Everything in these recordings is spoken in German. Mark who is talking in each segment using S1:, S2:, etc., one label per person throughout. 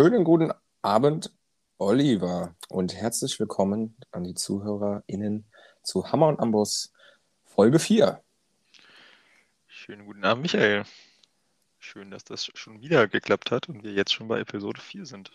S1: Schönen guten Abend, Oliver, und herzlich willkommen an die ZuhörerInnen zu Hammer und Amboss Folge 4.
S2: Schönen guten Abend, Michael. Schön, dass das schon wieder geklappt hat und wir jetzt schon bei Episode 4 sind.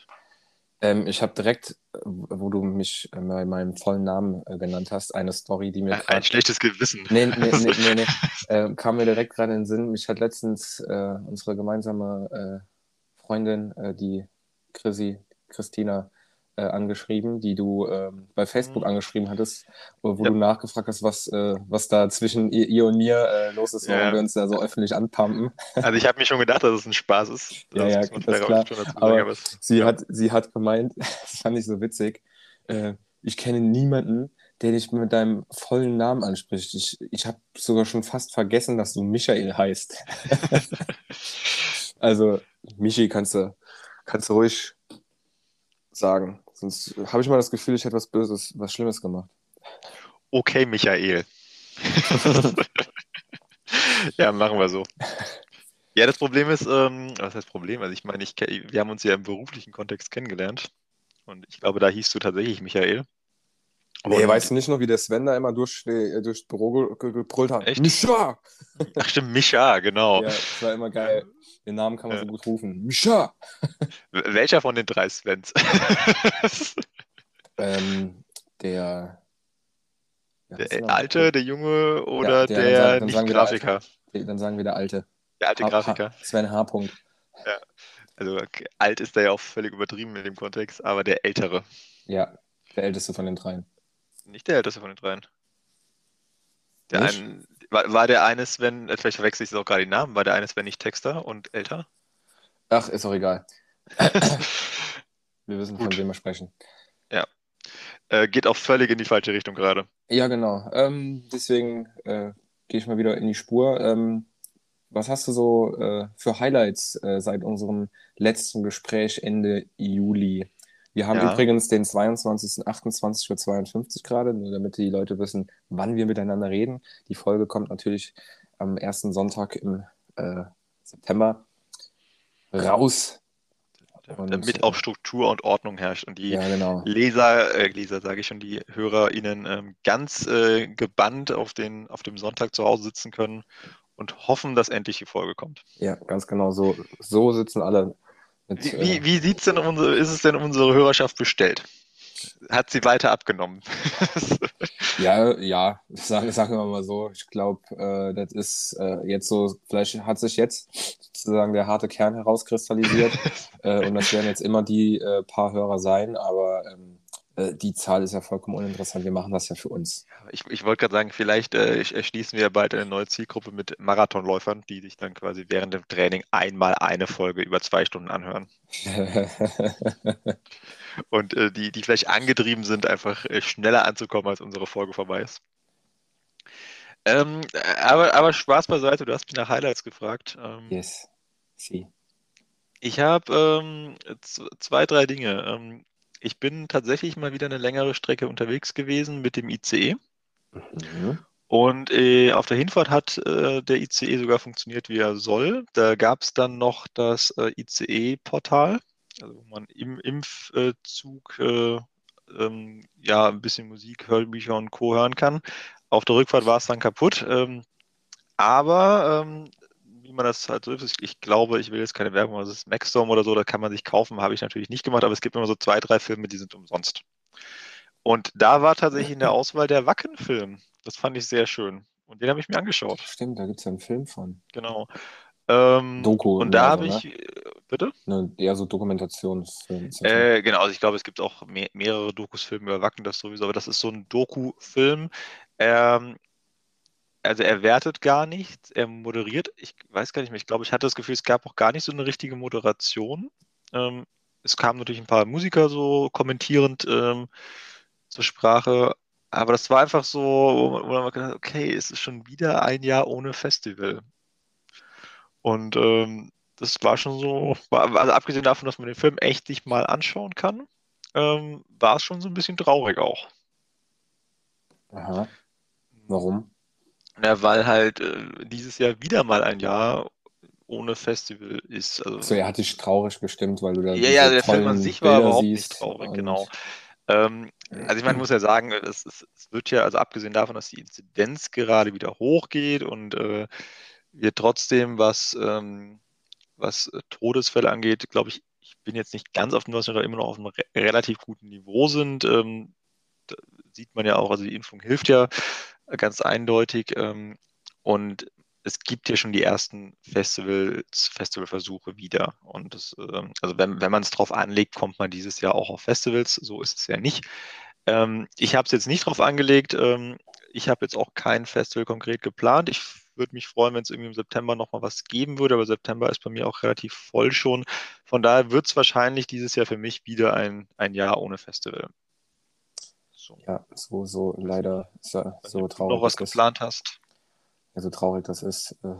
S1: Ähm, ich habe direkt, äh, wo du mich äh, bei meinem vollen Namen äh, genannt hast, eine Story, die mir.
S2: Ein, ein schlechtes Gewissen.
S1: Nee, nee, nee, nee, nee. äh, kam mir direkt gerade in den Sinn. Mich hat letztens äh, unsere gemeinsame äh, Freundin, die Chrissy, Christina, äh, angeschrieben, die du äh, bei Facebook mhm. angeschrieben hattest, wo, wo ja. du nachgefragt hast, was, äh, was da zwischen ihr, ihr und mir äh, los ist, warum ja. wir uns da so öffentlich anpumpen.
S2: Also ich habe mir schon gedacht, dass es ein Spaß ist.
S1: ja, ja, das ist klar. Aber, aber sie, ja. hat, sie hat gemeint, das fand ich so witzig, äh, ich kenne niemanden, der dich mit deinem vollen Namen anspricht. Ich, ich habe sogar schon fast vergessen, dass du Michael heißt. also, Michi kannst du, kannst du ruhig sagen. Sonst habe ich mal das Gefühl, ich hätte was Böses, was Schlimmes gemacht.
S2: Okay, Michael. ja, machen wir so. Ja, das Problem ist, ähm, was heißt Problem? Also ich meine, ich, wir haben uns ja im beruflichen Kontext kennengelernt und ich glaube, da hieß du tatsächlich Michael.
S1: Aber nee, weißt du nicht noch, wie der Sven da immer durch, äh, durchs Büro gebrüllt hat?
S2: Echt? Mischa! Ach stimmt, Mischa, genau.
S1: Ja, das war immer geil. Den Namen kann man ja. so gut rufen. Mischa!
S2: Welcher von den drei Svens?
S1: ähm, der...
S2: Der alte, der junge oder ja, der, der dann sagen, dann Nicht-Grafiker?
S1: Dann sagen wir der alte.
S2: Der alte Grafiker.
S1: H Sven H. -Punkt.
S2: Ja. Also alt ist da ja auch völlig übertrieben in dem Kontext, aber der ältere.
S1: Ja, der älteste von den dreien.
S2: Nicht der älteste von den dreien. Der ein, war, war, der eine Sven, äh, vielleicht verwechsel ich jetzt auch gerade die Namen, war der eine Sven nicht Texter und älter?
S1: Ach, ist auch egal. wir wissen, Gut. von wem wir sprechen.
S2: Ja. Äh, geht auch völlig in die falsche Richtung gerade.
S1: Ja, genau. Ähm, deswegen äh, gehe ich mal wieder in die Spur. Ähm, was hast du so äh, für Highlights äh, seit unserem letzten Gespräch Ende Juli? Wir haben ja. übrigens den 22. 28.52 Uhr gerade, nur damit die Leute wissen, wann wir miteinander reden. Die Folge kommt natürlich am ersten Sonntag im äh, September raus.
S2: Und, damit auch Struktur und Ordnung herrscht und die ja, genau. Leser, äh, Leser sage ich schon, die Hörer Ihnen ähm, ganz äh, gebannt auf, den, auf dem Sonntag zu Hause sitzen können und hoffen, dass endlich die Folge kommt.
S1: Ja, ganz genau. So, so sitzen alle
S2: mit, wie, äh, wie sieht's denn unsere, ist es denn unsere Hörerschaft bestellt? Hat sie weiter abgenommen?
S1: ja, ja, sagen, sagen wir mal so. Ich glaube, äh, das ist äh, jetzt so, vielleicht hat sich jetzt sozusagen der harte Kern herauskristallisiert äh, und das werden jetzt immer die äh, paar Hörer sein, aber ähm, äh, die Zahl ist ja vollkommen uninteressant. Wir machen das ja für uns.
S2: Ich, ich wollte gerade sagen, vielleicht äh, erschließen wir bald eine neue Zielgruppe mit Marathonläufern, die sich dann quasi während dem Training einmal eine Folge über zwei Stunden anhören. Und äh, die, die vielleicht angetrieben sind, einfach äh, schneller anzukommen, als unsere Folge vorbei ist. Ähm, aber, aber Spaß beiseite, du hast mich nach Highlights gefragt. Ähm,
S1: yes, sie.
S2: Ich habe ähm, zwei, drei Dinge. Ich bin tatsächlich mal wieder eine längere Strecke unterwegs gewesen mit dem ICE. Mhm. Und äh, auf der Hinfahrt hat äh, der ICE sogar funktioniert, wie er soll. Da gab es dann noch das äh, ICE-Portal, also wo man im Impfzug äh, ähm, ja ein bisschen Musik, Hörbücher und Co. hören kann. Auf der Rückfahrt war es dann kaputt. Ähm, aber ähm, wie man das halt so ist. Ich glaube, ich will jetzt keine Werbung, also das ist Maxstorm oder so, da kann man sich kaufen, habe ich natürlich nicht gemacht, aber es gibt immer so zwei, drei Filme, die sind umsonst. Und da war tatsächlich in der Auswahl der Wacken-Film. Das fand ich sehr schön. Und den habe ich mir angeschaut.
S1: Stimmt, da gibt es ja einen Film von.
S2: Genau.
S1: Ähm, Doku.
S2: Und da habe ich, ne? bitte?
S1: Ne, eher so Dokumentationsfilm.
S2: Äh, genau, also ich glaube, es gibt auch mehr, mehrere Dokus-Filme über Wacken, das sowieso, aber das ist so ein Doku-Film. Ähm, also er wertet gar nichts, er moderiert, ich weiß gar nicht mehr, ich glaube, ich hatte das Gefühl, es gab auch gar nicht so eine richtige Moderation. Ähm, es kamen natürlich ein paar Musiker so kommentierend ähm, zur Sprache, aber das war einfach so, wo man, gedacht hat, okay, es ist schon wieder ein Jahr ohne Festival. Und ähm, das war schon so, also abgesehen davon, dass man den Film echt nicht mal anschauen kann, ähm, war es schon so ein bisschen traurig auch.
S1: Aha. Warum?
S2: Ja, weil halt äh, dieses Jahr wieder mal ein Jahr ohne Festival ist.
S1: Also, so, er hat dich traurig gestimmt, weil du da
S2: Ja, ja, der Film an sich war Bilder überhaupt nicht traurig, genau. Ähm, also ich meine, muss ja sagen, es, es, es, wird ja, also abgesehen davon, dass die Inzidenz gerade wieder hochgeht und äh, wir trotzdem, was, ähm, was Todesfälle angeht, glaube ich, ich bin jetzt nicht ganz auf dem Neuesten, aber immer noch auf einem re relativ guten Niveau sind. Ähm, sieht man ja auch, also die Impfung hilft ja ganz eindeutig. Ähm, und es gibt ja schon die ersten Festivals, Festivalversuche wieder. Und das, ähm, also wenn, wenn man es drauf anlegt, kommt man dieses Jahr auch auf Festivals. So ist es ja nicht. Ähm, ich habe es jetzt nicht drauf angelegt. Ähm, ich habe jetzt auch kein Festival konkret geplant. Ich würde mich freuen, wenn es irgendwie im September nochmal was geben würde, aber September ist bei mir auch relativ voll schon. Von daher wird es wahrscheinlich dieses Jahr für mich wieder ein, ein Jahr ohne Festival.
S1: So. Ja, so, so leider so, so traurig. Wenn
S2: du noch was geplant hast.
S1: Ja, so traurig das ist, äh,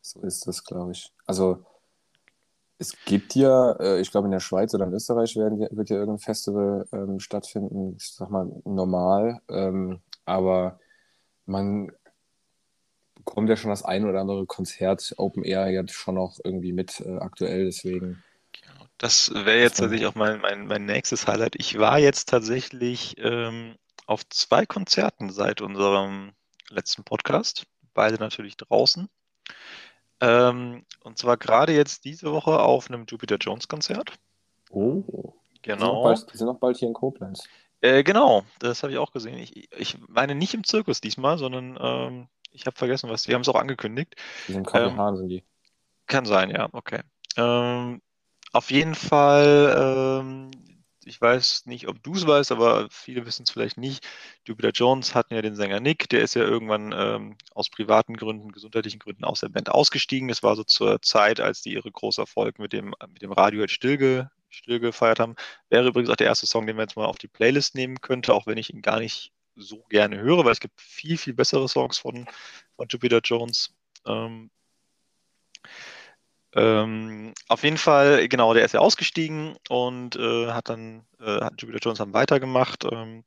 S1: so ist das, glaube ich. Also es gibt ja, äh, ich glaube in der Schweiz oder in Österreich werden, wird ja irgendein Festival ähm, stattfinden, ich sag mal normal, ähm, aber man bekommt ja schon das ein oder andere Konzert Open Air jetzt schon noch irgendwie mit äh, aktuell, deswegen.
S2: Das wäre jetzt tatsächlich auch mein, mein, mein nächstes Highlight. Ich war jetzt tatsächlich ähm, auf zwei Konzerten seit unserem letzten Podcast. Beide natürlich draußen. Ähm, und zwar gerade jetzt diese Woche auf einem Jupiter Jones Konzert.
S1: Oh. Genau. Die sind, bald, die sind noch bald hier in Koblenz.
S2: Äh, genau, das habe ich auch gesehen. Ich, ich meine nicht im Zirkus diesmal, sondern ähm, ich habe vergessen, was. Die haben es auch angekündigt.
S1: Die sind KPH, ähm, sind die.
S2: Kann sein, ja, okay. Ähm, auf jeden Fall, ähm, ich weiß nicht, ob du es weißt, aber viele wissen es vielleicht nicht. Jupiter Jones hatten ja den Sänger Nick, der ist ja irgendwann ähm, aus privaten Gründen, gesundheitlichen Gründen aus der Band ausgestiegen. Das war so zur Zeit, als die ihre große Erfolg mit dem, mit dem Radiohead stillge, still haben. Wäre übrigens auch der erste Song, den man jetzt mal auf die Playlist nehmen könnte, auch wenn ich ihn gar nicht so gerne höre, weil es gibt viel, viel bessere Songs von, von Jupiter Jones. Ähm, ähm, auf jeden Fall, genau, der ist ja ausgestiegen und äh, hat dann, äh, hat Jupiter Jones dann weitergemacht. Ähm,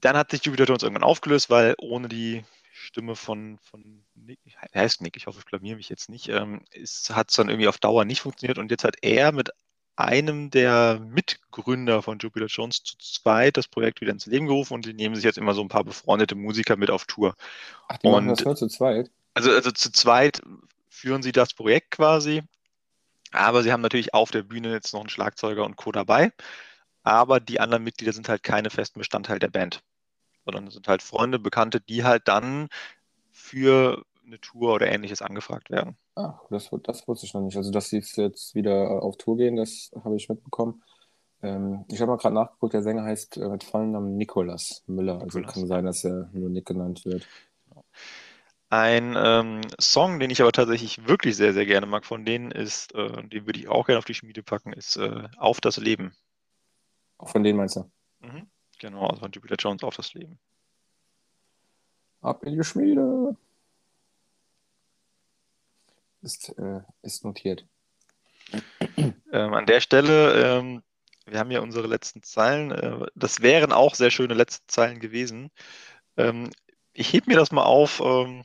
S2: dann hat sich Jupiter Jones irgendwann aufgelöst, weil ohne die Stimme von, von Nick, heißt Nick, ich hoffe, ich blamier mich jetzt nicht, ähm, hat es dann irgendwie auf Dauer nicht funktioniert und jetzt hat er mit einem der Mitgründer von Jupiter Jones zu zweit das Projekt wieder ins Leben gerufen und die nehmen sich jetzt immer so ein paar befreundete Musiker mit auf Tour.
S1: Ach, die und, machen das nur zu zweit?
S2: Also, also zu zweit führen sie das Projekt quasi. Aber sie haben natürlich auf der Bühne jetzt noch einen Schlagzeuger und Co. dabei. Aber die anderen Mitglieder sind halt keine festen Bestandteil der Band, sondern sind halt Freunde, Bekannte, die halt dann für eine Tour oder ähnliches angefragt werden.
S1: Ach, das, das wusste ich noch nicht. Also, dass sie jetzt wieder auf Tour gehen, das habe ich mitbekommen. Ähm, ich habe mal gerade nachgeguckt, der Sänger heißt äh, mit vollen Namen Nikolas Müller. Also Nicolas. kann sein, dass er nur Nick genannt wird. Genau.
S2: Ein ähm, Song, den ich aber tatsächlich wirklich sehr, sehr gerne mag von denen, ist, äh, den würde ich auch gerne auf die Schmiede packen, ist äh, Auf das Leben.
S1: Auch von denen meinst du?
S2: Mhm. Genau, also von Jupiter Jones Auf das Leben.
S1: Ab in die Schmiede. Ist, äh, ist notiert.
S2: Ähm, an der Stelle, ähm, wir haben ja unsere letzten Zeilen. Äh, das wären auch sehr schöne letzte Zeilen gewesen. Ähm, ich heb mir das mal auf ähm,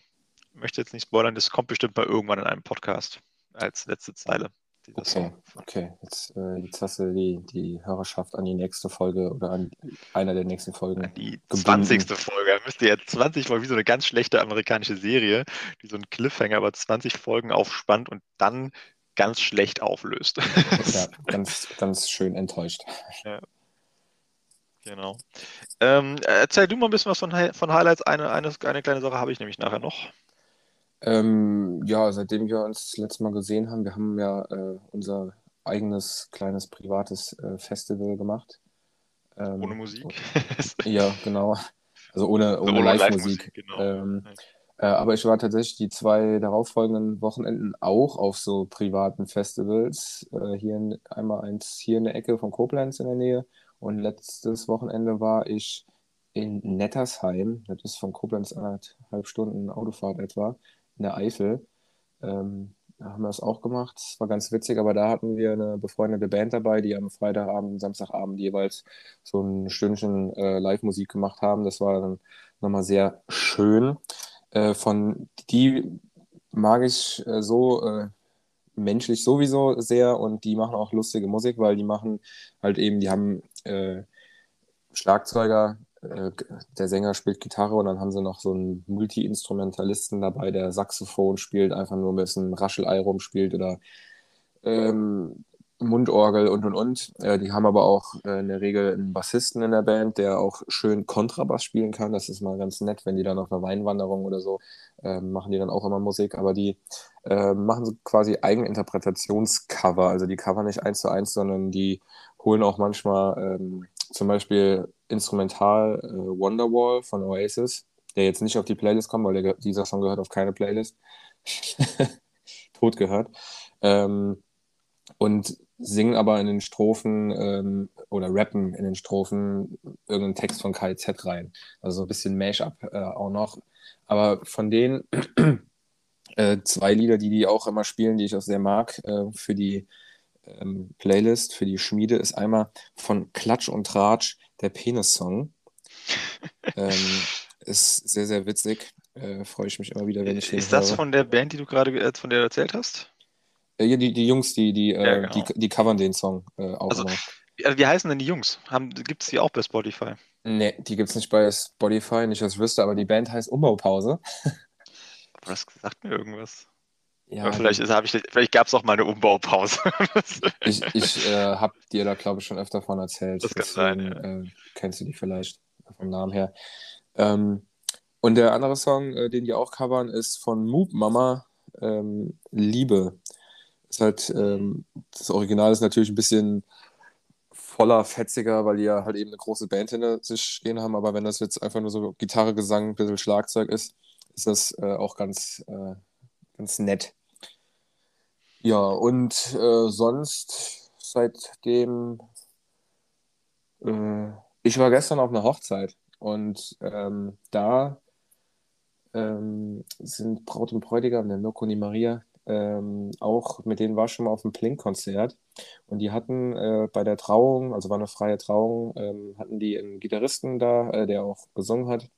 S2: möchte jetzt nicht spoilern, das kommt bestimmt mal irgendwann in einem Podcast als letzte Zeile.
S1: Okay, okay. Jetzt, äh, jetzt hast du die, die Hörerschaft an die nächste Folge oder an einer der nächsten Folgen. An
S2: die gebunden. 20. Folge. Da müsst ihr jetzt 20 Folgen, wie so eine ganz schlechte amerikanische Serie, die so einen Cliffhanger, aber 20 Folgen aufspannt und dann ganz schlecht auflöst.
S1: ja, ganz, ganz schön enttäuscht. Ja.
S2: Genau. Ähm, erzähl du mal ein bisschen was von, von Highlights. Eine, eine, eine kleine Sache habe ich nämlich nachher noch.
S1: Ähm, ja, seitdem wir uns das letzte Mal gesehen haben, wir haben ja äh, unser eigenes kleines privates äh, Festival gemacht.
S2: Ähm, ohne Musik?
S1: ja, genau. Also ohne, ohne, ohne Live-Musik. Live genau. ähm, äh, aber ich war tatsächlich die zwei darauffolgenden Wochenenden auch auf so privaten Festivals. Äh, hier in, einmal eins hier in der Ecke von Koblenz in der Nähe. Und letztes Wochenende war ich in Nettersheim. Das ist von Koblenz anderthalb Stunden Autofahrt etwa in der Eifel. Ähm, da haben wir das auch gemacht. Das war ganz witzig, aber da hatten wir eine befreundete Band dabei, die am Freitagabend Samstagabend jeweils so ein Stündchen äh, Live-Musik gemacht haben. Das war dann nochmal sehr schön. Äh, von die mag ich äh, so äh, menschlich sowieso sehr und die machen auch lustige Musik, weil die machen halt eben, die haben äh, Schlagzeuger, äh, der Sänger spielt Gitarre und dann haben sie noch so einen Multi-Instrumentalisten dabei, der Saxophon spielt, einfach nur ein bisschen Raschelei rumspielt oder ähm, Mundorgel und und und. Äh, die haben aber auch äh, in der Regel einen Bassisten in der Band, der auch schön Kontrabass spielen kann. Das ist mal ganz nett, wenn die dann auf einer Weinwanderung oder so äh, machen die dann auch immer Musik. Aber die äh, machen so quasi Eigeninterpretationscover. Also die cover nicht eins zu eins, sondern die holen auch manchmal ähm, zum Beispiel Instrumental äh, Wonderwall von Oasis, der jetzt nicht auf die Playlist kommt, weil der, dieser Song gehört auf keine Playlist. Tot gehört. Ähm, und singen aber in den Strophen ähm, oder rappen in den Strophen irgendeinen Text von KIZ rein. Also so ein bisschen Mash-up äh, auch noch. Aber von den äh, zwei Lieder, die die auch immer spielen, die ich auch sehr mag, äh, für die ähm, Playlist, für die Schmiede, ist einmal von Klatsch und Tratsch der Penis-Song. ähm, ist sehr, sehr witzig. Äh, Freue ich mich immer wieder, wenn ich
S2: Ist das höre. von der Band, die du gerade äh, von der du erzählt hast?
S1: Äh, ja, die, die Jungs, die, die, äh, ja, genau. die, die covern den Song äh, auch also,
S2: immer. Wie heißen denn die Jungs? Gibt es die auch bei Spotify?
S1: Nee, die gibt es nicht bei Spotify, nicht, dass ich wüsste, aber die Band heißt Umbaupause.
S2: das sagt mir irgendwas. Ja, vielleicht, ich, vielleicht gab es auch mal eine Umbaupause.
S1: ich ich äh, habe dir da, glaube ich, schon öfter von erzählt. Das Deswegen, kann sein, ja. äh, kennst du die vielleicht vom Namen her. Ähm, und der andere Song, äh, den die auch covern, ist von Moop Mama, ähm, Liebe. Ist halt, ähm, das Original ist natürlich ein bisschen voller, fetziger, weil die ja halt eben eine große Band hinter sich stehen haben. Aber wenn das jetzt einfach nur so Gitarre, Gesang, ein bisschen Schlagzeug ist, ist das äh, auch ganz, äh, ganz nett. Ja, und äh, sonst seitdem, äh, ich war gestern auf einer Hochzeit und ähm, da ähm, sind Braut und Bräutigam, der Mirko und die Maria, ähm, auch mit denen war ich schon mal auf dem Plink-Konzert und die hatten äh, bei der Trauung, also war eine freie Trauung, ähm, hatten die einen Gitarristen da, äh, der auch gesungen hat,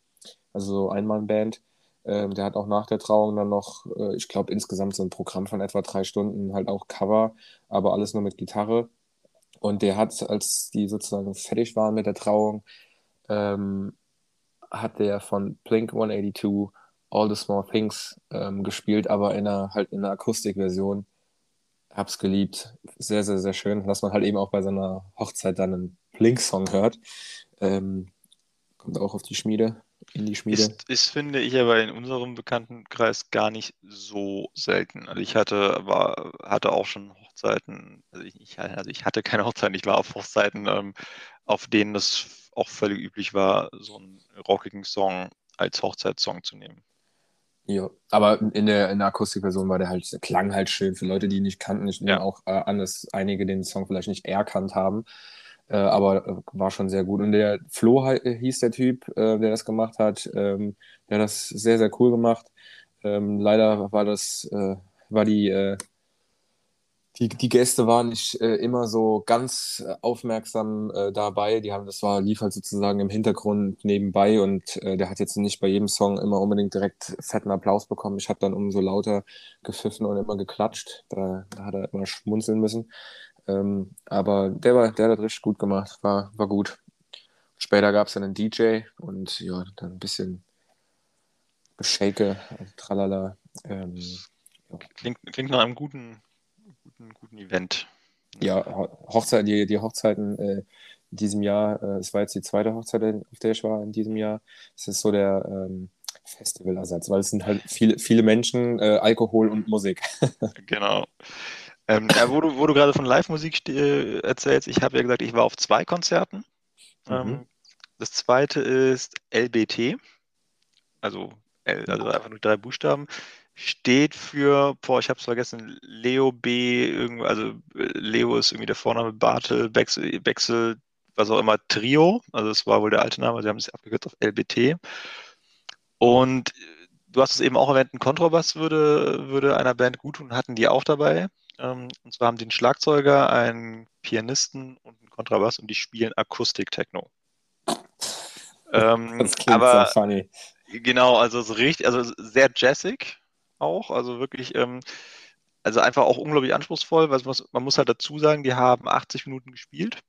S1: also so Einmannband. Ähm, der hat auch nach der Trauung dann noch, äh, ich glaube insgesamt so ein Programm von etwa drei Stunden, halt auch Cover, aber alles nur mit Gitarre. Und der hat, als die sozusagen fertig waren mit der Trauung, ähm, hat der von Blink 182 All the Small Things ähm, gespielt, aber in einer, halt in einer Akustikversion. Hab's geliebt. Sehr, sehr, sehr schön, dass man halt eben auch bei so einer Hochzeit dann einen Blink-Song hört. Ähm, kommt auch auf die Schmiede, in die Schmiede.
S2: Ist, ist, finde ich aber in unserem Bekanntenkreis gar nicht so selten. Also ich hatte, war, hatte auch schon Hochzeiten, also ich, also ich hatte keine Hochzeiten, ich war auf Hochzeiten, ähm, auf denen es auch völlig üblich war, so einen rockigen Song als Hochzeitssong zu nehmen.
S1: Ja, aber in der, in der Akustikversion war der halt, der klang halt schön für Leute, die ihn nicht kannten. Ich nehme ja. auch äh, an, dass einige den Song vielleicht nicht erkannt haben, äh, aber äh, war schon sehr gut. Und der Flo hieß der Typ, äh, der das gemacht hat. Ähm, der hat das sehr, sehr cool gemacht. Ähm, leider war das, äh, war die äh, die, die Gäste waren nicht äh, immer so ganz äh, aufmerksam äh, dabei. Die haben, das war, lief halt sozusagen im Hintergrund nebenbei und äh, der hat jetzt nicht bei jedem Song immer unbedingt direkt fetten Applaus bekommen. Ich habe dann umso lauter gepfiffen und immer geklatscht. Da, da hat er immer schmunzeln müssen. Ähm, aber der war, der hat das richtig gut gemacht, war, war gut. Später gab es dann einen DJ und ja, dann ein bisschen Geschake, tralala. Ähm,
S2: ja. klingt, klingt nach einem guten guten, guten Event.
S1: Ja, Hochzeit, die, die Hochzeiten äh, in diesem Jahr, äh, es war jetzt die zweite Hochzeit, auf der ich war in diesem Jahr. Es ist so der ähm, Festivalersatz, weil es sind halt viele, viele Menschen, äh, Alkohol und Musik.
S2: genau. Ähm, ja, wo, du, wo du gerade von Live-Musik äh, erzählst, ich habe ja gesagt, ich war auf zwei Konzerten. Mhm. Ähm, das zweite ist LBT, also, L, also einfach nur drei Buchstaben steht für, boah, ich habe es vergessen, Leo B, also Leo ist irgendwie der Vorname, Bartel, Bexel, Bexel, was auch immer, Trio, also das war wohl der alte Name, sie haben sich abgekürzt auf LBT. Und du hast es eben auch erwähnt, ein Kontrabass würde, würde einer Band gut tun, hatten die auch dabei. Ähm, und zwar haben einen Schlagzeuger, einen Pianisten und einen Kontrabass und die spielen Akustik-Techno.
S1: Ähm, das klingt aber, so funny.
S2: Genau, also so richtig, also sehr jazzig, auch. Also wirklich, ähm, also einfach auch unglaublich anspruchsvoll, weil man, man muss halt dazu sagen, die haben 80 Minuten gespielt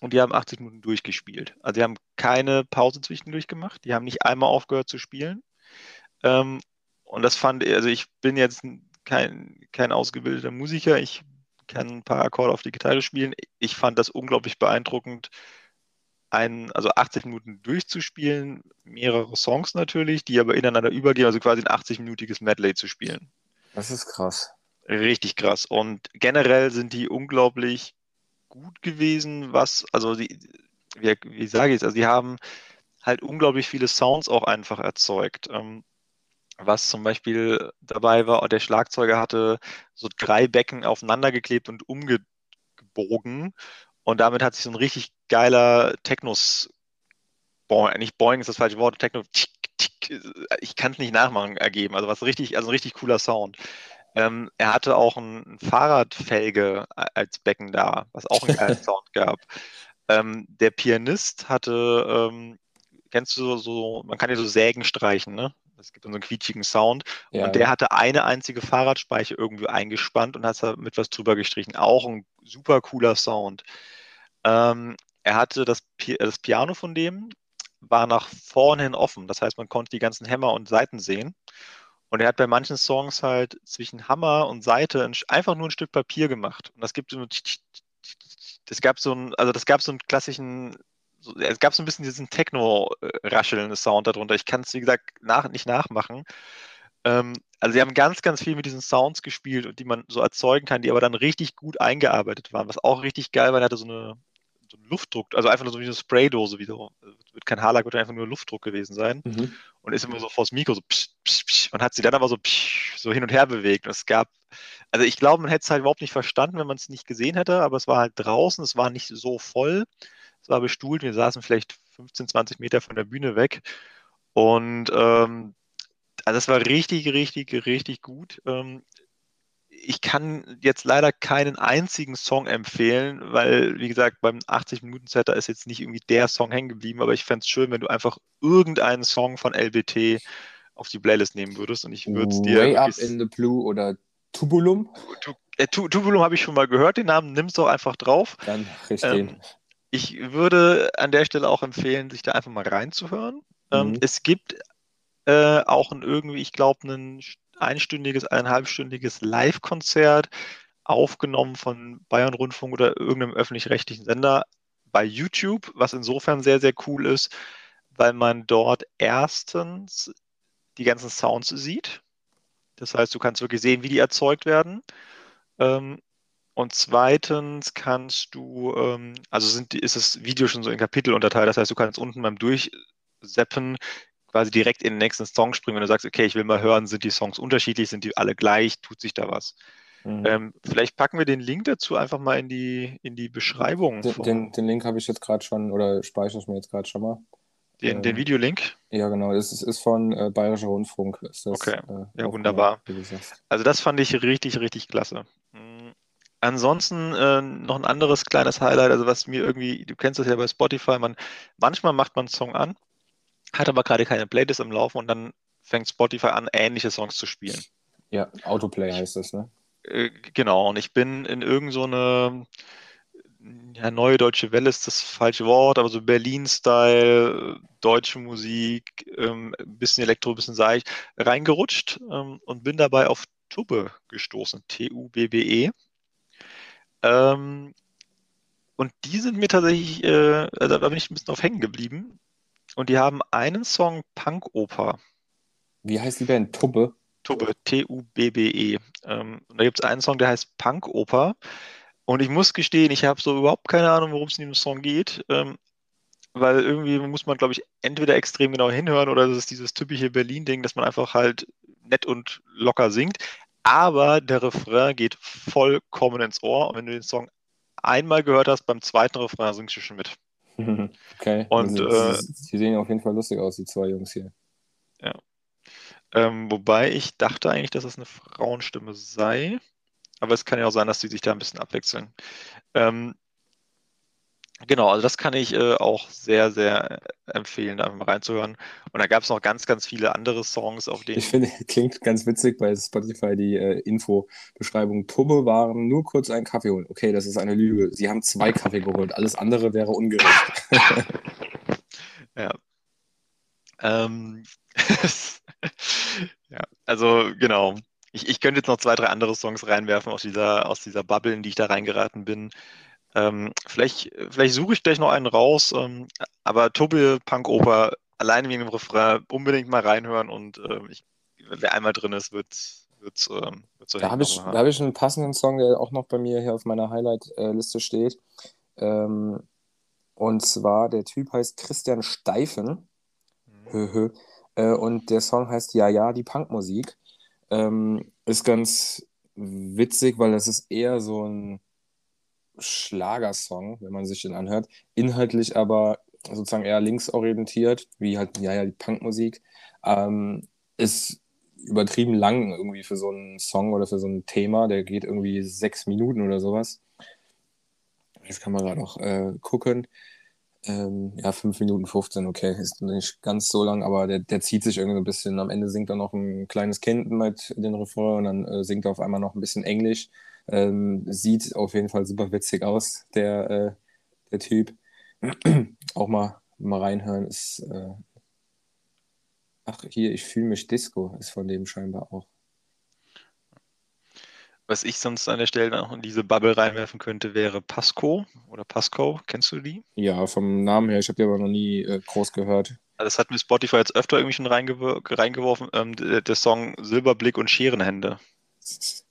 S2: und die haben 80 Minuten durchgespielt. Also die haben keine Pause zwischendurch gemacht, die haben nicht einmal aufgehört zu spielen. Ähm, und das fand ich, also ich bin jetzt kein, kein ausgebildeter Musiker, ich kann ein paar Akkorde auf die Gitarre spielen. Ich fand das unglaublich beeindruckend, ein, also 80 Minuten durchzuspielen, mehrere Songs natürlich, die aber ineinander übergehen, also quasi ein 80-minütiges Medley zu spielen.
S1: Das ist krass.
S2: Richtig krass. Und generell sind die unglaublich gut gewesen, was, also die, wie, wie sage ich es, also die haben halt unglaublich viele Sounds auch einfach erzeugt. Ähm, was zum Beispiel dabei war, der Schlagzeuger hatte so drei Becken aufeinander geklebt und umgebogen und damit hat sich so ein richtig geiler Technos, Boing, nicht Boing ist das falsche Wort, Techno, ich kann es nicht nachmachen, ergeben. Also was richtig, also ein richtig cooler Sound. Ähm, er hatte auch ein Fahrradfelge als Becken da, was auch einen geilen Sound gab. Ähm, der Pianist hatte, ähm, kennst du so, so, man kann ja so Sägen streichen, ne? Es gibt so einen quietschigen Sound. Ja, und der hatte eine einzige Fahrradspeiche irgendwie eingespannt und hat da mit was drüber gestrichen. Auch ein super cooler Sound. Ähm, er hatte das, Pi das Piano von dem, war nach vorne hin offen. Das heißt, man konnte die ganzen Hämmer und Saiten sehen. Und er hat bei manchen Songs halt zwischen Hammer und Seite einfach nur ein Stück Papier gemacht. Und das gibt so das gab so einen, also das gab so einen klassischen, so, es gab so ein bisschen diesen Techno-raschelnden Sound darunter. Ich kann es, wie gesagt, nach, nicht nachmachen. Ähm, also sie haben ganz, ganz viel mit diesen Sounds gespielt und die man so erzeugen kann, die aber dann richtig gut eingearbeitet waren. Was auch richtig geil war, er hatte so eine, so einen Luftdruck, also einfach nur so wie eine Spraydose wieder. Wird kein Haarlack, wird einfach nur Luftdruck gewesen sein. Mhm. Und ist immer so vors Mikro so psch, psch, psch, und hat sie dann aber so, psch, so hin und her bewegt. Und es gab, also ich glaube, man hätte es halt überhaupt nicht verstanden, wenn man es nicht gesehen hätte, aber es war halt draußen, es war nicht so voll. Es war bestuhlt, wir saßen vielleicht 15, 20 Meter von der Bühne weg. Und ähm, also das war richtig, richtig, richtig gut. Ähm, ich kann jetzt leider keinen einzigen Song empfehlen, weil, wie gesagt, beim 80-Minuten-Setter ist jetzt nicht irgendwie der Song hängen geblieben, aber ich fände es schön, wenn du einfach irgendeinen Song von LBT auf die Playlist nehmen würdest und ich würde es dir.
S1: Way Up in the Blue oder Tubulum?
S2: Äh, Tubulum habe ich schon mal gehört, den Namen nimmst du einfach drauf.
S1: Dann richtig. Ähm,
S2: ich würde an der Stelle auch empfehlen, sich da einfach mal reinzuhören. Ähm, mhm. Es gibt äh, auch ein irgendwie, ich glaube, ein einstündiges, eineinhalbstündiges Live-Konzert aufgenommen von Bayern Rundfunk oder irgendeinem öffentlich-rechtlichen Sender bei YouTube, was insofern sehr, sehr cool ist, weil man dort erstens die ganzen Sounds sieht. Das heißt, du kannst wirklich sehen, wie die erzeugt werden. Ähm, und zweitens kannst du, ähm, also sind, ist das Video schon so in Kapitel unterteilt. Das heißt, du kannst unten beim Durchseppen quasi direkt in den nächsten Song springen, wenn du sagst, okay, ich will mal hören, sind die Songs unterschiedlich, sind die alle gleich, tut sich da was. Mhm. Ähm, vielleicht packen wir den Link dazu einfach mal in die, in die Beschreibung.
S1: Den, den, den Link habe ich jetzt gerade schon oder speichere ich mir jetzt gerade schon mal.
S2: Den, ähm, den Videolink?
S1: Ja, genau. Es ist, ist von äh, Bayerischer Rundfunk.
S2: Das, okay, äh, ja, wunderbar. also das fand ich richtig, richtig klasse. Ansonsten äh, noch ein anderes kleines Highlight, also was mir irgendwie, du kennst das ja bei Spotify, man, manchmal macht man einen Song an hat aber gerade keine Playlist im Laufen und dann fängt Spotify an, ähnliche Songs zu spielen.
S1: Ja, Autoplay heißt das, ne?
S2: Äh, genau, und ich bin in irgendeine so ja, neue deutsche Welle ist das falsche Wort, aber so Berlin-Style, deutsche Musik, ähm, bisschen Elektro, bisschen seicht, reingerutscht ähm, und bin dabei auf Tube gestoßen, T-U-B-B-E. Ähm, und die sind mir tatsächlich, äh, da bin ich ein bisschen auf hängen geblieben. Und die haben einen Song Punk-Oper.
S1: Wie heißt die Band? Tubbe?
S2: Tubbe, T-U-B-B-E. Ähm, und da gibt es einen Song, der heißt Punk-Oper. Und ich muss gestehen, ich habe so überhaupt keine Ahnung, worum es in dem Song geht. Ähm, weil irgendwie muss man, glaube ich, entweder extrem genau hinhören oder das ist dieses typische Berlin-Ding, dass man einfach halt nett und locker singt. Aber der Refrain geht vollkommen ins Ohr. Und wenn du den Song einmal gehört hast, beim zweiten Refrain singst du schon mit.
S1: Okay. Und, also, äh, die sehen auf jeden Fall lustig aus, die zwei Jungs hier.
S2: Ja. Ähm, wobei ich dachte eigentlich, dass es eine Frauenstimme sei. Aber es kann ja auch sein, dass die sich da ein bisschen abwechseln. Ähm, Genau, also das kann ich äh, auch sehr, sehr äh, empfehlen, da mal reinzuhören. Und da gab es noch ganz, ganz viele andere Songs, auf denen.
S1: Ich finde, klingt ganz witzig bei Spotify die äh, Info-Beschreibung. Waren nur kurz einen Kaffee holen. Okay, das ist eine Lüge. Sie haben zwei Kaffee geholt. Alles andere wäre ungerecht.
S2: ja. Ähm, ja, also genau. Ich, ich könnte jetzt noch zwei, drei andere Songs reinwerfen aus dieser, aus dieser Bubble, in die ich da reingeraten bin. Ähm, vielleicht, vielleicht suche ich gleich noch einen raus, ähm, aber Tobi Punk Oper alleine wegen dem Refrain unbedingt mal reinhören und ähm, ich, wer einmal drin ist, wird wird ähm,
S1: so Da habe ich, hab ich einen passenden Song, der auch noch bei mir hier auf meiner Highlight-Liste steht. Ähm, und zwar, der Typ heißt Christian Steifen. Mhm. Äh, und der Song heißt Ja, ja, die Punkmusik. Ähm, ist ganz witzig, weil das ist eher so ein Schlagersong, wenn man sich den anhört. Inhaltlich aber sozusagen eher linksorientiert, wie halt, ja, ja, die Punkmusik. Ähm, ist übertrieben lang irgendwie für so einen Song oder für so ein Thema. Der geht irgendwie sechs Minuten oder sowas. Jetzt kann man gerade noch äh, gucken. Ähm, ja, 5 Minuten 15, okay, ist nicht ganz so lang, aber der, der zieht sich irgendwie ein bisschen. Am Ende singt er noch ein kleines Kind mit den Refrain und dann äh, singt er auf einmal noch ein bisschen Englisch. Ähm, sieht auf jeden Fall super witzig aus, der, äh, der Typ. Auch mal, mal reinhören ist. Äh... Ach, hier, ich fühle mich Disco, ist von dem scheinbar auch.
S2: Was ich sonst an der Stelle noch in diese Bubble reinwerfen könnte, wäre Pasco oder Pasco. Kennst du die?
S1: Ja, vom Namen her. Ich habe die aber noch nie äh, groß gehört.
S2: Das hat mir Spotify jetzt öfter irgendwie schon reingew reingeworfen. Ähm, der, der, Song Silberblick und Scherenhände.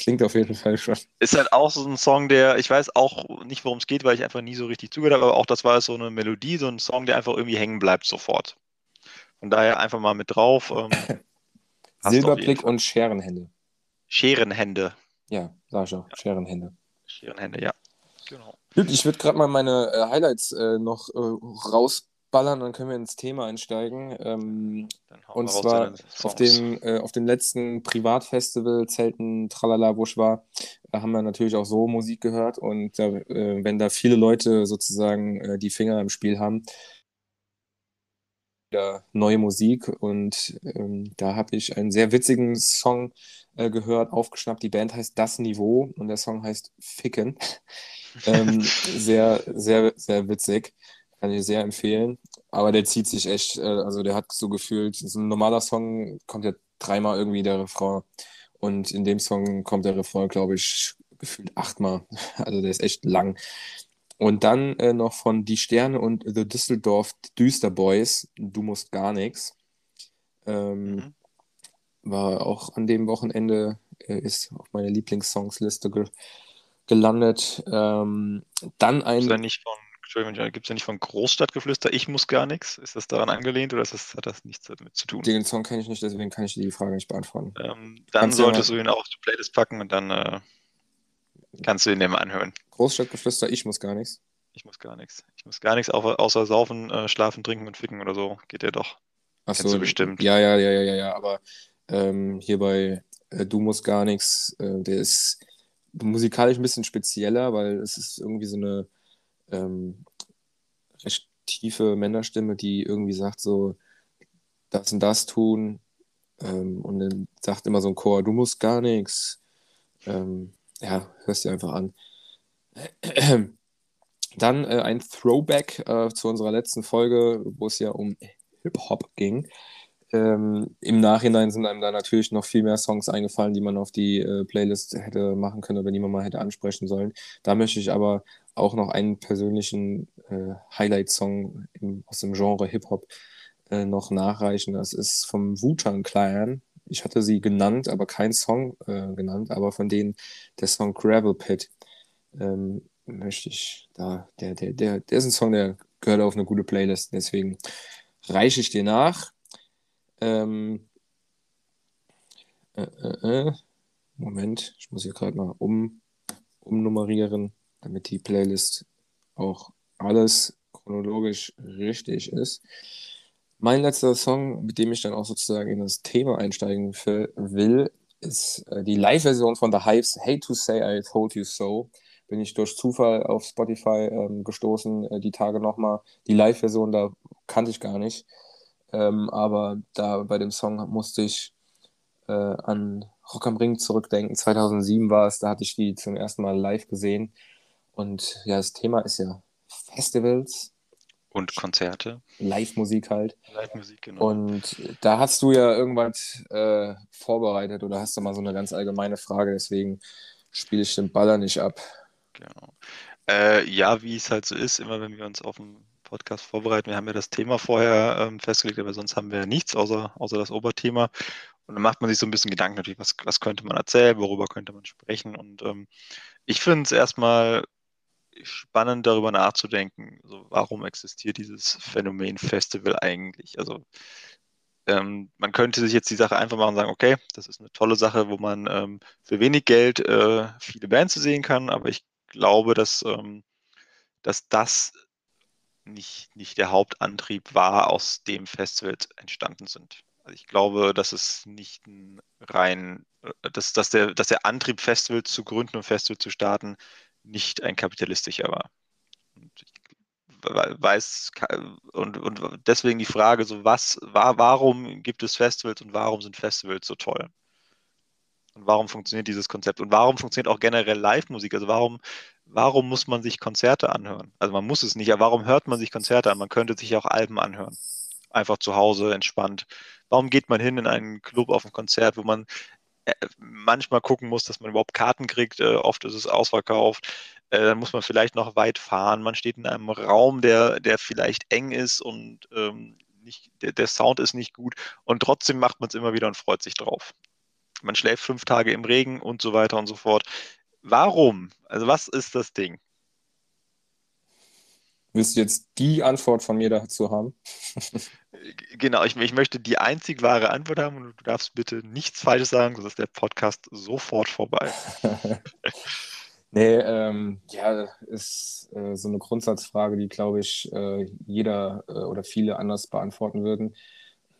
S1: Klingt auf jeden Fall schon.
S2: Ist halt auch so ein Song, der, ich weiß auch nicht, worum es geht, weil ich einfach nie so richtig zugehört habe, aber auch das war so eine Melodie, so ein Song, der einfach irgendwie hängen bleibt sofort. Von daher einfach mal mit drauf. Ähm,
S1: Silberblick und Scherenhände.
S2: Scherenhände.
S1: Ja, sag ich auch. Ja. Scherenhände.
S2: Scherenhände, ja. Genau.
S1: Gut, ich würde gerade mal meine äh, Highlights äh, noch äh, rausballern, dann können wir ins Thema einsteigen. Ähm, und zwar auf dem, äh, auf dem letzten Privatfestival Zelten Tralala, wo ich war, haben wir natürlich auch so Musik gehört. Und äh, wenn da viele Leute sozusagen äh, die Finger im Spiel haben, wieder neue Musik und ähm, da habe ich einen sehr witzigen Song äh, gehört, aufgeschnappt. Die Band heißt Das Niveau und der Song heißt Ficken. ähm, sehr, sehr, sehr witzig. Kann ich sehr empfehlen. Aber der zieht sich echt, äh, also der hat so gefühlt, so ein normaler Song kommt ja dreimal irgendwie der Refrain. Und in dem Song kommt der Refrain, glaube ich, gefühlt achtmal. Also der ist echt lang. Und dann äh, noch von Die Sterne und The Düsseldorf Düster Boys, Du musst gar nichts. Ähm, mhm. War auch an dem Wochenende, äh, ist auf meiner Lieblingssongsliste ge gelandet. Ähm, dann ein.
S2: Gibt's da nicht von, Entschuldigung, gibt es ja nicht von Großstadtgeflüster, ich muss gar nichts? Ist das daran angelehnt oder das, hat das nichts damit zu tun?
S1: Den Song kenne ich nicht, deswegen kann ich die Frage nicht beantworten.
S2: Ähm, dann Kannst solltest du ihn auch auf die Playlist packen und dann äh, Kannst du ihn dir mal anhören.
S1: Großstadtgeflüster, ich muss gar nichts.
S2: Ich muss gar nichts. Ich muss gar nichts außer saufen, äh, schlafen, trinken und ficken oder so. Geht ja doch.
S1: Ach so, bestimmt. Ja, ja, ja, ja, ja, aber ähm, hier bei äh, Du musst gar nichts, äh, der ist musikalisch ein bisschen spezieller, weil es ist irgendwie so eine ähm, recht tiefe Männerstimme, die irgendwie sagt so, das und das tun ähm, und dann sagt immer so ein Chor, du musst gar nichts. Ähm, ja, hörst dir einfach an. Dann äh, ein Throwback äh, zu unserer letzten Folge, wo es ja um Hip-Hop ging. Ähm, Im Nachhinein sind einem da natürlich noch viel mehr Songs eingefallen, die man auf die äh, Playlist hätte machen können oder die man mal hätte ansprechen sollen. Da möchte ich aber auch noch einen persönlichen äh, Highlight-Song aus dem Genre Hip-Hop äh, noch nachreichen. Das ist vom Wu-Tang Clan. Ich hatte sie genannt, aber kein Song äh, genannt, aber von denen der Song Gravel Pit. Ähm, möchte ich da, der, der, der, der ist ein Song, der gehört auf eine gute Playlist, deswegen reiche ich dir nach. Ähm, äh, äh, äh. Moment, ich muss hier gerade mal um, umnummerieren, damit die Playlist auch alles chronologisch richtig ist. Mein letzter Song, mit dem ich dann auch sozusagen in das Thema einsteigen will, ist äh, die Live-Version von The Hives, Hate to Say I Told You So. bin ich durch Zufall auf Spotify ähm, gestoßen, äh, die Tage nochmal. Die Live-Version, da kannte ich gar nicht. Ähm, aber da bei dem Song musste ich äh, an Rock am Ring zurückdenken. 2007 war es, da hatte ich die zum ersten Mal live gesehen. Und ja, das Thema ist ja Festivals.
S2: Und Konzerte.
S1: Live-Musik halt.
S2: Live-Musik, genau.
S1: Und da hast du ja irgendwas äh, vorbereitet oder hast du mal so eine ganz allgemeine Frage, deswegen spiele ich den Baller nicht ab.
S2: Genau. Äh, ja, wie es halt so ist, immer wenn wir uns auf einen Podcast vorbereiten, wir haben ja das Thema vorher ähm, festgelegt, aber sonst haben wir ja nichts außer, außer das Oberthema. Und dann macht man sich so ein bisschen Gedanken natürlich, was, was könnte man erzählen, worüber könnte man sprechen. Und ähm, ich finde es erstmal spannend, darüber nachzudenken, so, warum existiert dieses Phänomen Festival eigentlich? Also ähm, man könnte sich jetzt die Sache einfach machen und sagen, okay, das ist eine tolle Sache, wo man ähm, für wenig Geld äh, viele Bands sehen kann, aber ich glaube, dass, ähm, dass das nicht, nicht der Hauptantrieb war, aus dem Festivals entstanden sind. Also ich glaube, dass es nicht ein rein, äh, dass, dass, der, dass der Antrieb, Festivals zu gründen und Festivals zu starten, nicht ein kapitalistischer war. Und ich weiß und, und deswegen die Frage so was war warum gibt es Festivals und warum sind Festivals so toll? Und warum funktioniert dieses Konzept? Und warum funktioniert auch generell Live-Musik? Also warum warum muss man sich Konzerte anhören? Also man muss es nicht aber warum hört man sich Konzerte an? Man könnte sich auch Alben anhören. Einfach zu Hause entspannt. Warum geht man hin in einen Club auf ein Konzert wo man manchmal gucken muss, dass man überhaupt Karten kriegt. Äh, oft ist es ausverkauft. Äh, dann muss man vielleicht noch weit fahren. Man steht in einem Raum, der, der vielleicht eng ist und ähm, nicht, der, der Sound ist nicht gut. Und trotzdem macht man es immer wieder und freut sich drauf. Man schläft fünf Tage im Regen und so weiter und so fort. Warum? Also was ist das Ding?
S1: Willst du jetzt die Antwort von mir dazu haben?
S2: genau, ich, ich, möchte die einzig wahre Antwort haben und du darfst bitte nichts Falsches sagen, sonst ist der Podcast sofort vorbei.
S1: nee, ähm, ja, ist äh, so eine Grundsatzfrage, die, glaube ich, äh, jeder äh, oder viele anders beantworten würden,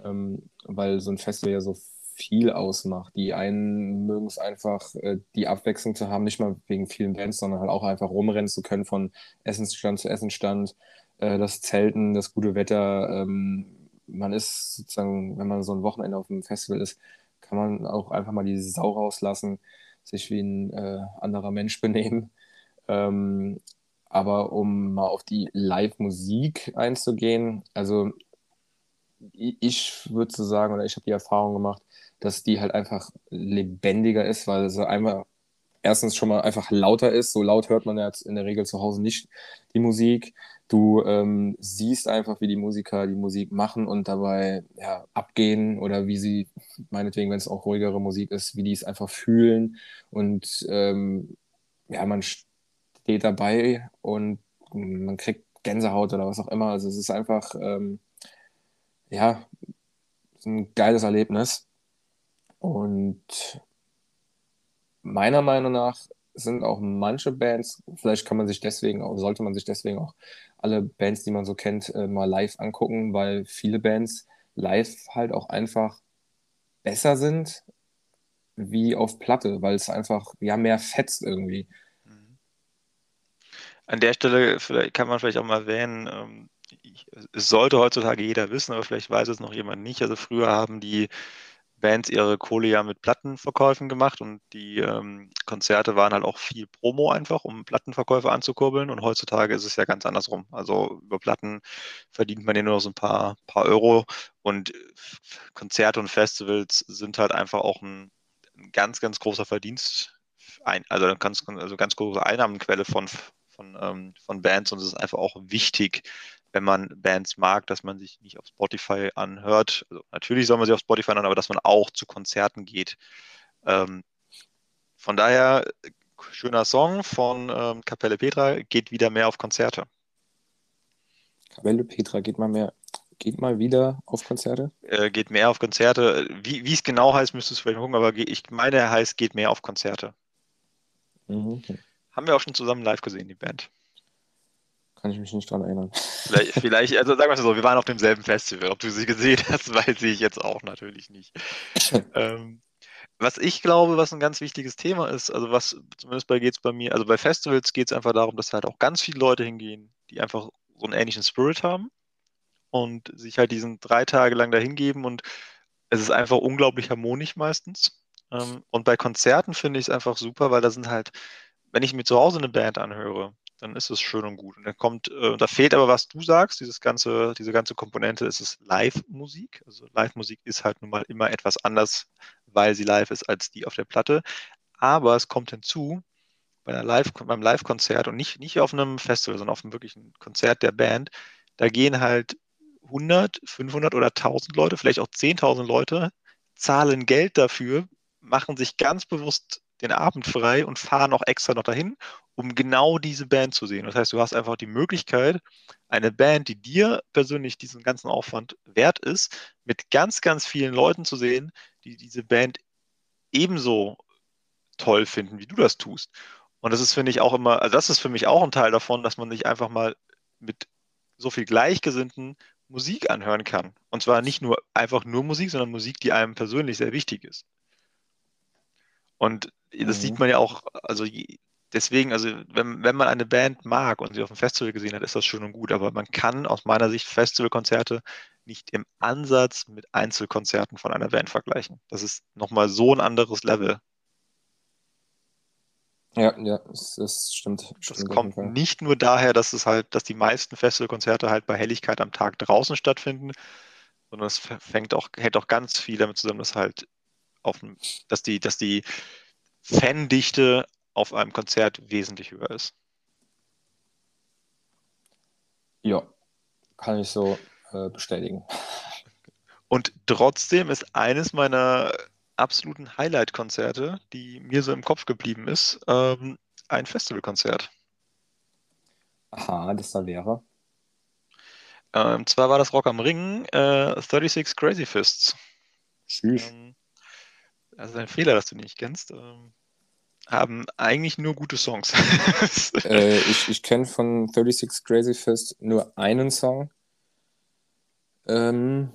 S1: ähm, weil so ein Festival ja so viel ausmacht. Die einen mögen es einfach, äh, die Abwechslung zu haben, nicht mal wegen vielen Bands, sondern halt auch einfach rumrennen zu können von Essensstand zu Essensstand, äh, das Zelten, das gute Wetter. Ähm, man ist sozusagen, wenn man so ein Wochenende auf dem Festival ist, kann man auch einfach mal die Sau rauslassen, sich wie ein äh, anderer Mensch benehmen. Ähm, aber um mal auf die Live-Musik einzugehen, also ich würde so sagen, oder ich habe die Erfahrung gemacht, dass die halt einfach lebendiger ist, weil sie einmal erstens schon mal einfach lauter ist. So laut hört man ja in der Regel zu Hause nicht die Musik. Du ähm, siehst einfach, wie die Musiker die Musik machen und dabei ja, abgehen oder wie sie, meinetwegen, wenn es auch ruhigere Musik ist, wie die es einfach fühlen. Und ähm, ja, man steht dabei und man kriegt Gänsehaut oder was auch immer. Also es ist einfach, ähm, ja, ein geiles Erlebnis. Und meiner Meinung nach sind auch manche Bands, vielleicht kann man sich deswegen, auch, sollte man sich deswegen auch alle Bands, die man so kennt, äh, mal live angucken, weil viele Bands live halt auch einfach besser sind wie auf Platte, weil es einfach ja mehr fetzt irgendwie.
S2: An der Stelle kann man vielleicht auch mal erwähnen, ähm, es sollte heutzutage jeder wissen, aber vielleicht weiß es noch jemand nicht. Also früher haben die Bands ihre Kohle ja mit Plattenverkäufen gemacht und die ähm, Konzerte waren halt auch viel Promo einfach, um Plattenverkäufe anzukurbeln. Und heutzutage ist es ja ganz andersrum. Also über Platten verdient man ja nur noch so ein paar, paar Euro und Konzerte und Festivals sind halt einfach auch ein, ein ganz, ganz großer Verdienst, ein, also ganz, also ganz große Einnahmenquelle von, von, ähm, von Bands und es ist einfach auch wichtig, wenn man Bands mag, dass man sich nicht auf Spotify anhört. Also natürlich soll man sich auf Spotify anhören, aber dass man auch zu Konzerten geht. Ähm, von daher, schöner Song von ähm, Kapelle Petra, geht wieder mehr auf Konzerte.
S1: Kapelle Petra geht mal mehr, geht mal wieder auf Konzerte?
S2: Äh, geht mehr auf Konzerte. Wie, wie es genau heißt, müsstest du vielleicht mal gucken, aber ich meine, er heißt geht mehr auf Konzerte. Mhm. Haben wir auch schon zusammen live gesehen, die Band.
S1: Kann ich mich nicht dran erinnern.
S2: Vielleicht, vielleicht also sagen wir es so, wir waren auf demselben Festival. Ob du sie gesehen hast, weiß ich jetzt auch natürlich nicht. ähm, was ich glaube, was ein ganz wichtiges Thema ist, also was zumindest bei geht's bei mir, also bei Festivals geht es einfach darum, dass halt auch ganz viele Leute hingehen, die einfach so einen ähnlichen Spirit haben und sich halt diesen drei Tage lang dahin geben und es ist einfach unglaublich harmonisch meistens. Ähm, und bei Konzerten finde ich es einfach super, weil da sind halt, wenn ich mir zu Hause eine Band anhöre, dann ist es schön und gut. Und dann kommt, äh, da fehlt aber, was du sagst, dieses ganze, diese ganze Komponente, ist es Live-Musik. Also Live-Musik ist halt nun mal immer etwas anders, weil sie live ist als die auf der Platte. Aber es kommt hinzu, bei einer Live, beim Live-Konzert und nicht, nicht auf einem Festival, sondern auf einem wirklichen Konzert der Band, da gehen halt 100, 500 oder 1000 Leute, vielleicht auch 10.000 Leute, zahlen Geld dafür, machen sich ganz bewusst den Abend frei und fahren auch extra noch dahin, um genau diese Band zu sehen. Das heißt, du hast einfach die Möglichkeit, eine Band, die dir persönlich diesen ganzen Aufwand wert ist, mit ganz, ganz vielen Leuten zu sehen, die diese Band ebenso toll finden, wie du das tust. Und das ist, finde ich, auch immer, also das ist für mich auch ein Teil davon, dass man sich einfach mal mit so viel Gleichgesinnten Musik anhören kann. Und zwar nicht nur einfach nur Musik, sondern Musik, die einem persönlich sehr wichtig ist. Und das mhm. sieht man ja auch, also deswegen, also wenn, wenn man eine Band mag und sie auf dem Festival gesehen hat, ist das schön und gut, aber man kann aus meiner Sicht Festivalkonzerte nicht im Ansatz mit Einzelkonzerten von einer Band vergleichen. Das ist nochmal so ein anderes Level.
S1: Ja, ja, das, das stimmt.
S2: Das stimmt kommt nicht nur daher, dass es halt, dass die meisten Festivalkonzerte halt bei Helligkeit am Tag draußen stattfinden, sondern es fängt auch, hängt auch ganz viel damit zusammen, dass halt auf, dass die, dass die Fandichte auf einem Konzert wesentlich höher ist.
S1: Ja, kann ich so äh, bestätigen.
S2: Und trotzdem ist eines meiner absoluten Highlight-Konzerte, die mir so im Kopf geblieben ist, ähm, ein Festivalkonzert.
S1: Aha, das da wäre.
S2: Ähm, zwar war das Rock am Ring, äh, 36 Crazy Fists.
S1: Tschüss. Ähm,
S2: also ein Fehler, dass du nicht kennst. Ähm, haben eigentlich nur gute Songs.
S1: äh, ich ich kenne von 36 Crazy Fist nur einen Song. Ähm,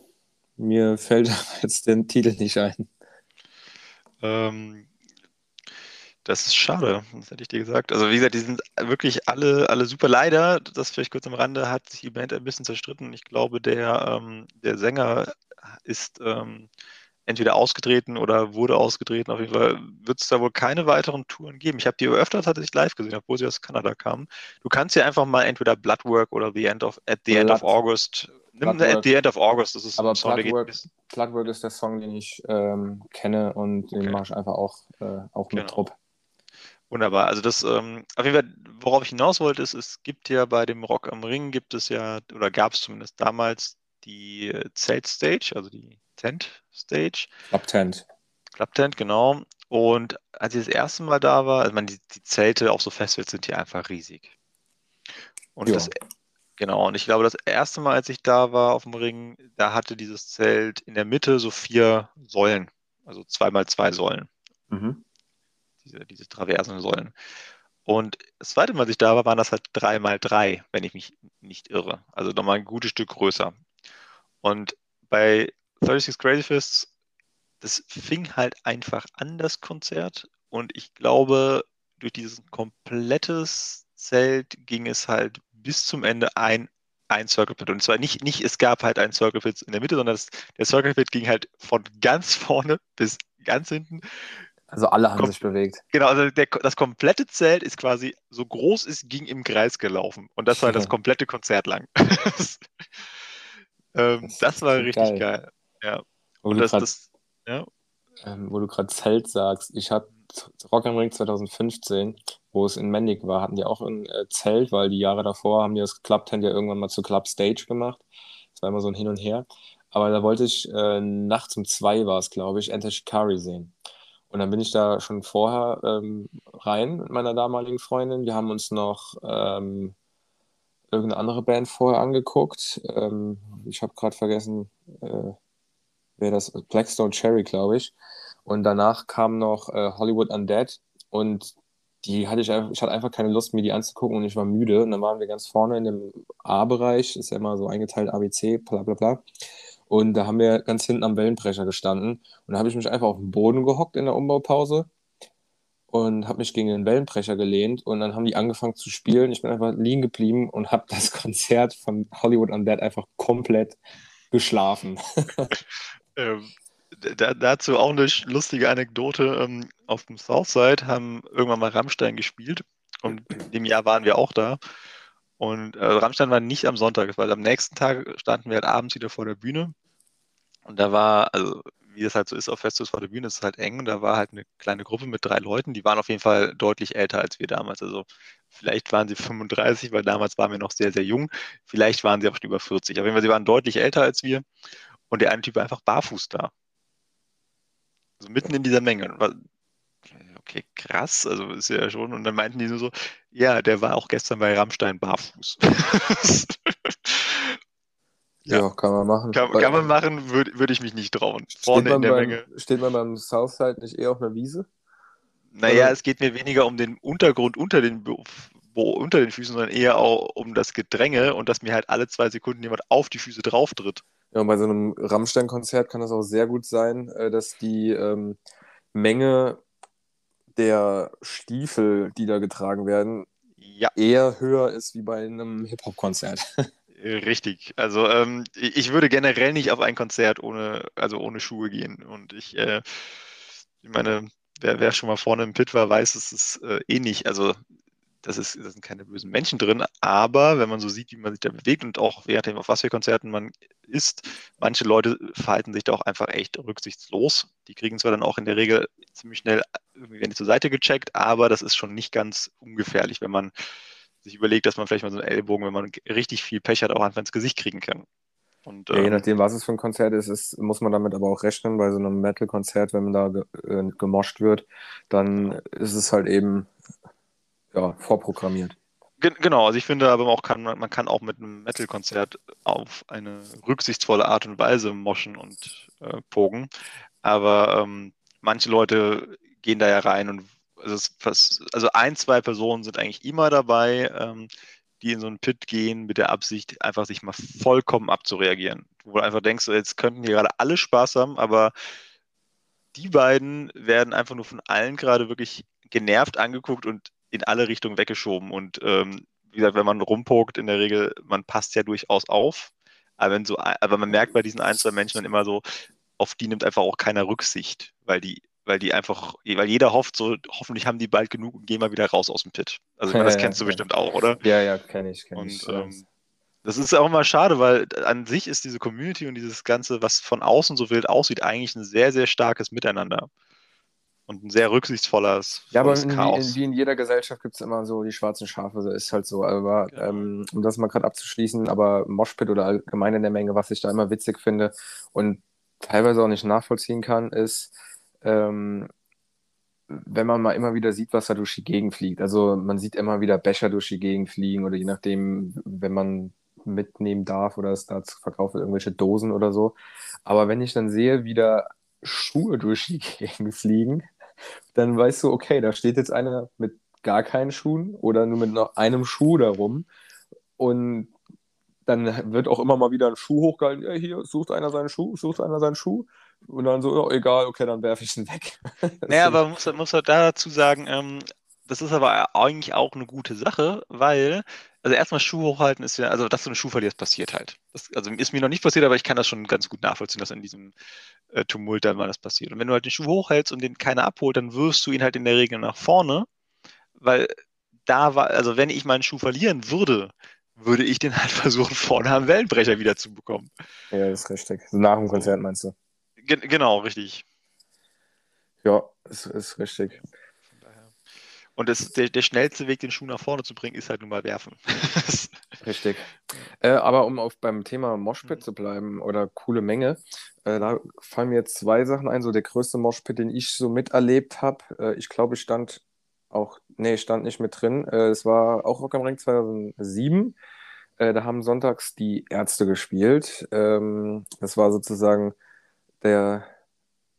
S1: mir fällt jetzt der Titel nicht ein.
S2: Ähm, das ist schade, das hätte ich dir gesagt. Also wie gesagt, die sind wirklich alle, alle super. Leider, das vielleicht kurz am Rande, hat sich die Band ein bisschen zerstritten. Ich glaube, der, ähm, der Sänger ist ähm, entweder ausgetreten oder wurde ausgetreten. Auf jeden Fall wird es da wohl keine weiteren Touren geben. Ich habe die öfter tatsächlich live gesehen, obwohl sie aus Kanada kamen. Du kannst ja einfach mal entweder Bloodwork oder The End of, At the Blood, End of August. Nimm Bloodwork. At the End of August, das ist
S1: Aber Song, Bloodwork, Bloodwork ist der Song, den ich ähm, kenne und den okay. mache ich einfach auch, äh, auch mit genau. Trupp.
S2: Wunderbar. Also das, ähm, auf jeden Fall, worauf ich hinaus wollte, ist, es gibt ja bei dem Rock am Ring gibt es ja, oder gab es zumindest damals die Zeltstage, also die Tent Stage.
S1: Club Tent.
S2: Club Tent, genau. Und als ich das erste Mal da war, also man, die, die Zelte auf so Festivals sind hier einfach riesig. Und das, genau, und ich glaube, das erste Mal, als ich da war auf dem Ring, da hatte dieses Zelt in der Mitte so vier Säulen, also zweimal zwei Säulen. Mhm. Diese, diese traversen Säulen. Und das zweite Mal, als ich da war, waren das halt drei mal drei, wenn ich mich nicht irre. Also nochmal ein gutes Stück größer. Und bei 36 Crazy Fists, das fing halt einfach an, das Konzert. Und ich glaube, durch dieses komplettes Zelt ging es halt bis zum Ende ein, ein Circle Pit. Und zwar nicht, nicht, es gab halt ein Circle Pit in der Mitte, sondern das, der Circle Pit ging halt von ganz vorne bis ganz hinten.
S1: Also alle haben Kom sich bewegt.
S2: Genau, also der, das komplette Zelt ist quasi so groß es ging im Kreis gelaufen. Und das war das komplette Konzert lang. ähm, das, das, war richtig geil. geil. Ja.
S1: Wo Und das, grad, das, ja. Ähm, wo du gerade Zelt sagst, ich habe Rock am Ring 2015, wo es in Mendig war, hatten die auch ein äh, Zelt, weil die Jahre davor haben die das Club Tent ja irgendwann mal zu Club Stage gemacht. Das war immer so ein Hin und Her. Aber da wollte ich äh, nachts um zwei war es, glaube ich, Enter Shikari sehen. Und dann bin ich da schon vorher ähm, rein mit meiner damaligen Freundin. Wir haben uns noch ähm, irgendeine andere Band vorher angeguckt. Ähm, ich habe gerade vergessen, äh, wäre das Blackstone Cherry, glaube ich. Und danach kam noch äh, Hollywood Undead und die hatte ich ich hatte einfach keine Lust, mir die anzugucken und ich war müde. Und dann waren wir ganz vorne in dem A-Bereich, ist ja immer so eingeteilt ABC, bla bla bla. Und da haben wir ganz hinten am Wellenbrecher gestanden. Und da habe ich mich einfach auf den Boden gehockt in der Umbaupause und habe mich gegen den Wellenbrecher gelehnt. Und dann haben die angefangen zu spielen. Ich bin einfach liegen geblieben und habe das Konzert von Hollywood Undead einfach komplett geschlafen.
S2: ähm, da, dazu auch eine lustige Anekdote. Ähm, auf dem Southside haben irgendwann mal Rammstein gespielt. Und in dem Jahr waren wir auch da. Und äh, Rammstein war nicht am Sonntag, weil am nächsten Tag standen wir halt abends wieder vor der Bühne. Und da war, also wie das halt so ist auf Festivals vor der Bühne, ist es halt eng. Und da war halt eine kleine Gruppe mit drei Leuten, die waren auf jeden Fall deutlich älter als wir damals. Also vielleicht waren sie 35, weil damals waren wir noch sehr, sehr jung. Vielleicht waren sie auch schon über 40. Auf jeden Fall, sie waren deutlich älter als wir. Und der eine Typ war einfach barfuß da. Also mitten in dieser Menge. Okay, krass, also ist ja schon. Und dann meinten die nur so, ja, der war auch gestern bei Rammstein barfuß.
S1: ja. ja, kann man machen.
S2: Kann, kann man machen, würde würd ich mich nicht trauen.
S1: Vorne in der beim, Menge. Steht man beim Southside nicht eher auf einer Wiese?
S2: Naja, Oder? es geht mir weniger um den Untergrund unter den, wo, unter den Füßen, sondern eher auch um das Gedränge und dass mir halt alle zwei Sekunden jemand auf die Füße drauf tritt.
S1: Ja, und bei so einem Rammstein-Konzert kann es auch sehr gut sein, äh, dass die ähm, Menge der Stiefel, die da getragen werden, ja. eher höher ist wie bei einem Hip-Hop-Konzert.
S2: Richtig. Also ähm, ich würde generell nicht auf ein Konzert ohne, also ohne Schuhe gehen. Und ich, äh, ich meine, wer, wer schon mal vorne im Pit war, weiß, es ist äh, eh nicht. Also das, ist, das sind keine bösen Menschen drin, aber wenn man so sieht, wie man sich da bewegt und auch je nachdem, auf was für Konzerten man ist, manche Leute verhalten sich da auch einfach echt rücksichtslos. Die kriegen zwar dann auch in der Regel ziemlich schnell irgendwie werden die zur Seite gecheckt, aber das ist schon nicht ganz ungefährlich, wenn man sich überlegt, dass man vielleicht mal so einen Ellbogen, wenn man richtig viel Pech hat, auch einfach ins Gesicht kriegen kann.
S1: Und, ja, je ähm, nachdem, was es für ein Konzert ist, ist, muss man damit aber auch rechnen. Bei so einem Metal-Konzert, wenn man da ge äh, gemoscht wird, dann ist es halt eben ja, vorprogrammiert.
S2: Genau, also ich finde aber auch kann, man kann auch mit einem Metal-Konzert auf eine rücksichtsvolle Art und Weise moschen und äh, pogen. Aber ähm, manche Leute gehen da ja rein und also, fast, also ein, zwei Personen sind eigentlich immer dabei, ähm, die in so einen Pit gehen mit der Absicht, einfach sich mal vollkommen abzureagieren. Wo du einfach denkst, jetzt könnten hier gerade alle Spaß haben, aber die beiden werden einfach nur von allen gerade wirklich genervt angeguckt und in alle Richtungen weggeschoben. Und ähm, wie gesagt, wenn man rumpokt, in der Regel, man passt ja durchaus auf. Aber, wenn so, aber man merkt bei diesen ein, zwei Menschen dann immer so, auf die nimmt einfach auch keiner Rücksicht, weil die, weil die einfach, weil jeder hofft, so hoffentlich haben die bald genug und gehen mal wieder raus aus dem Pit. Also meine, das ja, kennst ja, du bestimmt auch, oder?
S1: Ja, ja, kenne ich, kenne ich.
S2: Ähm, das ist auch immer schade, weil an sich ist diese Community und dieses Ganze, was von außen so wild aussieht, eigentlich ein sehr, sehr starkes Miteinander und ein sehr rücksichtsvolles
S1: Ja, aber in. In, wie in jeder Gesellschaft gibt es immer so die schwarzen Schafe, das ist halt so. Aber genau. ähm, um das mal gerade abzuschließen, aber Moshpit oder allgemein in der Menge, was ich da immer witzig finde und teilweise auch nicht nachvollziehen kann, ist, ähm, wenn man mal immer wieder sieht, was da durch die Gegend fliegt. Also man sieht immer wieder Becher durch die Gegend fliegen oder je nachdem, wenn man mitnehmen darf oder es da zu verkaufen, irgendwelche Dosen oder so. Aber wenn ich dann sehe, wie da Schuhe durch die Gegend fliegen, dann weißt du, okay, da steht jetzt einer mit gar keinen Schuhen oder nur mit noch einem Schuh darum. Und dann wird auch immer mal wieder ein Schuh hochgehalten. Ja, hier, sucht einer seinen Schuh, sucht einer seinen Schuh. Und dann so, ja, egal, okay, dann werfe ich ihn weg.
S2: naja, aber man muss, muss halt dazu sagen, ähm, das ist aber eigentlich auch eine gute Sache, weil, also erstmal Schuh hochhalten ist ja, also dass du eine Schuh verlierst, passiert halt. Das, also ist mir noch nicht passiert, aber ich kann das schon ganz gut nachvollziehen, dass in diesem äh, Tumult dann mal das passiert. Und wenn du halt den Schuh hochhältst und den keiner abholt, dann wirst du ihn halt in der Regel nach vorne, weil da war, also wenn ich meinen Schuh verlieren würde, würde ich den halt versuchen, vorne am Wellenbrecher wieder zu bekommen.
S1: Ja, das ist richtig. nach dem Konzert meinst du?
S2: Ge genau, richtig.
S1: Ja, ist, ist richtig.
S2: Und das, der, der schnellste Weg, den Schuh nach vorne zu bringen, ist halt nun mal werfen.
S1: Richtig. Äh, aber um auf beim Thema Moshpit mhm. zu bleiben oder coole Menge, äh, da fallen mir jetzt zwei Sachen ein. So der größte Moshpit, den ich so miterlebt habe. Äh, ich glaube, ich stand auch, nee, stand nicht mit drin. Äh, es war auch Rock am Ring 2007. Äh, da haben sonntags die Ärzte gespielt. Ähm, das war sozusagen der,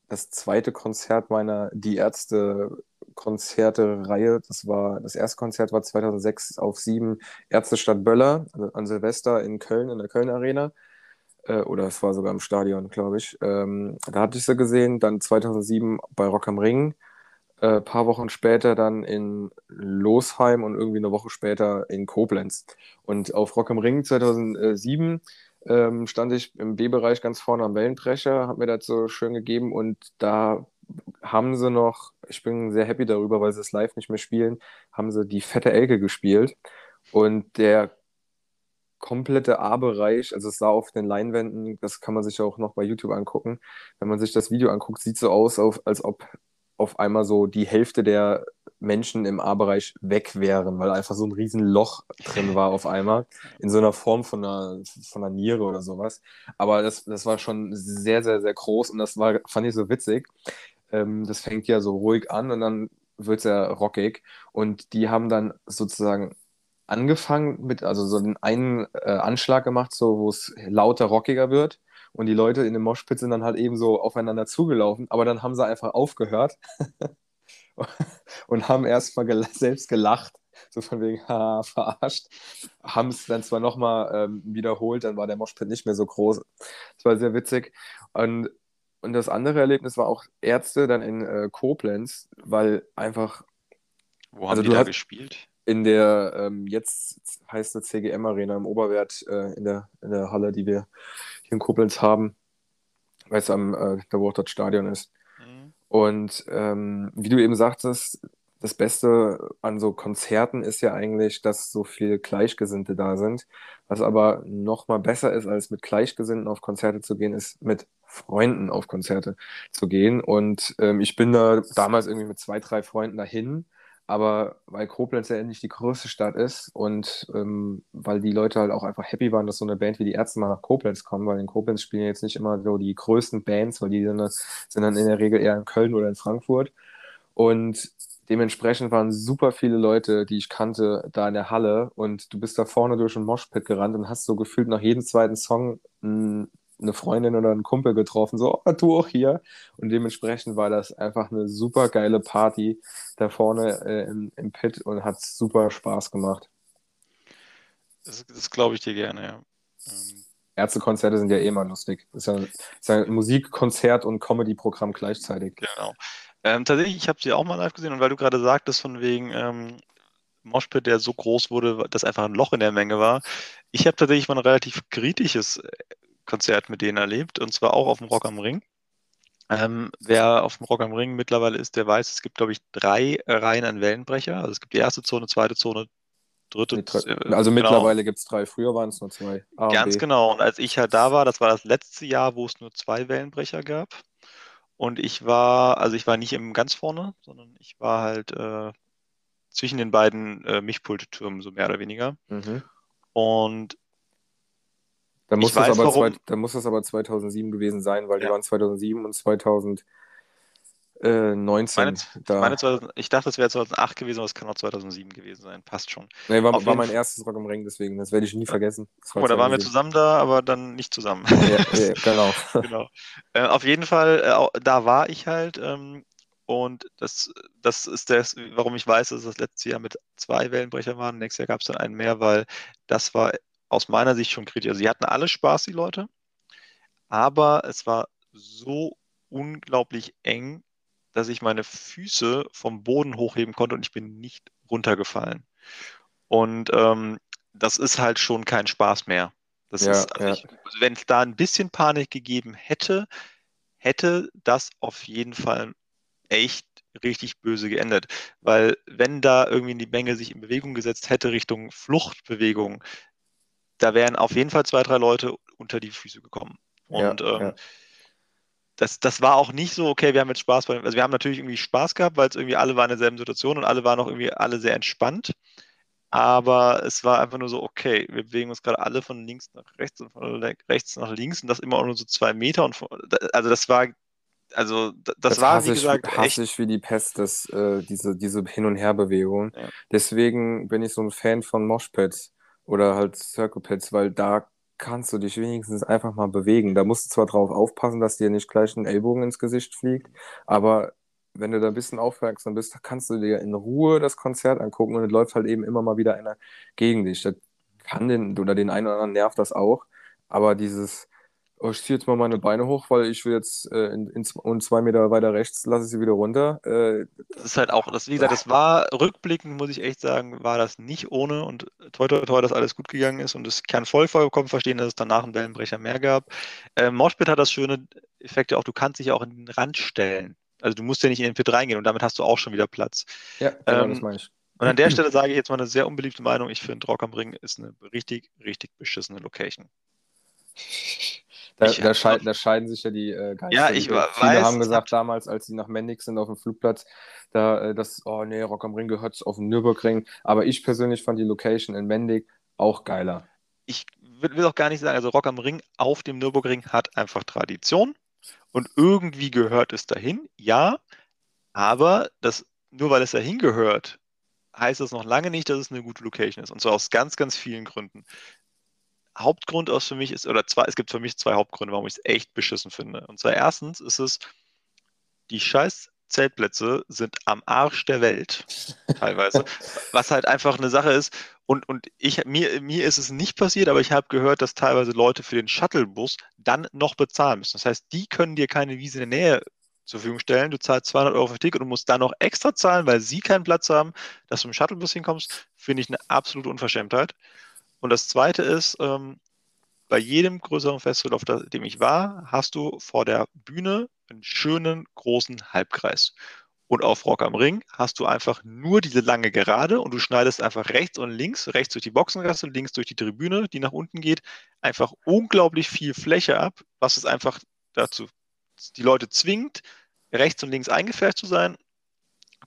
S1: das zweite Konzert meiner Die Ärzte Konzerte-Reihe. Das war, das erste Konzert war 2006 auf sieben Ärztestadt Böller an Silvester in Köln, in der Köln Arena. Äh, oder es war sogar im Stadion, glaube ich. Ähm, da hatte ich sie gesehen. Dann 2007 bei Rock am Ring. Ein äh, paar Wochen später dann in Losheim und irgendwie eine Woche später in Koblenz. Und auf Rock am Ring 2007 ähm, stand ich im B-Bereich ganz vorne am Wellenbrecher, hat mir das so schön gegeben und da haben sie noch, ich bin sehr happy darüber, weil sie es live nicht mehr spielen, haben sie die fette Elke gespielt und der komplette A-Bereich, also es sah auf den Leinwänden, das kann man sich auch noch bei YouTube angucken. Wenn man sich das Video anguckt, sieht so aus, als ob auf einmal so die Hälfte der Menschen im A-Bereich weg wären, weil einfach so ein riesen Loch drin war auf einmal, in so einer Form von einer, von einer Niere oder sowas. Aber das, das war schon sehr, sehr, sehr groß und das war, fand ich so witzig. Ähm, das fängt ja so ruhig an und dann wird es ja rockig. Und die haben dann sozusagen angefangen mit, also so einen äh, Anschlag gemacht, so wo es lauter rockiger wird. Und die Leute in dem Moshpit sind dann halt eben so aufeinander zugelaufen, aber dann haben sie einfach aufgehört und haben erstmal gel selbst gelacht, so von wegen, ha, verarscht. Haben es dann zwar nochmal ähm, wiederholt, dann war der Moshpit nicht mehr so groß. Das war sehr witzig. Und, und das andere Erlebnis war auch Ärzte dann in äh, Koblenz, weil einfach.
S2: Wo haben also die da gespielt?
S1: in der, ähm, jetzt heißt es CGM Arena im Oberwert, äh, in, der, in der Halle, die wir hier in Koblenz haben, weil es am äh, der Wartod Stadion ist. Mhm. Und ähm, wie du eben sagtest, das Beste an so Konzerten ist ja eigentlich, dass so viele Gleichgesinnte da sind. Was aber noch mal besser ist, als mit Gleichgesinnten auf Konzerte zu gehen, ist mit Freunden auf Konzerte zu gehen. Und ähm, ich bin da damals irgendwie mit zwei, drei Freunden dahin aber weil Koblenz ja nicht die größte Stadt ist und ähm, weil die Leute halt auch einfach happy waren, dass so eine Band wie die Ärzte mal nach Koblenz kommen, weil in Koblenz spielen jetzt nicht immer so die größten Bands, weil die sind, sind dann in der Regel eher in Köln oder in Frankfurt. Und dementsprechend waren super viele Leute, die ich kannte, da in der Halle und du bist da vorne durch ein Moshpit gerannt und hast so gefühlt nach jedem zweiten Song ein eine Freundin oder einen Kumpel getroffen, so, oh, du auch hier. Und dementsprechend war das einfach eine super geile Party da vorne äh, im, im Pit und hat super Spaß gemacht.
S2: Das, das glaube ich dir gerne, ja.
S1: Ähm. Ärztekonzerte sind ja eh mal lustig. Das ist ja, ist ja ein Musikkonzert und Comedy-Programm gleichzeitig.
S2: Genau. Ähm, tatsächlich, ich habe sie auch mal live gesehen und weil du gerade sagtest, von wegen ähm, Moshpit, der so groß wurde, dass einfach ein Loch in der Menge war. Ich habe tatsächlich mal ein relativ kritisches Konzert mit denen erlebt und zwar auch auf dem Rock am Ring. Ähm, wer auf dem Rock am Ring mittlerweile ist, der weiß, es gibt, glaube ich, drei Reihen an Wellenbrecher. Also es gibt die erste Zone, zweite Zone, dritte.
S1: Äh, also genau. mittlerweile gibt es drei. Früher waren es nur zwei.
S2: A Ganz genau. Und als ich halt da war, das war das letzte Jahr, wo es nur zwei Wellenbrecher gab. Und ich war, also ich war nicht im ganz vorne, sondern ich war halt äh, zwischen den beiden äh, Mischpulttürmen, so mehr oder weniger. Mhm. Und
S1: da muss, weiß, aber zwei, da muss das aber 2007 gewesen sein, weil ja. die waren 2007 und 2019 meine,
S2: da. Meine 2000, ich dachte, es wäre 2008 gewesen, aber es kann auch 2007 gewesen sein. Passt schon.
S1: Nee, war, war mein erstes Rock am Ring, deswegen, das werde ich nie vergessen.
S2: Oh, da waren wir zusammen da, aber dann nicht zusammen. Ja, ja genau. genau. Äh, auf jeden Fall, äh, da war ich halt. Ähm, und das, das ist das, warum ich weiß, dass das letzte Jahr mit zwei Wellenbrechern waren. Nächstes Jahr gab es dann einen mehr, weil das war aus meiner Sicht schon kritisch. Also sie hatten alle Spaß, die Leute, aber es war so unglaublich eng, dass ich meine Füße vom Boden hochheben konnte und ich bin nicht runtergefallen. Und ähm, das ist halt schon kein Spaß mehr. Das ja, ist, also ja. wenn es da ein bisschen Panik gegeben hätte, hätte das auf jeden Fall echt richtig böse geendet. Weil wenn da irgendwie die Menge sich in Bewegung gesetzt hätte Richtung Fluchtbewegung, da wären auf jeden Fall zwei, drei Leute unter die Füße gekommen. Und ja, ähm, ja. Das, das war auch nicht so, okay, wir haben jetzt Spaß bei, also wir haben natürlich irgendwie Spaß gehabt, weil es irgendwie alle waren in derselben Situation und alle waren auch irgendwie alle sehr entspannt. Aber es war einfach nur so, okay, wir bewegen uns gerade alle von links nach rechts und von rechts nach links und das immer auch nur so zwei Meter. Und von, also das war, also das, das war, wie gesagt,
S1: ich, hasse ich wie die Pest, das, äh, diese, diese Hin- und Herbewegung. Ja. Deswegen bin ich so ein Fan von Moshpads oder halt Circle Pits, weil da kannst du dich wenigstens einfach mal bewegen. Da musst du zwar drauf aufpassen, dass dir nicht gleich ein Ellbogen ins Gesicht fliegt, aber wenn du da ein bisschen aufmerksam bist, kannst du dir in Ruhe das Konzert angucken und es läuft halt eben immer mal wieder einer gegen dich. Das kann den oder den einen oder anderen nervt das auch, aber dieses ich ziehe jetzt mal meine Beine hoch, weil ich will jetzt äh, in, in, und zwei Meter weiter rechts lasse ich sie wieder runter. Äh,
S2: das ist halt auch, das, wie gesagt, das war rückblickend, muss ich echt sagen, war das nicht ohne und toi toi toi, dass alles gut gegangen ist und es kann voll vollkommen verstehen, dass es danach einen Wellenbrecher mehr gab. Äh, Moshpit hat das schöne Effekt ja auch, du kannst dich ja auch in den Rand stellen. Also du musst ja nicht in den Pit reingehen und damit hast du auch schon wieder Platz.
S1: Ja, genau, ähm, das meine ich.
S2: Und an der Stelle sage ich jetzt mal eine sehr unbeliebte Meinung. Ich finde, Rock am Ring ist eine richtig, richtig beschissene Location.
S1: Da, da, scheiden, da, scheiden sich ja die äh,
S2: Geister. Ja, ich
S1: Viele weiß, haben gesagt, damals, als sie nach Mendig sind auf dem Flugplatz, da, äh, das, oh nee, Rock am Ring gehört auf den Nürburgring. Aber ich persönlich fand die Location in Mendig auch geiler.
S2: Ich will, will auch gar nicht sagen, also Rock am Ring auf dem Nürburgring hat einfach Tradition und irgendwie gehört es dahin, ja, aber das, nur weil es dahin gehört, heißt das noch lange nicht, dass es eine gute Location ist. Und zwar aus ganz, ganz vielen Gründen. Hauptgrund aus für mich ist, oder zwei, es gibt für mich zwei Hauptgründe, warum ich es echt beschissen finde. Und zwar erstens ist es, die scheiß Zeltplätze sind am Arsch der Welt, teilweise. was halt einfach eine Sache ist. Und, und ich, mir, mir ist es nicht passiert, aber ich habe gehört, dass teilweise Leute für den Shuttlebus dann noch bezahlen müssen. Das heißt, die können dir keine Wiese in der Nähe zur Verfügung stellen. Du zahlst 200 Euro für Ticket und musst dann noch extra zahlen, weil sie keinen Platz haben, dass du im Shuttlebus hinkommst. Finde ich eine absolute Unverschämtheit. Und das Zweite ist, ähm, bei jedem größeren Festival, auf dem ich war, hast du vor der Bühne einen schönen großen Halbkreis. Und auf Rock am Ring hast du einfach nur diese lange Gerade und du schneidest einfach rechts und links, rechts durch die Boxengasse, links durch die Tribüne, die nach unten geht, einfach unglaublich viel Fläche ab, was es einfach dazu die Leute zwingt, rechts und links eingefärbt zu sein,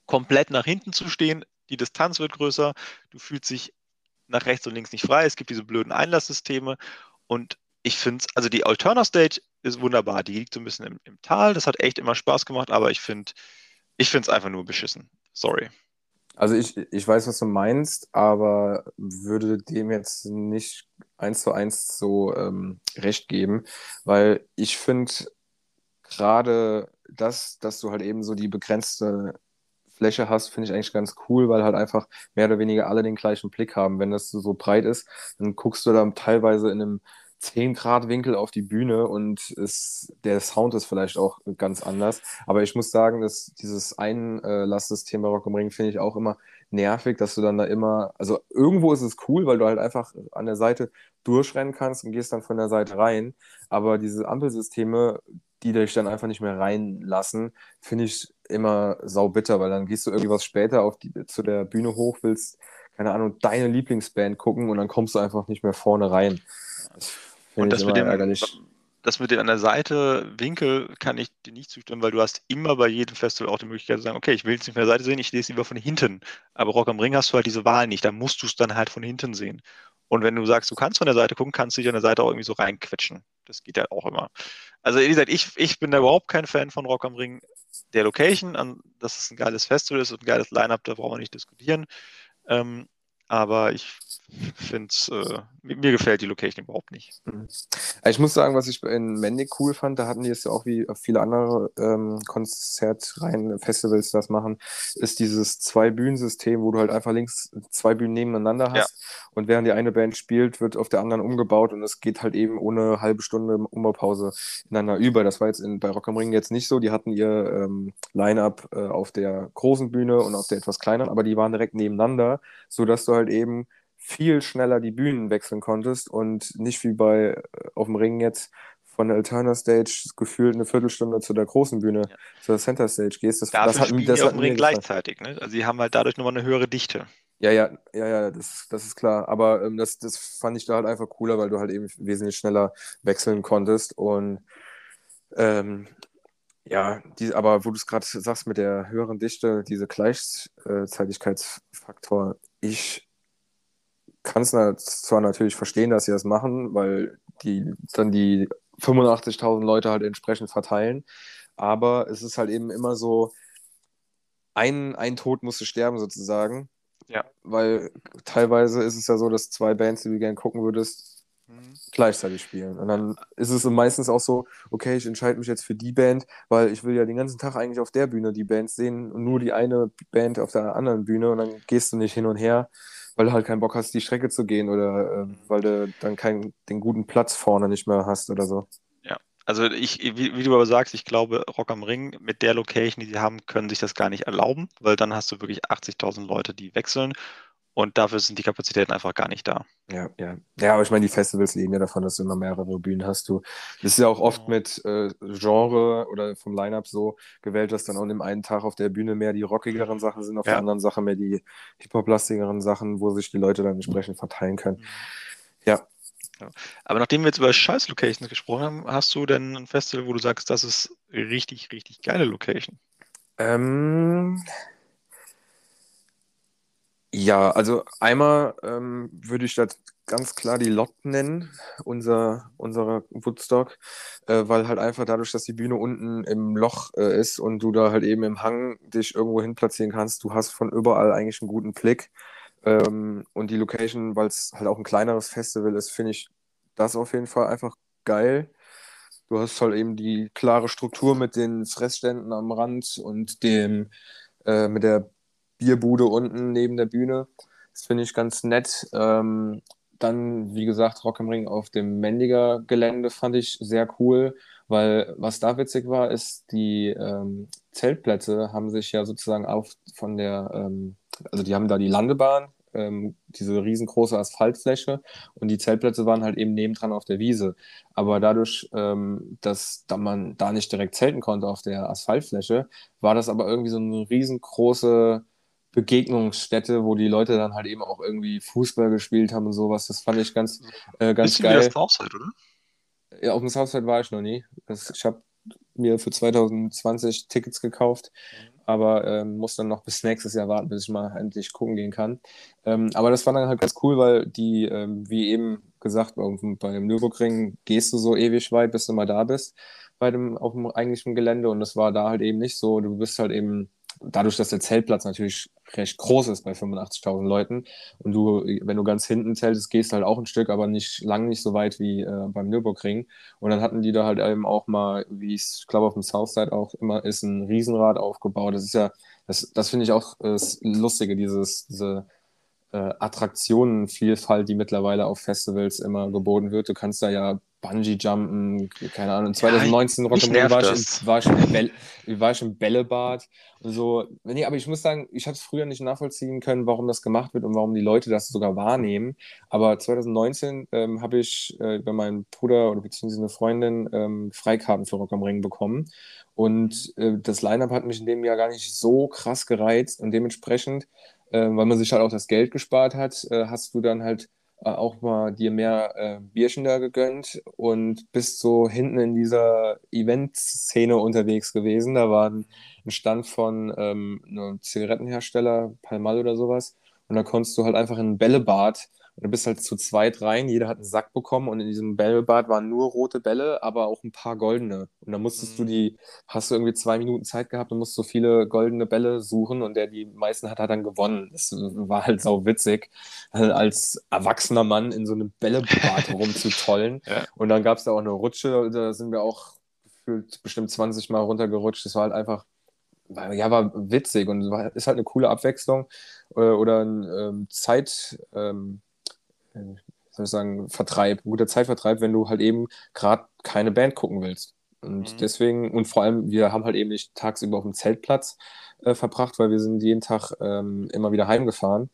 S2: komplett nach hinten zu stehen, die Distanz wird größer, du fühlst dich nach rechts und links nicht frei, es gibt diese blöden Einlasssysteme und ich finde es, also die Alterna Stage ist wunderbar, die liegt so ein bisschen im, im Tal, das hat echt immer Spaß gemacht, aber ich finde ich es einfach nur beschissen. Sorry.
S1: Also ich, ich weiß, was du meinst, aber würde dem jetzt nicht eins zu eins so ähm, recht geben, weil ich finde, gerade das, dass du halt eben so die begrenzte Fläche hast, finde ich eigentlich ganz cool, weil halt einfach mehr oder weniger alle den gleichen Blick haben. Wenn das so breit ist, dann guckst du dann teilweise in einem 10 Grad Winkel auf die Bühne und es, der Sound ist vielleicht auch ganz anders. Aber ich muss sagen, dass dieses Einlasssystem bei Rock am Ring finde ich auch immer nervig, dass du dann da immer, also irgendwo ist es cool, weil du halt einfach an der Seite durchrennen kannst und gehst dann von der Seite rein. Aber diese Ampelsysteme, die dich dann einfach nicht mehr reinlassen, finde ich immer saubitter, weil dann gehst du irgendwie was später auf die, zu der Bühne hoch, willst, keine Ahnung, deine Lieblingsband gucken und dann kommst du einfach nicht mehr vorne rein.
S2: Das und das mit dem, ärgerlich. Das mit dem an der Seite Winkel kann ich dir nicht zustimmen, weil du hast immer bei jedem Festival auch die Möglichkeit zu sagen, okay, ich will es nicht von der Seite sehen, ich lese lieber von hinten. Aber Rock am Ring hast du halt diese Wahl nicht, da musst du es dann halt von hinten sehen. Und wenn du sagst, du kannst von der Seite gucken, kannst du dich an der Seite auch irgendwie so reinquetschen. Das geht ja auch immer. Also wie gesagt, ich, ich bin da überhaupt kein Fan von Rock am Ring. Der Location, an, dass es ein geiles Festival ist und ein geiles Line-Up, da brauchen wir nicht diskutieren. Ähm, aber ich finde äh, mir gefällt die Location überhaupt nicht.
S1: Mhm. Ich muss sagen, was ich in Mendig cool fand, da hatten die es ja auch wie viele andere ähm, Konzertreihen, Festivals das machen, ist dieses Zwei-Bühnen-System, wo du halt einfach links zwei Bühnen nebeneinander hast ja. und während die eine Band spielt, wird auf der anderen umgebaut und es geht halt eben ohne halbe Stunde Umbaupause ineinander über. Das war jetzt in, bei Rock am Ring jetzt nicht so. Die hatten ihr ähm, Line-Up äh, auf der großen Bühne und auf der etwas kleineren, aber die waren direkt nebeneinander, sodass du halt eben viel schneller die Bühnen wechseln konntest und nicht wie bei äh, auf dem Ring jetzt von der Alterna Stage gefühlt eine Viertelstunde zu der großen Bühne, ja. zur Center Stage gehst.
S2: Das, Dafür das hat, das auf dem Ring gleichzeitig. Ne? Also sie haben halt dadurch nochmal eine höhere Dichte.
S1: Ja, ja, ja, ja, das, das ist klar. Aber ähm, das, das fand ich da halt einfach cooler, weil du halt eben wesentlich schneller wechseln konntest. Und ähm, ja, die, aber wo du es gerade sagst mit der höheren Dichte, diese Gleichzeitigkeitsfaktor, ich kann es zwar natürlich verstehen, dass sie das machen, weil die dann die 85.000 Leute halt entsprechend verteilen, aber es ist halt eben immer so, ein, ein Tod musste sterben sozusagen.
S2: Ja.
S1: Weil teilweise ist es ja so, dass zwei Bands, die du gerne gucken würdest, mhm. gleichzeitig spielen. Und dann ist es meistens auch so, okay, ich entscheide mich jetzt für die Band, weil ich will ja den ganzen Tag eigentlich auf der Bühne die Bands sehen und nur die eine Band auf der anderen Bühne und dann gehst du nicht hin und her weil du halt keinen Bock hast, die Strecke zu gehen oder äh, weil du dann keinen, den guten Platz vorne nicht mehr hast oder so.
S2: Also ich, wie, wie, du aber sagst, ich glaube, Rock am Ring mit der Location, die sie haben, können sich das gar nicht erlauben, weil dann hast du wirklich 80.000 Leute, die wechseln und dafür sind die Kapazitäten einfach gar nicht da.
S1: Ja, ja. Ja, aber ich meine, die Festivals leben ja davon, dass du immer mehrere Bühnen hast. Du, das ist ja auch oft mit äh, Genre oder vom Line-Up so gewählt, dass dann auch an dem einen Tag auf der Bühne mehr die rockigeren Sachen sind, auf ja. der anderen Sache mehr die Hip-Hop-lastigeren Sachen, wo sich die Leute dann entsprechend verteilen können. Mhm. Ja,
S2: aber nachdem wir jetzt über Scheiß-Locations gesprochen haben, hast du denn ein Festival, wo du sagst, das ist richtig, richtig geile Location?
S1: Ähm, ja, also einmal ähm, würde ich das ganz klar die Lot nennen, unser, unserer Woodstock, äh, weil halt einfach dadurch, dass die Bühne unten im Loch äh, ist und du da halt eben im Hang dich irgendwo hin platzieren kannst, du hast von überall eigentlich einen guten Blick. Ähm, und die Location, weil es halt auch ein kleineres Festival ist, finde ich das auf jeden Fall einfach geil. Du hast halt eben die klare Struktur mit den Fressständen am Rand und dem äh, mit der Bierbude unten neben der Bühne. Das finde ich ganz nett. Ähm, dann, wie gesagt, Rock im Ring auf dem Mendiger Gelände fand ich sehr cool, weil was da witzig war, ist, die ähm, Zeltplätze haben sich ja sozusagen auf von der, ähm, also die haben da die Landebahn, ähm, diese riesengroße Asphaltfläche und die Zeltplätze waren halt eben nebendran auf der Wiese. Aber dadurch, ähm, dass da man da nicht direkt zelten konnte auf der Asphaltfläche, war das aber irgendwie so eine riesengroße Begegnungsstätte, wo die Leute dann halt eben auch irgendwie Fußball gespielt haben und sowas. Das fand ich ganz, äh, ganz Bisschen geil. Wie das Southside, oder? Ja, auf dem Southside war ich noch nie. Das, ich habe mir für 2020 Tickets gekauft, mhm. aber ähm, muss dann noch bis nächstes Jahr warten, bis ich mal endlich gucken gehen kann. Ähm, aber das war dann halt ganz cool, weil die, ähm, wie eben gesagt, bei dem Nürburgring gehst du so ewig weit, bis du mal da bist bei dem, auf dem eigentlichen Gelände und das war da halt eben nicht so. Du bist halt eben dadurch, dass der Zeltplatz natürlich recht groß ist bei 85.000 Leuten und du, wenn du ganz hinten zeltest, gehst halt auch ein Stück, aber nicht lang nicht so weit wie äh, beim Nürburgring. Und dann hatten die da halt eben auch mal, wie ich glaube, auf dem Southside auch immer ist, ein Riesenrad aufgebaut. Das ist ja, das, das finde ich auch das Lustige, dieses, diese äh, Attraktionenvielfalt, die mittlerweile auf Festivals immer geboten wird. Du kannst da ja Bungee-Jumpen, keine Ahnung. 2019 ja, Rock'n'Roll war, ich, war, ich im Bälle, war ich im Bällebad und so. Nee, aber ich muss sagen, ich habe es früher nicht nachvollziehen können, warum das gemacht wird und warum die Leute das sogar wahrnehmen. Aber 2019 ähm, habe ich äh, bei meinem Bruder oder beziehungsweise eine Freundin ähm, Freikarten für Rock am Ring bekommen. Und äh, das Line-Up hat mich in dem Jahr gar nicht so krass gereizt und dementsprechend, äh, weil man sich halt auch das Geld gespart hat, äh, hast du dann halt äh, auch mal dir mehr äh, Bierchen da gegönnt und bist so hinten in dieser Event-Szene unterwegs gewesen. Da war ein, Stand von ähm, einem Zigarettenhersteller, Palmal oder sowas. Und da konntest du halt einfach in ein Bällebad und du bist halt zu zweit rein, jeder hat einen Sack bekommen und in diesem Bällebad waren nur rote Bälle, aber auch ein paar goldene. Und dann musstest mhm. du die, hast du irgendwie zwei Minuten Zeit gehabt und musst so viele goldene Bälle suchen und der die meisten hat, hat dann gewonnen. Das war halt sau witzig, halt als erwachsener Mann in so einem Bällebad rumzutollen. Ja. Und dann gab es da auch eine Rutsche, da sind wir auch gefühlt bestimmt 20 Mal runtergerutscht. Das war halt einfach ja, war witzig und ist halt eine coole Abwechslung äh, oder ein ähm, Zeit, ähm, soll ich sagen, Vertreib, ein guter Zeitvertreib, wenn du halt eben gerade keine Band gucken willst. Und mhm. deswegen, und vor allem, wir haben halt eben nicht tagsüber auf dem Zeltplatz äh, verbracht, weil wir sind jeden Tag ähm, immer wieder heimgefahren.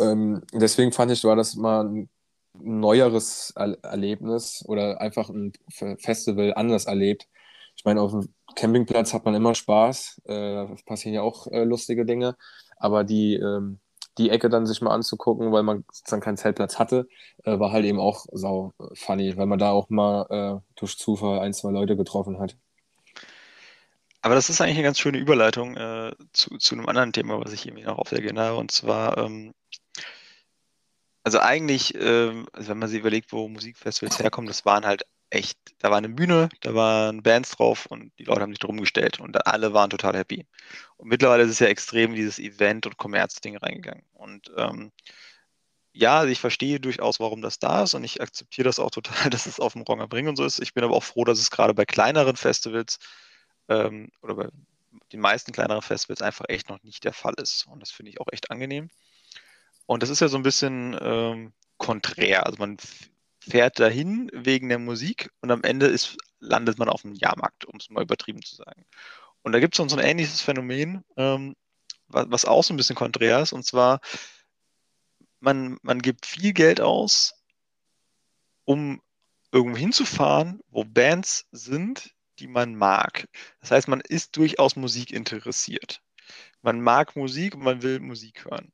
S1: Ähm, deswegen fand ich, war das mal ein neueres er Erlebnis oder einfach ein Festival anders erlebt. Ich meine, auf dem Campingplatz hat man immer Spaß, äh, passieren ja auch äh, lustige Dinge, aber die ähm, die Ecke dann sich mal anzugucken, weil man dann keinen Zeltplatz hatte, äh, war halt eben auch sau funny, weil man da auch mal äh, durch Zufall ein, zwei Leute getroffen hat.
S2: Aber das ist eigentlich eine ganz schöne Überleitung äh, zu, zu einem anderen Thema, was ich irgendwie noch auf der Agenda habe. Und zwar, ähm, also eigentlich, ähm, also wenn man sich überlegt, wo Musikfestivals herkommen, das waren halt echt, da war eine Bühne, da waren Bands drauf und die Leute haben sich drum gestellt und alle waren total happy. Und mittlerweile ist es ja extrem dieses Event- und Kommerzding reingegangen. Und ähm, ja, also ich verstehe durchaus, warum das da ist und ich akzeptiere das auch total, dass es auf dem Ronger Bring und so ist. Ich bin aber auch froh, dass es gerade bei kleineren Festivals ähm, oder bei den meisten kleineren Festivals einfach echt noch nicht der Fall ist. Und das finde ich auch echt angenehm. Und das ist ja so ein bisschen ähm, konträr. Also man fährt dahin wegen der Musik und am Ende ist, landet man auf dem Jahrmarkt, um es mal übertrieben zu sagen. Und da gibt es so ein ähnliches Phänomen, ähm, was, was auch so ein bisschen konträr ist, und zwar, man, man gibt viel Geld aus, um irgendwo hinzufahren, wo Bands sind, die man mag. Das heißt, man ist durchaus Musik interessiert. Man mag Musik und man will Musik hören.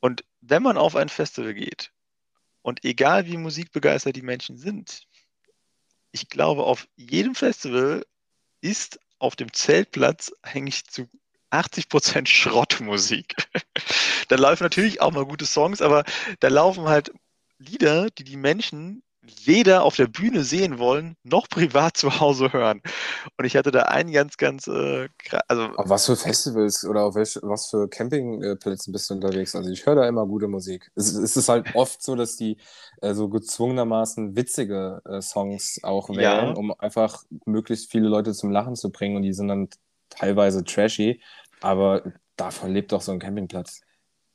S2: Und wenn man auf ein Festival geht, und egal wie musikbegeistert die Menschen sind, ich glaube, auf jedem Festival ist auf dem Zeltplatz eigentlich zu 80% Schrottmusik. da laufen natürlich auch mal gute Songs, aber da laufen halt Lieder, die die Menschen weder auf der Bühne sehen wollen, noch privat zu Hause hören. Und ich hatte da einen ganz, ganz, äh, also.
S1: Auf was für Festivals oder auf welche, was für Campingplätzen bist du unterwegs? Also ich höre da immer gute Musik. Es, es ist halt oft so, dass die äh, so gezwungenermaßen witzige äh, Songs auch wählen, ja. um einfach möglichst viele Leute zum Lachen zu bringen und die sind dann teilweise trashy, aber davon lebt doch so ein Campingplatz.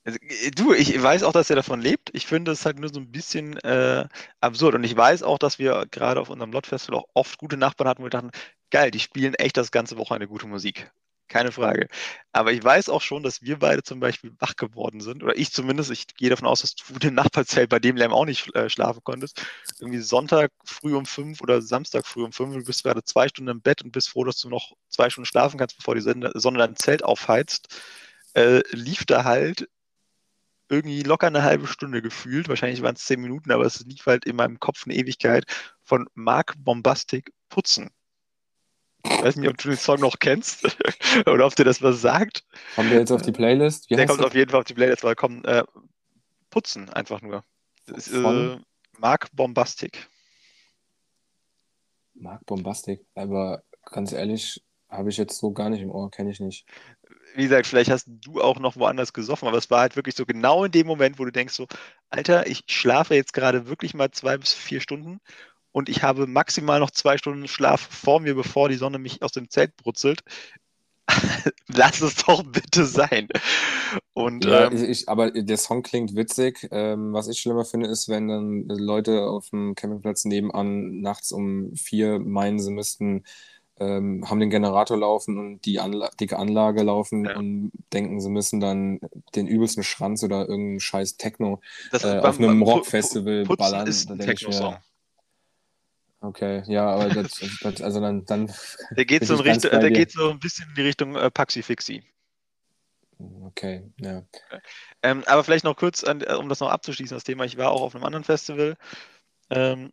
S2: Also, äh, du, ich weiß auch, dass er davon lebt. Ich finde es halt nur so ein bisschen äh, absurd. Und ich weiß auch, dass wir gerade auf unserem Lot-Festival auch oft gute Nachbarn hatten, wo wir dachten, geil, die spielen echt das ganze Wochenende gute Musik. Keine Frage. Aber ich weiß auch schon, dass wir beide zum Beispiel wach geworden sind. Oder ich zumindest. Ich gehe davon aus, dass du den Nachbarzelt bei dem Lärm auch nicht äh, schlafen konntest. Irgendwie Sonntag früh um fünf oder Samstag früh um fünf. Du bist gerade zwei Stunden im Bett und bist froh, dass du noch zwei Stunden schlafen kannst, bevor die Sonne dein Zelt aufheizt. Äh, lief da halt irgendwie locker eine halbe Stunde gefühlt. Wahrscheinlich waren es zehn Minuten, aber es lief halt in meinem Kopf eine Ewigkeit von Mark Bombastic Putzen. Ich weiß nicht, ob du den Song noch kennst oder ob dir das was sagt.
S1: Kommen wir jetzt auf die Playlist?
S2: Wie Der kommt du? auf jeden Fall auf die Playlist, weil kommen äh, Putzen einfach nur. Das ist, äh, Mark Bombastic.
S1: Mark Bombastic, aber ganz ehrlich, habe ich jetzt so gar nicht im Ohr, kenne ich nicht
S2: wie gesagt, vielleicht hast du auch noch woanders gesoffen, aber es war halt wirklich so genau in dem Moment, wo du denkst so, Alter, ich schlafe jetzt gerade wirklich mal zwei bis vier Stunden und ich habe maximal noch zwei Stunden Schlaf vor mir, bevor die Sonne mich aus dem Zelt brutzelt. Lass es doch bitte sein. Und,
S1: ja, ähm, ich, aber der Song klingt witzig. Ähm, was ich schlimmer finde, ist, wenn dann Leute auf dem Campingplatz nebenan nachts um vier meinen, sie müssten ähm, haben den Generator laufen und die Anla dicke Anlage laufen ja. und denken, sie müssen dann den übelsten Schranz oder irgendeinen scheiß Techno äh, auf einem Rockfestival ballern.
S2: Ist ein Techno-Song.
S1: Okay, ja, aber das, das, also dann, dann.
S2: Der geht so, Richtung, der geht so ein bisschen in die Richtung äh, Paxi Fixi.
S1: Okay, ja. Okay.
S2: Ähm, aber vielleicht noch kurz, an, um das noch abzuschließen, das Thema. Ich war auch auf einem anderen Festival ähm,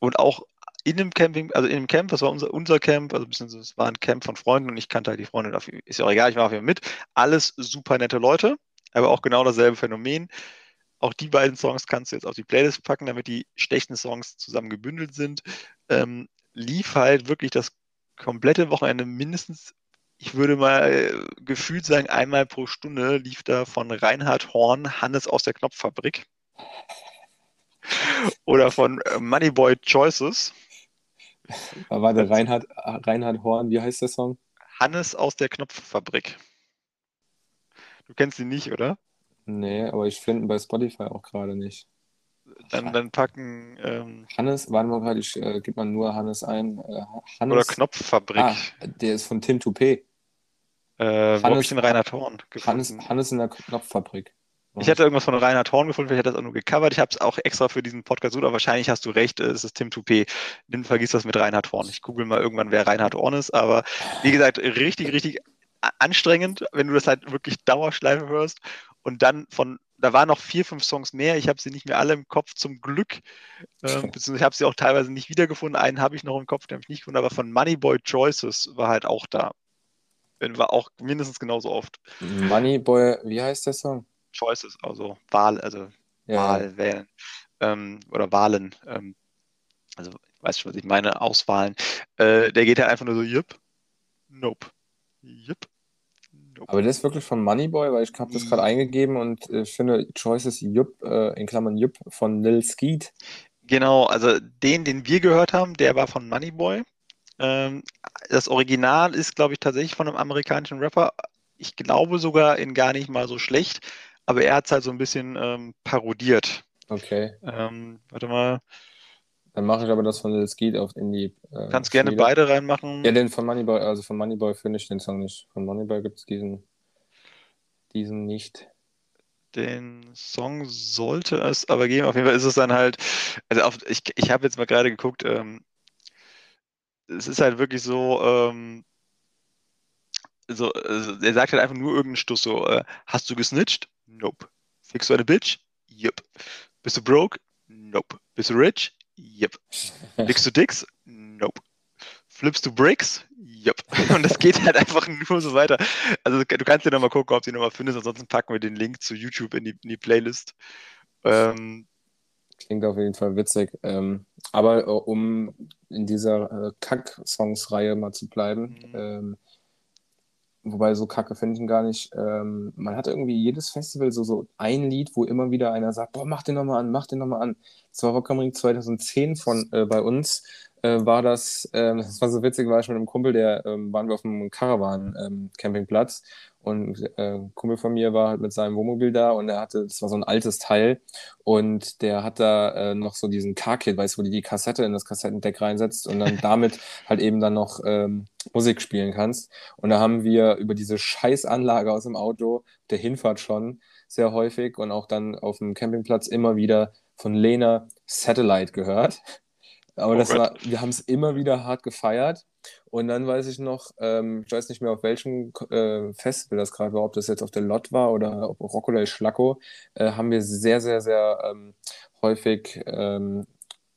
S2: und auch in dem Camping, also in dem Camp, das war unser, unser Camp, also es war ein Camp von Freunden und ich kannte halt die Freunde dafür, ist ja auch egal, ich war auf jeden Fall mit. Alles super nette Leute, aber auch genau dasselbe Phänomen. Auch die beiden Songs kannst du jetzt auf die Playlist packen, damit die schlechten Songs zusammen gebündelt sind. Ähm, lief halt wirklich das komplette Wochenende mindestens, ich würde mal äh, gefühlt sagen, einmal pro Stunde lief da von Reinhard Horn Hannes aus der Knopffabrik oder von äh, Moneyboy Choices.
S1: Warte, Reinhard, Reinhard Horn, wie heißt der Song?
S2: Hannes aus der Knopffabrik. Du kennst ihn nicht, oder?
S1: Nee, aber ich finde ihn bei Spotify auch gerade nicht.
S2: Dann, dann packen. Ähm,
S1: Hannes, warte mal gerade, ich äh, gebe mal nur Hannes ein. Äh, Hannes,
S2: oder Knopffabrik. Ah,
S1: der ist von Tim Toupé.
S2: Äh, Hannes, wo ich den Reinhard Horn
S1: gefunden? Hannes, Hannes in der Knopffabrik.
S2: Ich hatte irgendwas von Reinhard Horn gefunden, vielleicht hat das auch nur gecovert. Ich habe es auch extra für diesen Podcast aber wahrscheinlich hast du recht, es ist Tim Toupé. Nimm, vergiss das mit Reinhard Horn. Ich google mal irgendwann, wer Reinhard Horn ist, aber wie gesagt, richtig, richtig anstrengend, wenn du das halt wirklich Dauerschleife hörst und dann von, da waren noch vier, fünf Songs mehr, ich habe sie nicht mehr alle im Kopf, zum Glück, ähm, beziehungsweise ich habe sie auch teilweise nicht wiedergefunden, einen habe ich noch im Kopf, den habe ich nicht gefunden, aber von Moneyboy Choices war halt auch da. War auch mindestens genauso oft.
S1: Moneyboy, wie heißt der Song?
S2: Choices, also Wahl, also ja. Wahl wählen ähm, oder Wahlen. Ähm, also weißt du, was ich meine, Auswahlen. Äh, der geht ja einfach nur so, yep, nope, yep.
S1: Nope. Aber das ist wirklich von Moneyboy, weil ich habe das gerade eingegeben und äh, finde Choices Yup, äh, in Klammern Yup, von Lil Skeet.
S2: Genau, also den, den wir gehört haben, der war von Moneyboy. Ähm, das Original ist, glaube ich, tatsächlich von einem amerikanischen Rapper. Ich glaube sogar in gar nicht mal so schlecht aber er hat es halt so ein bisschen ähm, parodiert.
S1: Okay.
S2: Ähm, warte mal.
S1: Dann mache ich aber das von Lil Skeet auf in die.
S2: Äh, Kannst gerne beide reinmachen.
S1: Ja, den von Moneyboy, also von Moneyboy finde ich den Song nicht. Von Moneyboy gibt es diesen, diesen nicht.
S2: Den Song sollte es aber geben. Auf jeden Fall ist es dann halt, also auf, ich, ich habe jetzt mal gerade geguckt, ähm, es ist halt wirklich so, ähm, so, also er sagt halt einfach nur irgendeinen Stuss so, äh, hast du gesnitcht? Nope. Fickst du eine Bitch? Yep. Bist du broke? Nope. Bist du rich? Yep. Lickst du Dicks? Nope. Flippst du Bricks? Yep. Und das geht halt einfach nur so weiter. Also du kannst dir nochmal gucken, ob du ihn nochmal findest, ansonsten packen wir den Link zu YouTube in die, in die Playlist. Ähm,
S1: Klingt auf jeden Fall witzig. Ähm, aber uh, um in dieser äh, Kack-Songs-Reihe mal zu bleiben, mhm. ähm, wobei so kacke finde ich ihn gar nicht. Ähm, man hat irgendwie jedes Festival so, so ein Lied, wo immer wieder einer sagt, boah, mach den nochmal an, mach den nochmal an. Das war Rock am Ring 2010 von, äh, bei uns, äh, war das, äh, das war so witzig, war ich mit einem Kumpel, der ähm, waren wir auf einem Caravan-Campingplatz ähm, und äh, ein Kumpel von mir war halt mit seinem Wohnmobil da und er hatte, das war so ein altes Teil und der hat da äh, noch so diesen Car-Kit, weißt du, wo die die Kassette in das Kassettendeck reinsetzt und dann damit halt eben dann noch ähm, Musik spielen kannst. Und da haben wir über diese Scheißanlage aus dem Auto, der Hinfahrt schon, sehr häufig und auch dann auf dem Campingplatz immer wieder von Lena Satellite gehört. Aber oh das war, wir haben es immer wieder hart gefeiert. Und dann weiß ich noch, ähm, ich weiß nicht mehr auf welchem äh, Festival das gerade war, ob das jetzt auf der Lot war oder ob Roccolay Schlacko, äh, haben wir sehr, sehr, sehr ähm, häufig, ähm,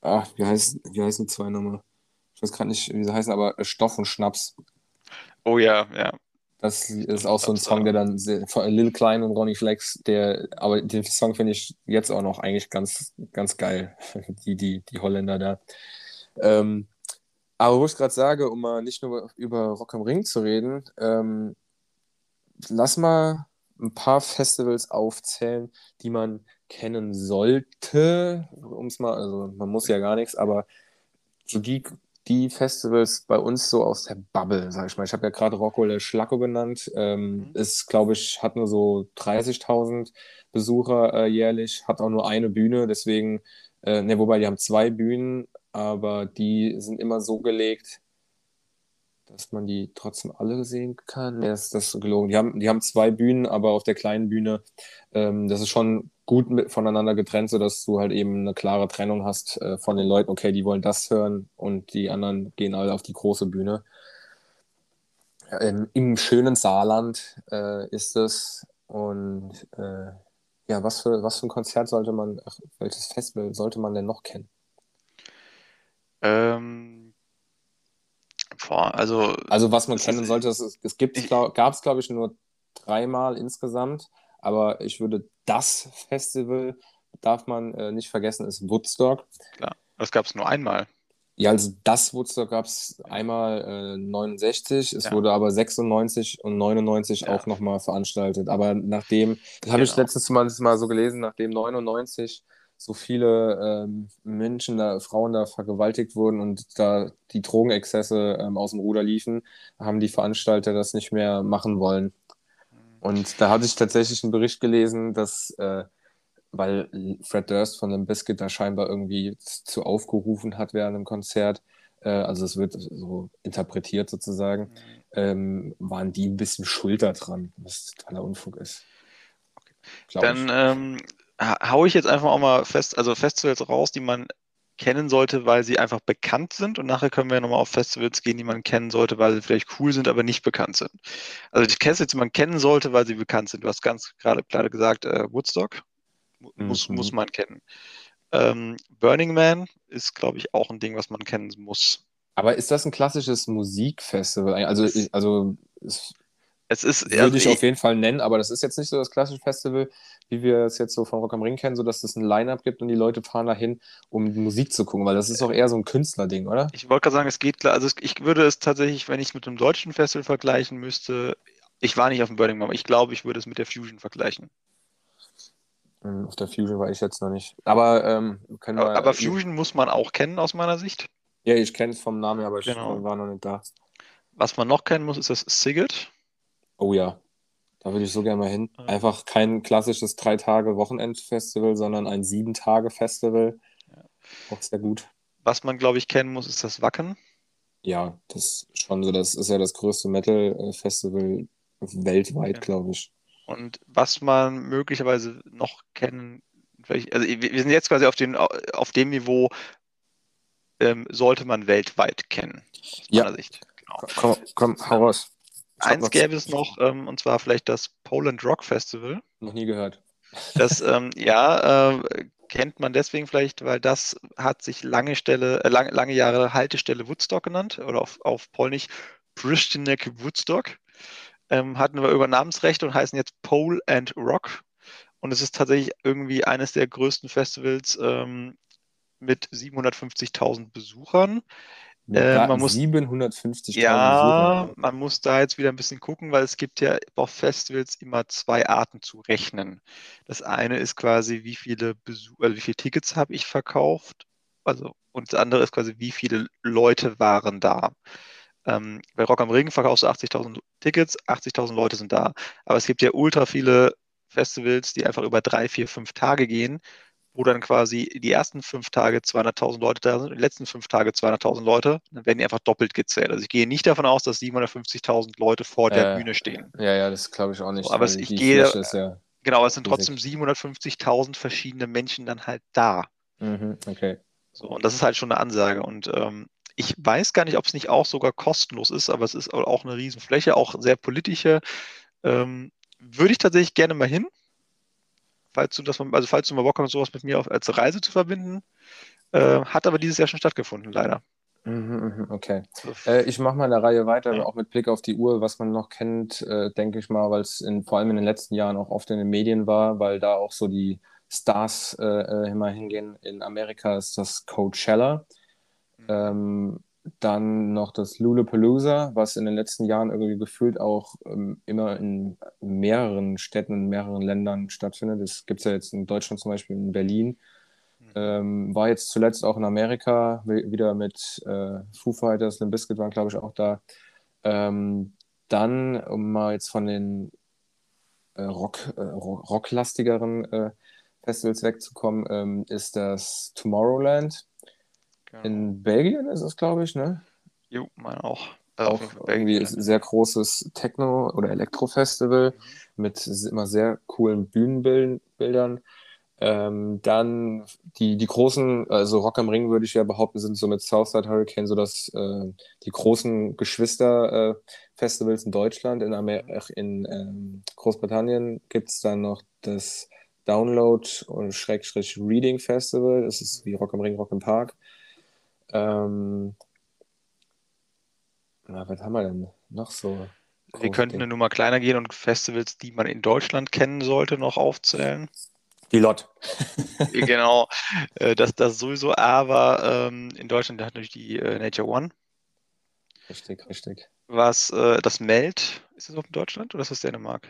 S1: ach, wie, heißt, wie heißen die zwei nochmal? Ich weiß gerade nicht, wie sie heißen, aber Stoff und Schnaps.
S2: Oh ja, ja.
S1: Das ist auch so ein Song, der dann sehr, von Lil Klein und Ronnie Flex, der, aber den Song finde ich jetzt auch noch eigentlich ganz, ganz geil. Die, die, die Holländer da. Ähm, aber wo ich gerade sage, um mal nicht nur über Rock am Ring zu reden, ähm, lass mal ein paar Festivals aufzählen, die man kennen sollte, um es mal, also man muss ja gar nichts, aber so die, die Festivals bei uns so aus der Bubble, sag ich mal. Ich habe ja gerade Rocco Le Schlacco genannt. Ähm, mhm. Ist, glaube ich, hat nur so 30.000 Besucher äh, jährlich, hat auch nur eine Bühne, deswegen, äh, ne, wobei die haben zwei Bühnen, aber die sind immer so gelegt, dass man die trotzdem alle sehen kann. Ja, ist das gelogen. Die haben, die haben zwei Bühnen, aber auf der kleinen Bühne, ähm, das ist schon gut mit, voneinander getrennt, sodass du halt eben eine klare Trennung hast äh, von den Leuten, okay, die wollen das hören und die anderen gehen alle auf die große Bühne. Im, Im schönen Saarland äh, ist es und äh, ja, was für, was für ein Konzert sollte man, ach, welches Festival sollte man denn noch kennen?
S2: Ähm, boah, also,
S1: also was man kennen sollte, es, es gab es, glaube ich, nur dreimal insgesamt, aber ich würde das Festival, darf man äh, nicht vergessen, ist Woodstock.
S2: Klar, das gab es nur einmal.
S1: Ja, also das Woodstock gab es einmal äh, 69, es ja. wurde aber 96 und 99 ja. auch nochmal veranstaltet. Aber nachdem, das genau. habe ich letztens mal, mal so gelesen, nachdem 99 so viele ähm, Menschen, da, Frauen da vergewaltigt wurden und da die Drogenexzesse ähm, aus dem Ruder liefen, haben die Veranstalter das nicht mehr machen wollen. Und da hatte ich tatsächlich einen Bericht gelesen, dass, äh, weil Fred Durst von dem Biscuit da scheinbar irgendwie zu aufgerufen hat während dem Konzert, äh, also es wird so interpretiert sozusagen, ähm, waren die ein bisschen schuld daran, was totaler Unfug ist.
S2: Okay. Dann hau ich jetzt einfach auch mal fest, also Festivals raus, die man kennen sollte, weil sie einfach bekannt sind. Und nachher können wir nochmal auf Festivals gehen, die man kennen sollte, weil sie vielleicht cool sind, aber nicht bekannt sind. Also die Festivals, die man kennen sollte, weil sie bekannt sind. Du hast ganz gerade gerade gesagt, äh, Woodstock muss, mhm. muss man kennen. Ähm, Burning Man ist, glaube ich, auch ein Ding, was man kennen muss.
S1: Aber ist das ein klassisches Musikfestival? Also, also
S2: es ist,
S1: würde also ich auf jeden Fall nennen, aber das ist jetzt nicht so das klassische Festival, wie wir es jetzt so von Rock am Ring kennen, so dass es ein Line-Up gibt und die Leute fahren dahin, um Musik zu gucken, weil das ist auch eher so ein Künstlerding, oder?
S2: Ich wollte gerade sagen, es geht klar, also ich würde es tatsächlich, wenn ich es mit einem deutschen Festival vergleichen müsste, ich war nicht auf dem Burning Man, aber ich glaube, ich würde es mit der Fusion vergleichen.
S1: Hm, auf der Fusion war ich jetzt noch nicht. Aber ähm, können wir.
S2: Aber Fusion muss man auch kennen aus meiner Sicht.
S1: Ja, ich kenne es vom Namen, aber ich genau. war noch nicht da.
S2: Was man noch kennen muss, ist das Siget.
S1: Oh ja. Da würde ich so gerne mal hin. Einfach kein klassisches Drei-Tage-Wochenend-Festival, sondern ein Sieben-Tage-Festival. Ja. Auch sehr gut.
S2: Was man, glaube ich, kennen muss, ist das Wacken.
S1: Ja, das ist schon so. Das ist ja das größte Metal-Festival weltweit, okay. glaube ich.
S2: Und was man möglicherweise noch kennen, also wir sind jetzt quasi auf, den, auf dem Niveau, ähm, sollte man weltweit kennen,
S1: aus meiner ja. Sicht. Genau. Komm, komm, hau raus.
S2: Eins gäbe es noch, ähm, und zwar vielleicht das Poland Rock Festival.
S1: Noch nie gehört.
S2: Das, ähm, ja, äh, kennt man deswegen vielleicht, weil das hat sich lange Stelle, äh, lang, lange Jahre Haltestelle Woodstock genannt oder auf, auf Polnisch Pristinek Woodstock. Ähm, hatten wir Übernahmensrechte und heißen jetzt Pole and Rock. Und es ist tatsächlich irgendwie eines der größten Festivals ähm, mit 750.000 Besuchern.
S1: Äh, man muss 750.000
S2: Ja, Besucher. man muss da jetzt wieder ein bisschen gucken, weil es gibt ja auf Festivals immer zwei Arten zu rechnen. Das eine ist quasi, wie viele Besuch also wie viele Tickets habe ich verkauft, also und das andere ist quasi, wie viele Leute waren da. Ähm, bei Rock am Ring verkaufst du 80.000 Tickets, 80.000 Leute sind da. Aber es gibt ja ultra viele Festivals, die einfach über drei, vier, fünf Tage gehen wo dann quasi die ersten fünf Tage 200.000 Leute da sind und die letzten fünf Tage 200.000 Leute, dann werden die einfach doppelt gezählt. Also ich gehe nicht davon aus, dass 750.000 Leute vor der äh, Bühne stehen.
S1: Ja, ja, das glaube ich auch nicht.
S2: So, aber ich gehe, ja genau, es sind trotzdem 750.000 verschiedene Menschen dann halt da.
S1: Mhm, okay.
S2: So, und das ist halt schon eine Ansage. Und ähm, ich weiß gar nicht, ob es nicht auch sogar kostenlos ist, aber es ist auch eine Riesenfläche, auch sehr politische. Ähm, würde ich tatsächlich gerne mal hin falls du das, also falls du mal Bock hast, sowas mit mir auf, als Reise zu verbinden. Äh, hat aber dieses Jahr schon stattgefunden, leider.
S1: Mhm, mhm, okay. Äh, ich mache mal eine Reihe weiter, ja. auch mit Blick auf die Uhr, was man noch kennt, äh, denke ich mal, weil es vor allem in den letzten Jahren auch oft in den Medien war, weil da auch so die Stars äh, äh immer hingehen. In Amerika ist das Coachella. Mhm. Ähm, dann noch das Lollapalooza, was in den letzten Jahren irgendwie gefühlt auch ähm, immer in mehreren Städten, in mehreren Ländern stattfindet. Das gibt es ja jetzt in Deutschland zum Beispiel, in Berlin. Mhm. Ähm, war jetzt zuletzt auch in Amerika, wieder mit äh, Foo Fighters, Limp Bizkit waren, glaube ich, auch da. Ähm, dann, um mal jetzt von den äh, Rock, äh, rocklastigeren äh, Festivals wegzukommen, ähm, ist das Tomorrowland Genau. In Belgien ist es, glaube ich, ne?
S2: Jo, meine auch.
S1: Also auch irgendwie ein sehr großes Techno- oder Elektro-Festival mhm. mit immer sehr coolen Bühnenbildern. Ähm, dann die, die großen, also Rock am Ring würde ich ja behaupten, sind so mit Southside Hurricane so dass äh, die großen Geschwister-Festivals äh, in Deutschland. In, Amer in ähm, Großbritannien gibt es dann noch das Download und Schrägstrich Reading Festival. Das ist wie Rock am Ring, Rock im Park. Ähm, na, was haben wir denn noch so?
S2: Wir könnten eine Nummer kleiner gehen und Festivals, die man in Deutschland kennen sollte, noch aufzählen.
S1: Die Lot.
S2: genau, äh, das, das sowieso, aber ähm, in Deutschland hat natürlich die äh, Nature One.
S1: Richtig, richtig.
S2: Was äh, das Meld, ist das auch in Deutschland oder ist das Dänemark?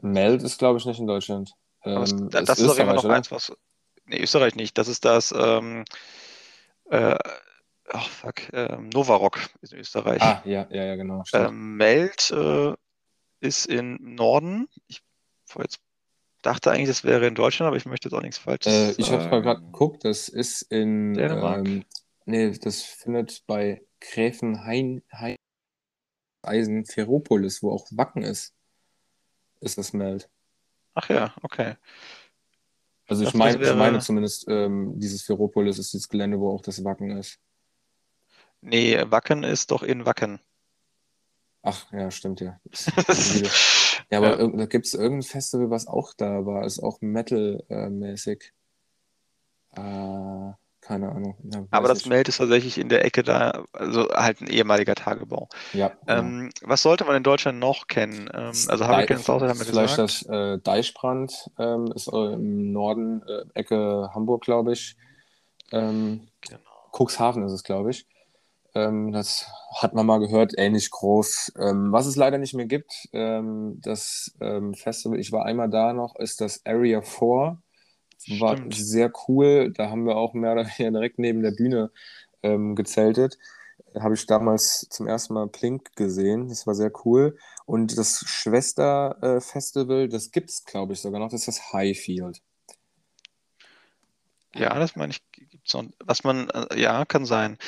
S1: Meld ist, glaube ich, nicht in Deutschland.
S2: Ähm, das, das ist, ist jeden Fall noch oder? eins, was. Nee, Österreich nicht. Das ist das. Ähm, äh, oh fuck, äh, Novarock ist in Österreich.
S1: Ah, ja, ja, ja, genau.
S2: Ähm, Meld äh, ist im Norden. Ich jetzt dachte eigentlich, das wäre in Deutschland, aber ich möchte jetzt auch nichts Falsches
S1: äh, Ich habe mal gerade geguckt, das ist in. Dänemark. Ähm, nee, das findet bei Gräfenhain Hein, Eisen Ferropolis, wo auch Wacken ist, ist das Meld.
S2: Ach ja, okay.
S1: Also ich, mein, wäre... ich meine zumindest, ähm, dieses Ferropolis ist das Gelände, wo auch das Wacken ist.
S2: Nee, Wacken ist doch in Wacken.
S1: Ach, ja, stimmt ja. ja, aber ja. da gibt es irgendein Festival, was auch da war, ist auch Metal-mäßig. Äh, keine Ahnung. Ja,
S2: Aber das Meld ist tatsächlich in der Ecke da, also halt ein ehemaliger Tagebau.
S1: Ja.
S2: Ähm, was sollte man in Deutschland noch kennen? Ähm, also Hurricane
S1: Southside haben wir Vielleicht gesagt. das äh, Deichbrand ähm, ist im Norden, äh, Ecke Hamburg, glaube ich. Ähm, genau. Cuxhaven ist es, glaube ich. Ähm, das hat man mal gehört, ähnlich groß. Ähm, was es leider nicht mehr gibt, das Festival, ich war einmal da noch, ist das Area 4 war sehr cool. Da haben wir auch mehr oder weniger direkt neben der Bühne ähm, gezeltet. habe ich damals zum ersten Mal Plink gesehen. Das war sehr cool. Und das Schwesterfestival, das gibt es, glaube ich, sogar noch. Das ist das Highfield.
S2: Ja, das meine ich, gibt's noch. Was man, äh, ja, kann sein.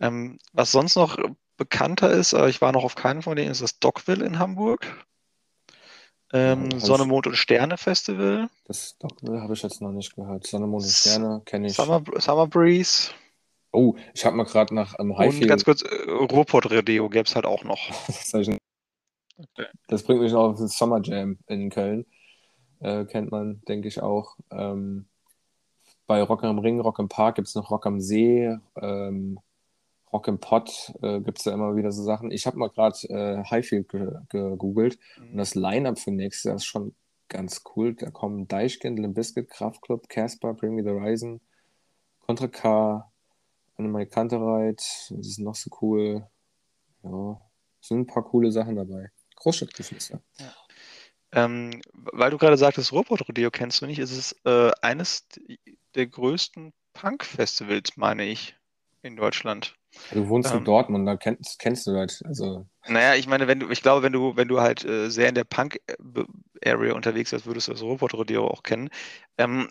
S2: Ähm, was sonst noch bekannter ist, aber ich war noch auf keinen von denen, ist das Dockville in Hamburg. Ähm,
S1: Ja,
S2: Sonne, Mond und Sterne Festival.
S1: Das Dockville habe ich jetzt noch nicht gehört. Sonne, Mond und Sterne kenne ich.
S2: Summer, Summer Breeze.
S1: Oh, ich habe mal gerade nach einem
S2: Und
S1: Highfield.
S2: ganz kurz, äh, Ruhrpott Rodeo gäbe es halt auch noch.
S1: Das, ich- das bringt mich noch auf den Summer Jam in Köln. Äh, kennt man, denke ich, auch. Ähm, bei Rock am Ring, Rock im Park gibt es noch Rock am See, ähm, Rock im Pott äh, gibt es da immer wieder so Sachen. Ich habe mal gerade äh, Highfield ge gegoogelt und das Line-Up für nächstes Jahr ist schon ganz cool. Da kommen Deichkind, Limp Bizkit, Kraftklub, Casper, Bring Me the Horizon, Contra K, Annemarie Kantereit, das ist noch so cool. Ja, sind ein paar coole Sachen dabei. Großstadtgeflüster.
S2: Ähm, weil du gerade sagtest, Ruhrpott Rodeo kennst du nicht, ist es äh, eines der größten Punk-Festivals, meine ich, in Deutschland.
S1: Du wohnst in
S2: Ähm.
S1: Dortmund, da kennst, kennst du halt. Also,
S2: Naja, ich meine, wenn du, ich glaube, wenn du, wenn du halt äh, sehr in der Punk-Area unterwegs bist, würdest du das Ruhrpott Rodeo auch kennen. Ähm,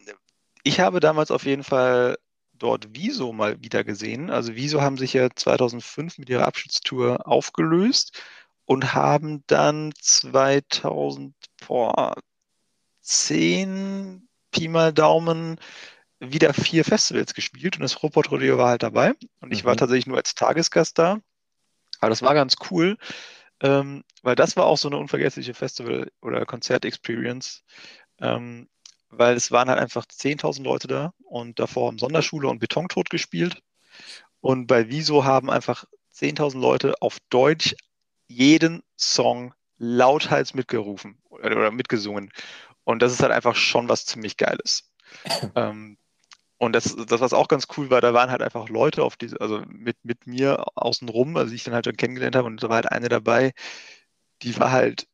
S2: ich habe damals auf jeden Fall dort Wieso mal wieder gesehen. Also Wieso haben sich ja 2005 mit ihrer Abschiedstour aufgelöst und haben dann 2010 Pi mal Daumen wieder vier Festivals gespielt und das Ruhrpott Rodeo war halt dabei und ich war
S1: Mhm.
S2: tatsächlich nur als Tagesgast da. Aber das war ganz cool, ähm, weil das war auch so eine unvergessliche Festival- oder Konzert-Experience, ähm, weil es waren halt einfach 10.000 Leute da und davor haben Sonderschule und Betontod gespielt. Und bei Wieso haben einfach 10.000 Leute auf Deutsch jeden Song lauthals mitgerufen oder, oder mitgesungen. Und das ist halt einfach schon was ziemlich Geiles. ähm, und das, das, was auch ganz cool war, da waren halt einfach Leute auf diese, also mit, mit mir außenrum, also ich dann halt schon kennengelernt habe, und da war halt eine dabei, die war halt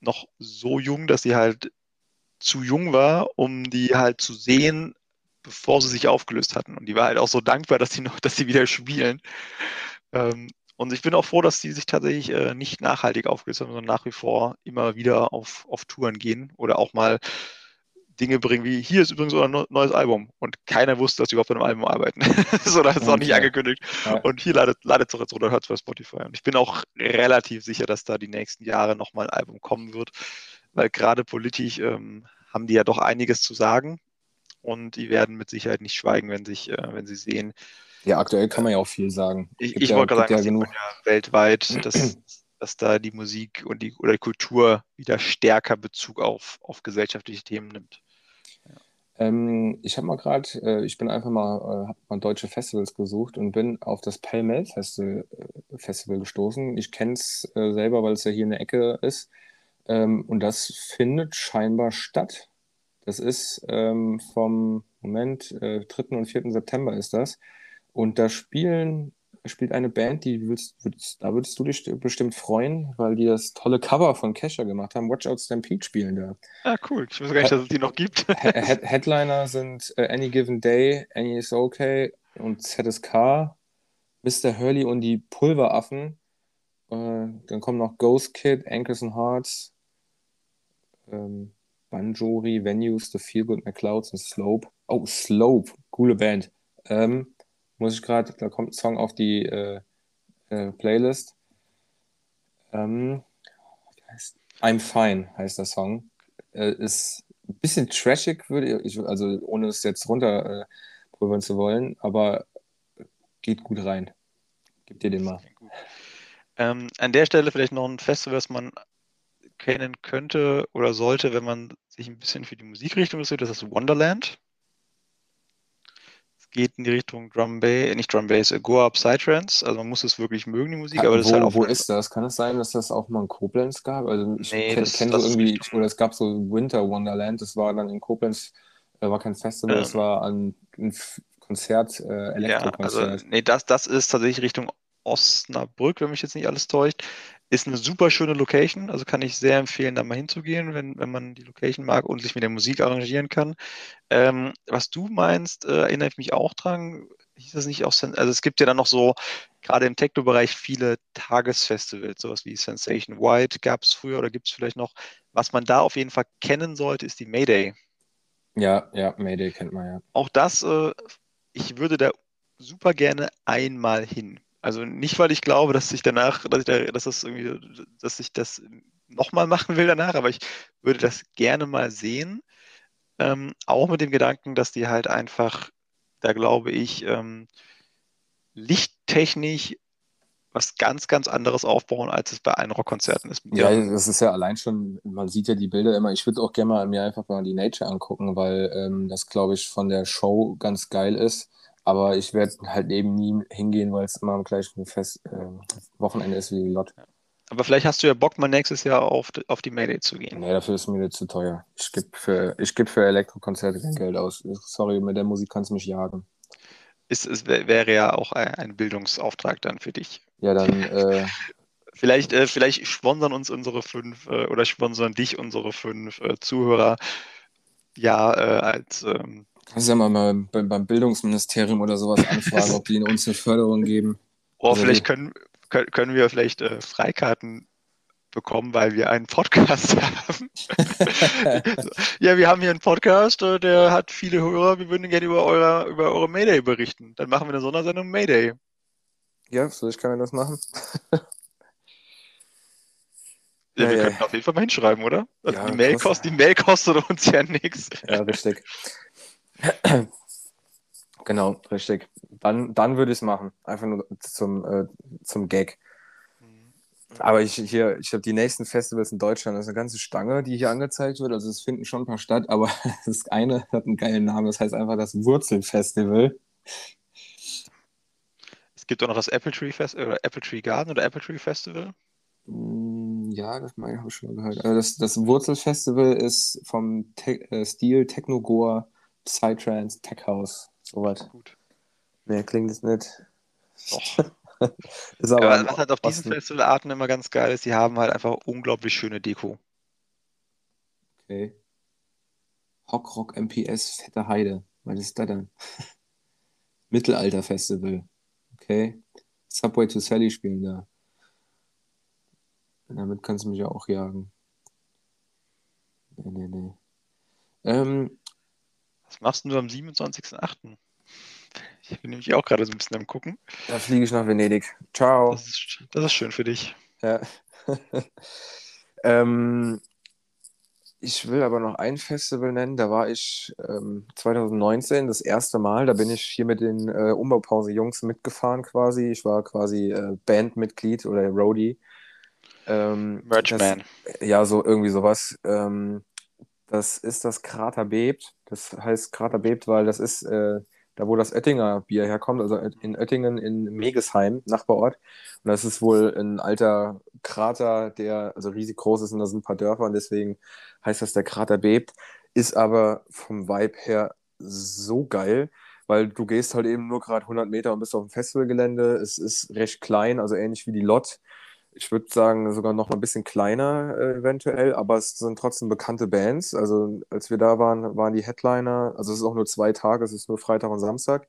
S2: noch so jung, dass sie halt zu jung war, um die halt zu sehen, bevor sie sich aufgelöst hatten. Und die war halt auch so dankbar, dass sie noch, dass sie wieder spielen. Ähm, und ich bin auch froh, dass die sich tatsächlich äh, nicht nachhaltig aufgelöst haben, sondern nach wie vor immer wieder auf, auf Touren gehen oder auch mal Dinge bringen, wie hier ist übrigens unser neu- neues Album. Und keiner wusste, dass sie überhaupt an einem Album arbeiten. so, das ist auch nicht
S1: Okay.
S2: angekündigt.
S1: Ja.
S2: Und hier ladet, ladet es doch jetzt runter, hört es bei Spotify. Und ich bin auch relativ sicher, dass da die nächsten Jahre nochmal ein Album kommen wird, weil gerade politisch ähm, haben die ja doch einiges zu sagen. Und die werden mit Sicherheit nicht schweigen, wenn, sich, äh, wenn sie sehen.
S1: ja, aktuell kann man ja auch viel sagen.
S2: Ich, ich
S1: ja,
S2: wollte gerade sagen,
S1: ja
S2: das ja weltweit, dass, dass da die Musik und die oder die Kultur wieder stärker Bezug auf, auf gesellschaftliche Themen nimmt.
S1: Ähm, ich habe mal gerade, äh, ich bin einfach mal, äh, habe mal deutsche Festivals gesucht und bin auf das Pell Mell Festival, äh, Festival gestoßen. Ich kenne es äh, selber, weil es ja hier in der Ecke ist. Ähm, und das findet scheinbar statt. Das ist ähm, vom Moment, äh, 3. und 4. September ist das. Und da spielen, spielt eine Band, die willst, würdest, da würdest du dich bestimmt freuen, weil die das tolle Cover von Kesha gemacht haben. Watch Out Stampede spielen da.
S2: Ah, cool. Ich wusste gar nicht, dass es die noch gibt.
S1: He- Head Headliner sind äh, Any Given Day, Any Is Okay und ZSK, Mr. Hurley und die Pulveraffen. Äh, dann kommen noch Ghost Kid, Ankles and Hearts, ähm, Banjori, Venues, The Feel Good McClouds und Slope. Oh, Slope, coole Band. Ähm, muss ich gerade, da kommt ein Song auf die äh, äh, Playlist. Ähm, I'm Fine heißt der Song. Äh, ist ein bisschen trashig, würde ich, also ohne es jetzt runter äh, zu wollen, aber geht gut rein. Gib dir den mal.
S2: Ähm, an der Stelle vielleicht noch ein Festival, das man kennen könnte oder sollte, wenn man sich ein bisschen für die Musikrichtung interessiert, das ist Wonderland. Geht in die Richtung Drum Bass, nicht Drum Bass, äh, Go Up Psytrance. Also man muss es wirklich mögen, die Musik, aber das ist
S1: wo,
S2: halt auch
S1: wo ist das? Kann es sein, dass das auch mal in Koblenz gab? Also ich
S2: Nee,
S1: kenne kenn so irgendwie,
S2: Richtung-
S1: oder es gab so Winter Wonderland, das war dann in Koblenz, äh, war kein Festival,
S2: Ähm.
S1: das war ein, ein Konzert, äh,
S2: Ja, also
S1: Elektrokonzert.
S2: nee, das, das ist tatsächlich Richtung Osnabrück, wenn mich jetzt nicht alles täuscht. Ist eine super schöne Location, also kann ich sehr empfehlen, da mal hinzugehen, wenn, wenn man die Location mag und sich mit der Musik arrangieren kann. Ähm, was du meinst, äh, erinnere ich mich auch dran. Hieß das nicht auch, also es gibt ja dann noch so gerade im Techno-Bereich viele Tagesfestivals, sowas wie Sensation White gab es früher oder gibt es vielleicht noch. Was man da auf jeden Fall kennen sollte, ist die Mayday.
S1: Ja, ja, Mayday kennt man ja.
S2: Auch das, äh, ich würde da super gerne einmal hin. Also nicht, weil ich glaube, dass ich danach, dass ich, da, dass das irgendwie, dass ich das nochmal machen will danach, aber ich würde das gerne mal sehen. Ähm, auch mit dem Gedanken, dass die halt einfach, da glaube ich, ähm, lichttechnisch was ganz, ganz anderes aufbauen, als es bei allen Rockkonzerten ist.
S1: Ja, das ist ja allein schon, man sieht ja die Bilder immer. Ich würde auch gerne mal mir einfach mal die Nature angucken, weil ähm, das, glaube ich, von der Show ganz geil ist. Aber ich werde halt eben nie hingehen, weil es immer am gleichen Fest, äh, Wochenende ist wie die Lot.
S2: Aber vielleicht hast du ja Bock, mal nächstes Jahr auf, auf die Mayday zu gehen.
S1: Nee, dafür ist mir zu teuer. Ich gebe für, geb für Elektrokonzerte kein Geld aus. Sorry, mit der Musik kannst du mich jagen.
S2: Es, es wäre ja auch ein Bildungsauftrag dann für dich.
S1: Ja, dann. Äh,
S2: vielleicht, äh, vielleicht sponsern uns unsere fünf äh, oder sponsern dich unsere fünf äh, Zuhörer ja äh, als. Ähm,
S1: Kannst ja mal beim, beim Bildungsministerium oder sowas anfragen, ob die uns eine Förderung geben.
S2: Oh, also vielleicht können, können, können wir vielleicht äh, Freikarten bekommen, weil wir einen Podcast haben. ja, wir haben hier einen Podcast, äh, der hat viele Hörer. Wir würden gerne über, eure, über eure Mayday berichten. Dann machen wir eine Sondersendung Mayday.
S1: Ja, ich kann ja das machen.
S2: Ja, wir ja, könnten ja. auf jeden Fall mal hinschreiben, oder? Also die, Mail kostet, die Mail kostet uns ja nichts.
S1: Ja, richtig. genau, richtig. Dann, dann würde ich es machen. Einfach nur zum, äh, zum Gag. Aber ich hier, ich habe die nächsten Festivals in Deutschland, das ist eine ganze Stange, die hier angezeigt wird. Also es finden schon ein paar statt, aber das eine hat einen geilen Namen, das heißt einfach das Wurzelfestival.
S2: Es gibt auch noch das Apple Tree Fest oder Apple Tree Garden oder Apple Tree Festival.
S1: Mm, ja, das meine ich, habe ich schon mal gehört. Also das, das Wurzelfestival ist vom Te äh, Stil Technogore, Psytrance, Tech House, sowas. Gut. Mehr klingt es nicht.
S2: Doch. ist aber ja, was halt auf diesen Festivalarten immer ganz geil ist, die haben halt einfach unglaublich schöne Deko.
S1: Okay. Hockrock MPS Fette Heide. Was ist das dann? Mittelalter-Festival. Okay. Subway to Sally spielen da. Damit kannst du mich ja auch jagen. Nee, nee, nee. Ähm,
S2: Was machst du am 27.08.? Ich bin nämlich auch gerade so ein bisschen am Gucken.
S1: Da fliege ich nach Venedig. Ciao.
S2: Das ist, das ist schön für dich.
S1: Ja. ähm, ich will aber noch ein Festival nennen. Da war ich ähm, 2019 das erste Mal. Da bin ich hier mit den äh, Umbaupause-Jungs mitgefahren quasi. Ich war quasi äh, Bandmitglied oder Roadie. Ähm,
S2: Merchman.
S1: Ja, so irgendwie sowas. Ähm, das ist das Krater bebt. Das heißt Krater bebt, weil das ist äh, da wo das Oettinger Bier herkommt, also in Oettingen in Megesheim, Nachbarort. Und das ist wohl ein alter Krater, der also riesig groß ist und da sind ein paar Dörfer und deswegen heißt das, der Krater bebt. Ist aber vom Vibe her so geil, weil du gehst halt eben nur gerade 100 Meter und bist auf dem Festivalgelände. Es ist recht klein, also ähnlich wie die Lot ich würde sagen, sogar noch ein bisschen kleiner äh, eventuell, aber es sind trotzdem bekannte Bands. Also als wir da waren, waren die Headliner, also es ist auch nur zwei Tage, es ist nur Freitag und Samstag.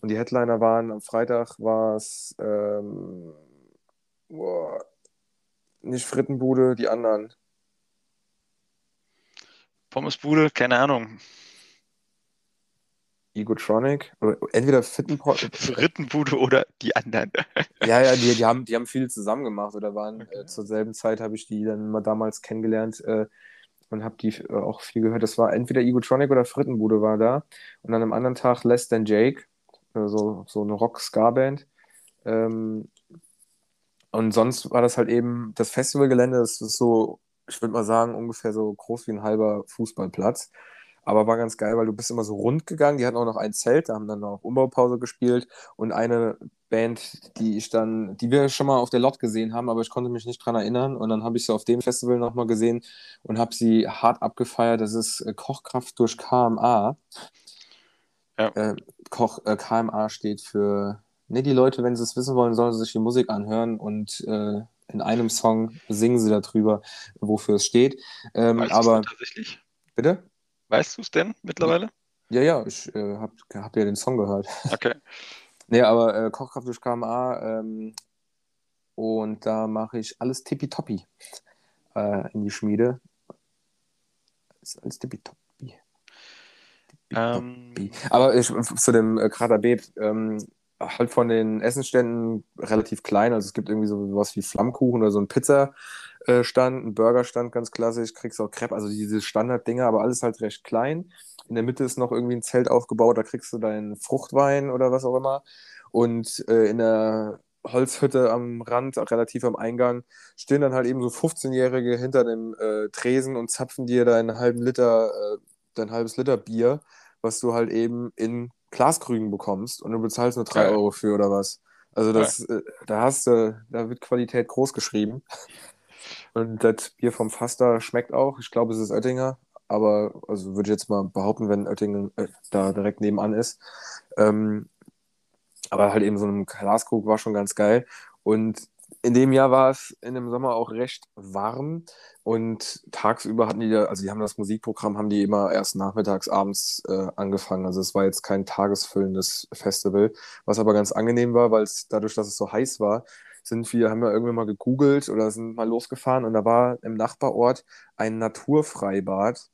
S1: Und die Headliner waren, am Freitag war es ähm, nicht Frittenbude, die anderen.
S2: Pommesbude, keine Ahnung.
S1: Egotronic, oder entweder Fittenpot.
S2: Frittenbude oder die anderen.
S1: ja, ja, die, die, haben, die haben viel zusammen gemacht oder waren okay. äh, zur selben Zeit, habe ich die dann mal damals kennengelernt äh, und habe die äh, auch viel gehört. Das war entweder Egotronic oder Frittenbude war da. Und dann am anderen Tag Less Than Jake, also so eine Rock-Ska-Band. Ähm, und sonst war das halt eben das Festivalgelände, das ist so, ich würde mal sagen, ungefähr so groß wie ein halber Fußballplatz. Aber war ganz geil, weil du bist immer so rund gegangen. Die hatten auch noch ein Zelt, da haben dann noch Umbaupause gespielt. Und eine Band, die ich dann, die wir schon mal auf der Lot gesehen haben, aber ich konnte mich nicht dran erinnern. Und dann habe ich sie auf dem Festival nochmal gesehen und habe sie hart abgefeiert. Das ist äh, Kochkraft durch KMA. Ja. Äh, Koch, äh, KMA steht für, ne, die Leute, wenn sie es wissen wollen, sollen sie sich die Musik anhören und äh, in einem Song singen sie darüber, wofür es steht. Ähm, aber tatsächlich? Bitte?
S2: Weißt du es denn mittlerweile?
S1: Ja, ja, ich äh, habe hab ja den Song gehört.
S2: Okay.
S1: Nee, aber äh, Kochkraft durch KMA ähm, und da mache ich alles tippitoppi äh, in die Schmiede. Ist alles tippitoppi.
S2: Ähm,
S1: Aber ich, zu dem äh, Krater B, ähm, halt von den Essenständen relativ klein. Also es gibt irgendwie so was wie Flammkuchen oder so ein Pizzastand, ein Burgerstand, ganz klassisch, kriegst auch Crepe, also diese Standarddinger, aber alles halt recht klein. In der Mitte ist noch irgendwie ein Zelt aufgebaut, da kriegst du deinen Fruchtwein oder was auch immer. Und äh, in der Holzhütte am Rand, relativ am Eingang, stehen dann halt eben so 15-Jährige hinter dem äh, Tresen und zapfen dir deinen halben Liter, äh, dein halbes Liter Bier, was du halt eben in Glaskrügen bekommst und du bezahlst nur 3
S2: Geil.
S1: Euro für oder was. Also das, äh, da hast du, da wird Qualität groß geschrieben. Und das Bier vom Fass da schmeckt auch. Ich glaube, es ist Oettinger, aber also würde ich jetzt mal behaupten, wenn Oettingen äh, da direkt nebenan ist. Ähm, aber halt eben so ein Glaskrug war schon ganz geil. Und in dem Jahr war es in dem Sommer auch recht warm und tagsüber hatten die, also die haben das Musikprogramm, haben die immer erst nachmittags, abends äh, angefangen. Also es war jetzt kein tagesfüllendes Festival, was aber ganz angenehm war, weil es dadurch, dass es so heiß war, sind wir, haben wir irgendwann mal gegoogelt oder sind mal losgefahren und da war im Nachbarort ein Naturfreibad.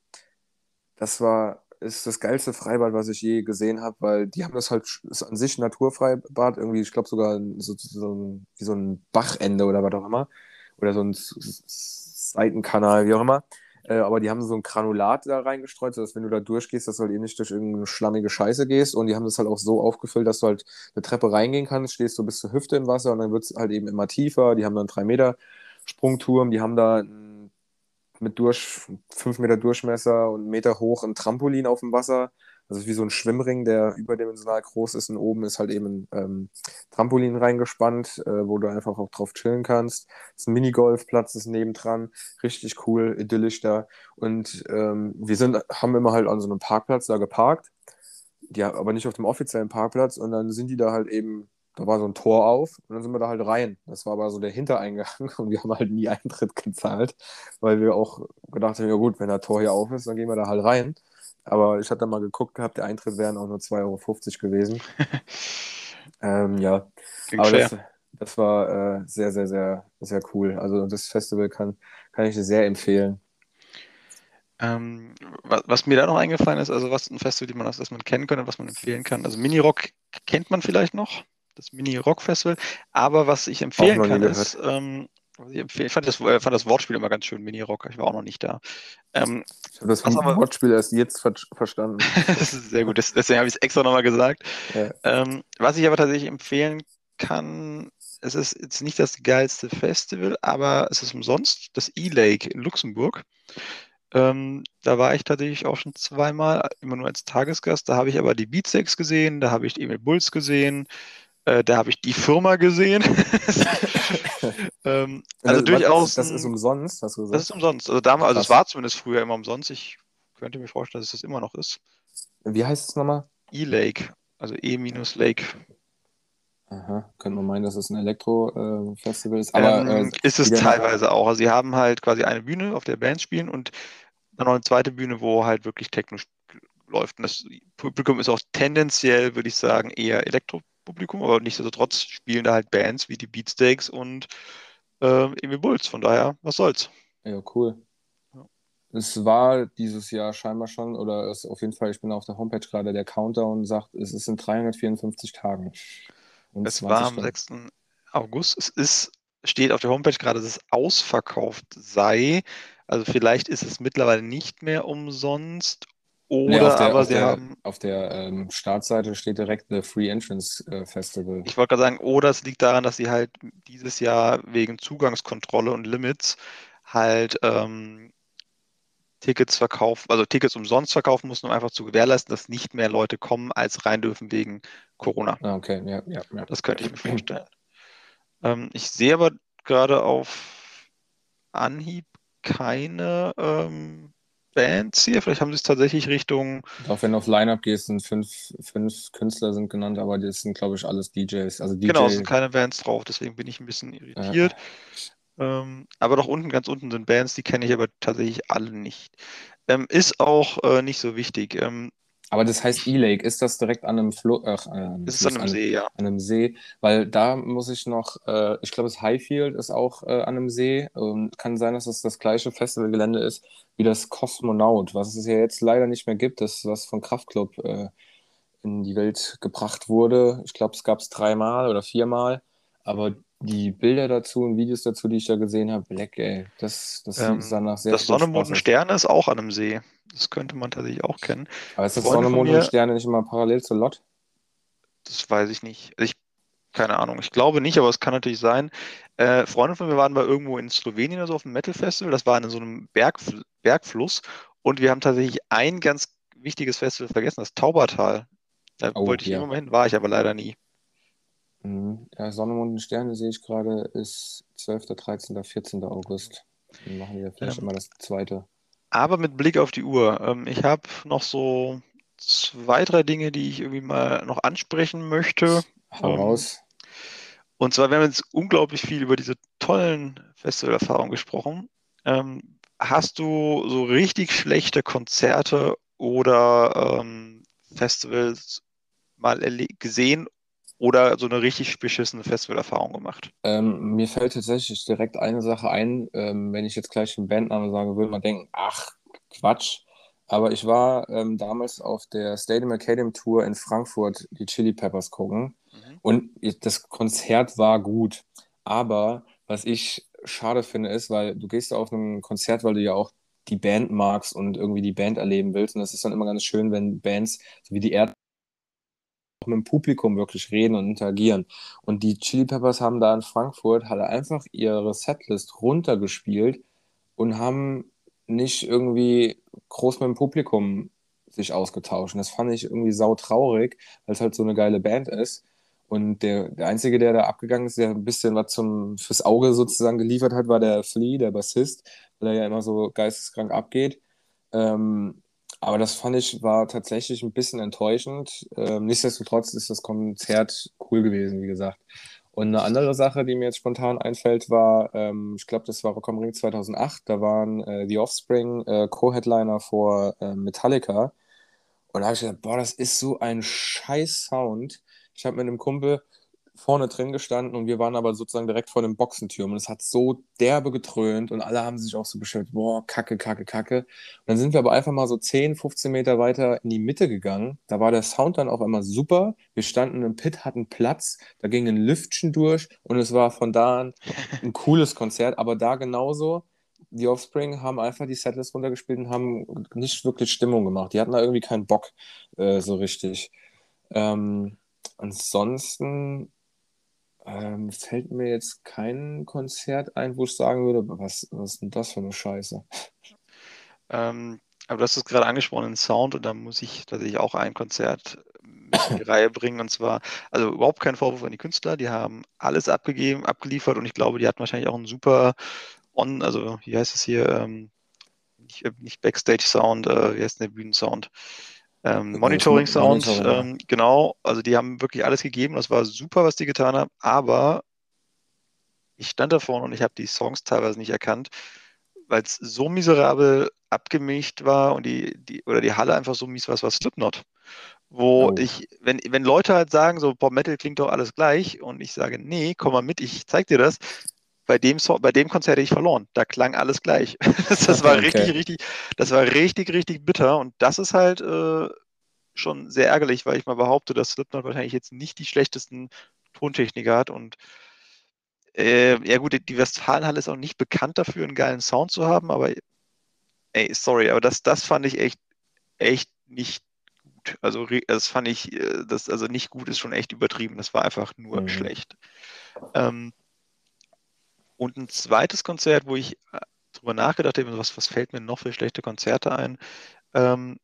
S1: Das war, ist das geilste Freibad, was ich je gesehen habe, weil die haben das halt, ist an sich ein Naturfreibad, irgendwie, ich glaube sogar so, so ein, wie so ein Bachende oder was auch immer. Oder so ein Seitenkanal, wie auch immer. Äh, aber die haben so ein Granulat da reingestreut, sodass wenn du da durchgehst, dass du halt eben nicht durch irgendeine schlammige Scheiße gehst. Und die haben das halt auch so aufgefüllt, dass du halt eine Treppe reingehen kannst, stehst so bis zur Hüfte im Wasser und dann wird es halt eben immer tiefer. Die haben dann drei Meter Sprungturm, die haben da ein mit durch, 5 Meter Durchmesser und einen Meter hoch ein Trampolin auf dem Wasser. Also wie so ein Schwimmring, der überdimensional groß ist und oben ist halt eben ein ähm, Trampolin reingespannt, äh, wo du einfach auch drauf chillen kannst. Das ist ein Minigolfplatz, ist nebendran. Richtig cool, idyllisch da. Und ähm, wir sind, haben immer halt an so einem Parkplatz da geparkt. Ja, aber nicht auf dem offiziellen Parkplatz. Und dann sind die da halt eben, da war so ein Tor auf und dann sind wir da halt rein. Das war aber so der Hintereingang und wir haben halt nie Eintritt gezahlt, weil wir auch gedacht haben, ja gut, wenn das Tor hier auf ist, dann gehen wir da halt rein. Aber ich hatte mal geguckt gehabt, der Eintritt wären auch nur 2,50 Euro gewesen. ähm, ja,
S2: Klingt
S1: aber das, das war äh, sehr, sehr, sehr, sehr cool. Also das Festival kann, kann ich dir sehr empfehlen.
S2: Ähm, was, was mir da noch eingefallen ist, also was ein Festival, die man, das man kennen könnte, was man empfehlen kann. Also Mini-Rock kennt man vielleicht noch, das Mini-Rock-Festival. Aber was ich empfehlen kann, ist, ähm, ich, fand das, äh, fand das Wortspiel immer ganz schön, Mini-Rock. Ich war auch noch nicht da. Ähm,
S1: Ich habe das
S2: aber-
S1: Wortspiel erst jetzt ver verstanden.
S2: das ist sehr gut, deswegen habe ich es extra nochmal gesagt.
S1: Ja.
S2: Ähm, was ich aber tatsächlich empfehlen kann, es ist jetzt nicht das geilste Festival, aber es ist umsonst, das E-Lake in Luxemburg. Ähm, da war ich tatsächlich auch schon zweimal, immer nur als Tagesgast. Da habe ich aber die Beatsteaks gesehen, da habe ich die Emil Bulls gesehen, äh, da habe ich die Firma gesehen. ähm, also
S1: Das-
S2: durchaus.
S1: Das ist umsonst, hast du
S2: das
S1: gesagt?
S2: ist umsonst. Also, damals, also es war zumindest früher immer umsonst. Ich könnte mir vorstellen, dass es das immer noch ist.
S1: Wie heißt es nochmal?
S2: E-Lake, also E-Lake.
S1: Aha, könnte man meinen, dass es ein Elektro-Festival ist. Aber
S2: ähm,
S1: äh,
S2: ist es teilweise auch. Also sie haben halt quasi eine Bühne, auf der Bands spielen und dann noch eine zweite Bühne, wo halt wirklich Techno läuft. Und das Publikum ist auch tendenziell, würde ich sagen, eher Elektropublikum, aber nichtsdestotrotz spielen da halt Bands wie die Beatsteaks und äh, Emil Bulls. Von daher, was soll's.
S1: Ja, cool.
S2: Ja.
S1: Es war dieses Jahr scheinbar schon, oder es auf jeden Fall, ich bin auf der Homepage gerade, der Countdown sagt, es ist in 354 Tagen. Und
S2: Es
S1: 20
S2: war am
S1: Stunden.
S2: 6. August. Es ist, steht auf der Homepage gerade, dass es ausverkauft sei. Also vielleicht ist es mittlerweile nicht mehr umsonst. Oder
S1: Nee, auf der,
S2: aber
S1: auf
S2: sie
S1: der,
S2: haben.
S1: auf der ähm, Startseite steht direkt The Free Entrance äh, Festival.
S2: Ich wollte gerade sagen, oder es liegt daran, dass sie halt dieses Jahr wegen Zugangskontrolle und Limits halt ähm, Tickets verkaufen, also Tickets umsonst verkaufen mussten, um einfach zu gewährleisten, dass nicht mehr Leute kommen, als rein dürfen wegen Corona.
S1: Ah, okay, ja, ja, ja.
S2: Das könnte ich mir vorstellen. Ähm, ich sehe aber gerade auf Anhieb keine ähm, Bands hier. Vielleicht haben sie es tatsächlich Richtung.
S1: Auch wenn du auf Line-Up gehst, sind fünf, fünf Künstler sind genannt, aber das sind, glaube ich, alles DJs. Also DJ,
S2: Genau, es sind keine Bands drauf, deswegen bin ich ein bisschen irritiert. Ähm, aber doch unten, ganz unten sind Bands, die kenne ich aber tatsächlich alle nicht. Ähm, ist auch äh, nicht so wichtig. Ähm,
S1: Aber das heißt E-Lake, ist das direkt an einem Fluss?
S2: Äh, ist an einem See, ja.
S1: An einem See, weil da muss ich noch, äh, ich glaube, das Highfield ist auch äh, an einem See. Und kann sein, dass es das gleiche Festivalgelände ist wie das Kosmonaut, was es ja jetzt leider nicht mehr gibt, das was von Kraftclub äh, in die Welt gebracht wurde. Ich glaube, es gab es dreimal oder viermal, aber die Bilder dazu und Videos dazu, die ich da gesehen habe, Black, ey, das, das
S2: ähm, sah nach sehr Das Sonne, Mond und Sterne ist auch an einem See. Das könnte man tatsächlich auch kennen.
S1: Aber ist das Sonne, Mond und Sterne nicht immer parallel zu Lot?
S2: Das weiß ich nicht. Ich, keine Ahnung. Ich glaube nicht, aber es kann natürlich sein. Äh, Freunde von mir waren mal irgendwo in Slowenien oder so auf dem Metal Festival. Das war in so einem Berg, Bergfluss. Und wir haben tatsächlich ein ganz wichtiges Festival vergessen, das Taubertal. Da oh, wollte ich ja. immer mal hin, war ich aber leider nie.
S1: Mhm. Ja, Sonne, Mond und Sterne sehe ich gerade, ist 12., 13., 14. August. Dann machen wir vielleicht ähm, immer das zweite.
S2: Aber mit Blick auf die Uhr. Ähm, ich habe noch so zwei, drei Dinge, die ich irgendwie mal noch ansprechen möchte.
S1: Heraus.
S2: Ähm, und zwar, wir haben jetzt unglaublich viel über diese tollen Festivalerfahrungen gesprochen. Ähm, hast du so richtig schlechte Konzerte oder ähm, Festivals mal gesehen oder so eine richtig beschissene Festivalerfahrung gemacht?
S1: Ähm, mir fällt tatsächlich direkt eine Sache ein, ähm, wenn ich jetzt gleich den Bandnamen sagen würde, man denken, ach, Quatsch. Aber ich war ähm, damals auf der Stadium Academy Tour in Frankfurt die Chili Peppers gucken mhm. und das Konzert war gut. Aber was ich schade finde, ist, weil du gehst auf ein Konzert, weil du ja auch die Band magst und irgendwie die Band erleben willst. Und das ist dann immer ganz schön, wenn Bands, so wie die Erd mit dem Publikum wirklich reden und interagieren. Und die Chili Peppers haben da in Frankfurt halt einfach ihre Setlist runtergespielt und haben nicht irgendwie groß mit dem Publikum sich ausgetauscht. Und das fand ich irgendwie sautraurig, weil es halt so eine geile Band ist. Und der, der Einzige, der da abgegangen ist, der ein bisschen was zum, fürs Auge sozusagen geliefert hat, war der Flea, der Bassist, weil er ja immer so geisteskrank abgeht. Ähm, aber das fand ich, war tatsächlich ein bisschen enttäuschend. Ähm, nichtsdestotrotz ist das Konzert cool gewesen, wie gesagt. Und eine andere Sache, die mir jetzt spontan einfällt, war, ähm, ich glaube, das war Rock am Ring 2008. Da waren äh, The Offspring äh, Co-Headliner vor äh, Metallica. Und da habe ich gedacht, boah, das ist so ein scheiß Sound. Ich habe mit einem Kumpel vorne drin gestanden und wir waren aber sozusagen direkt vor dem Boxentürm und es hat so derbe getrönt und alle haben sich auch so beschwert, boah, kacke, kacke, kacke. Und dann sind wir aber einfach mal so 10, 15 Meter weiter in die Mitte gegangen. Da war der Sound dann auf einmal super. Wir standen im Pit, hatten Platz, da ging ein Lüftchen durch und es war von da an ein cooles Konzert, aber da genauso. Die Offspring haben einfach die Setlist runtergespielt und haben nicht wirklich Stimmung gemacht. Die hatten da irgendwie keinen Bock äh, so richtig. Ähm, ansonsten ähm, fällt mir jetzt kein Konzert ein, wo ich sagen würde, was, was ist denn das für eine Scheiße?
S2: Ähm, aber du hast es gerade angesprochen, den Sound, und da muss ich tatsächlich auch ein Konzert in die Reihe bringen. Und zwar, also überhaupt kein Vorwurf an die Künstler, die haben alles abgegeben, abgeliefert und ich glaube, die hatten wahrscheinlich auch einen super On, also wie heißt es hier, ähm, nicht, nicht Backstage-Sound, äh, wie heißt denn der Bühnensound? Ähm, Monitoring Sound, Monitoring, ähm, genau. Also die haben wirklich alles gegeben. Das war super, was die getan haben. Aber ich stand da vorne und ich habe die Songs teilweise nicht erkannt, weil es so miserabel abgemischt war und die, die, oder die Halle einfach so mies war, es war Slipknot. Wo oh. ich, wenn, wenn Leute halt sagen, so Pop Metal klingt doch alles gleich und ich sage, nee, komm mal mit, ich zeig dir das, bei dem, so bei dem Konzert hätte ich verloren. Da klang alles gleich. das, das war okay. richtig, richtig, das war richtig, richtig bitter. Und das ist halt äh, schon sehr ärgerlich, weil ich mal behaupte, dass Slipknot wahrscheinlich jetzt nicht die schlechtesten Tontechniker hat. Und äh, ja gut, die Westfalenhalle ist auch nicht bekannt dafür, einen geilen Sound zu haben, aber ey, sorry, aber das, das fand ich echt, echt nicht gut. Also das fand ich, äh, das, also nicht gut ist schon echt übertrieben. Das war einfach nur mhm. schlecht. Ähm, und ein zweites Konzert, wo ich äh, drüber nachgedacht habe, was, was fällt mir noch für schlechte Konzerte ein? Ähm,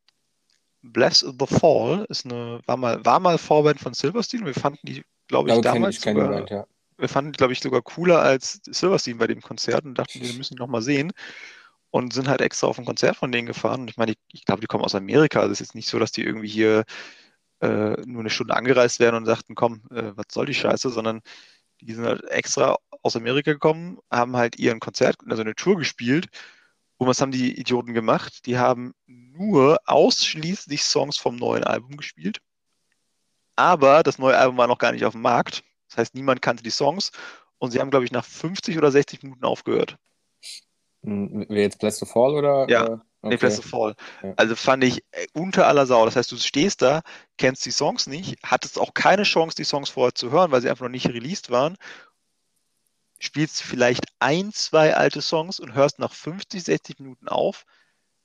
S2: Bless the Fall ist eine, war mal, war mal Vorband von Silverstein. Wir fanden die, glaube ich, damals. Ich sogar, Band, ja. Wir fanden die, glaube ich, sogar cooler als Silverstein bei dem Konzert und dachten, wir müssen die nochmal sehen. Und sind halt extra auf ein Konzert von denen gefahren. Und ich meine, ich, ich glaube, die kommen aus Amerika. Also es ist jetzt nicht so, dass die irgendwie hier äh, nur eine Stunde angereist wären und sagten, komm, äh, was soll die Scheiße, sondern die sind halt extra aus Amerika gekommen, haben halt ihren Konzert, also eine Tour gespielt Und was haben die Idioten gemacht? Die haben nur ausschließlich Songs vom neuen Album gespielt. Aber das neue Album war noch gar nicht auf dem Markt. Das heißt, niemand kannte die Songs. Und sie haben, glaube ich, nach 50 oder 60 Minuten aufgehört.
S1: Hm, Wer jetzt Bless to Fall oder?
S2: Ja,
S1: äh,
S2: nee,
S1: okay.
S2: Bless to Fall.
S1: Ja.
S2: Also fand ich äh, unter aller Sau. Das heißt, du stehst da, kennst die Songs nicht, hattest auch keine Chance, die Songs vorher zu hören, weil sie einfach noch nicht released waren. Spielst vielleicht ein, zwei alte Songs und hörst nach 50, 60 Minuten auf.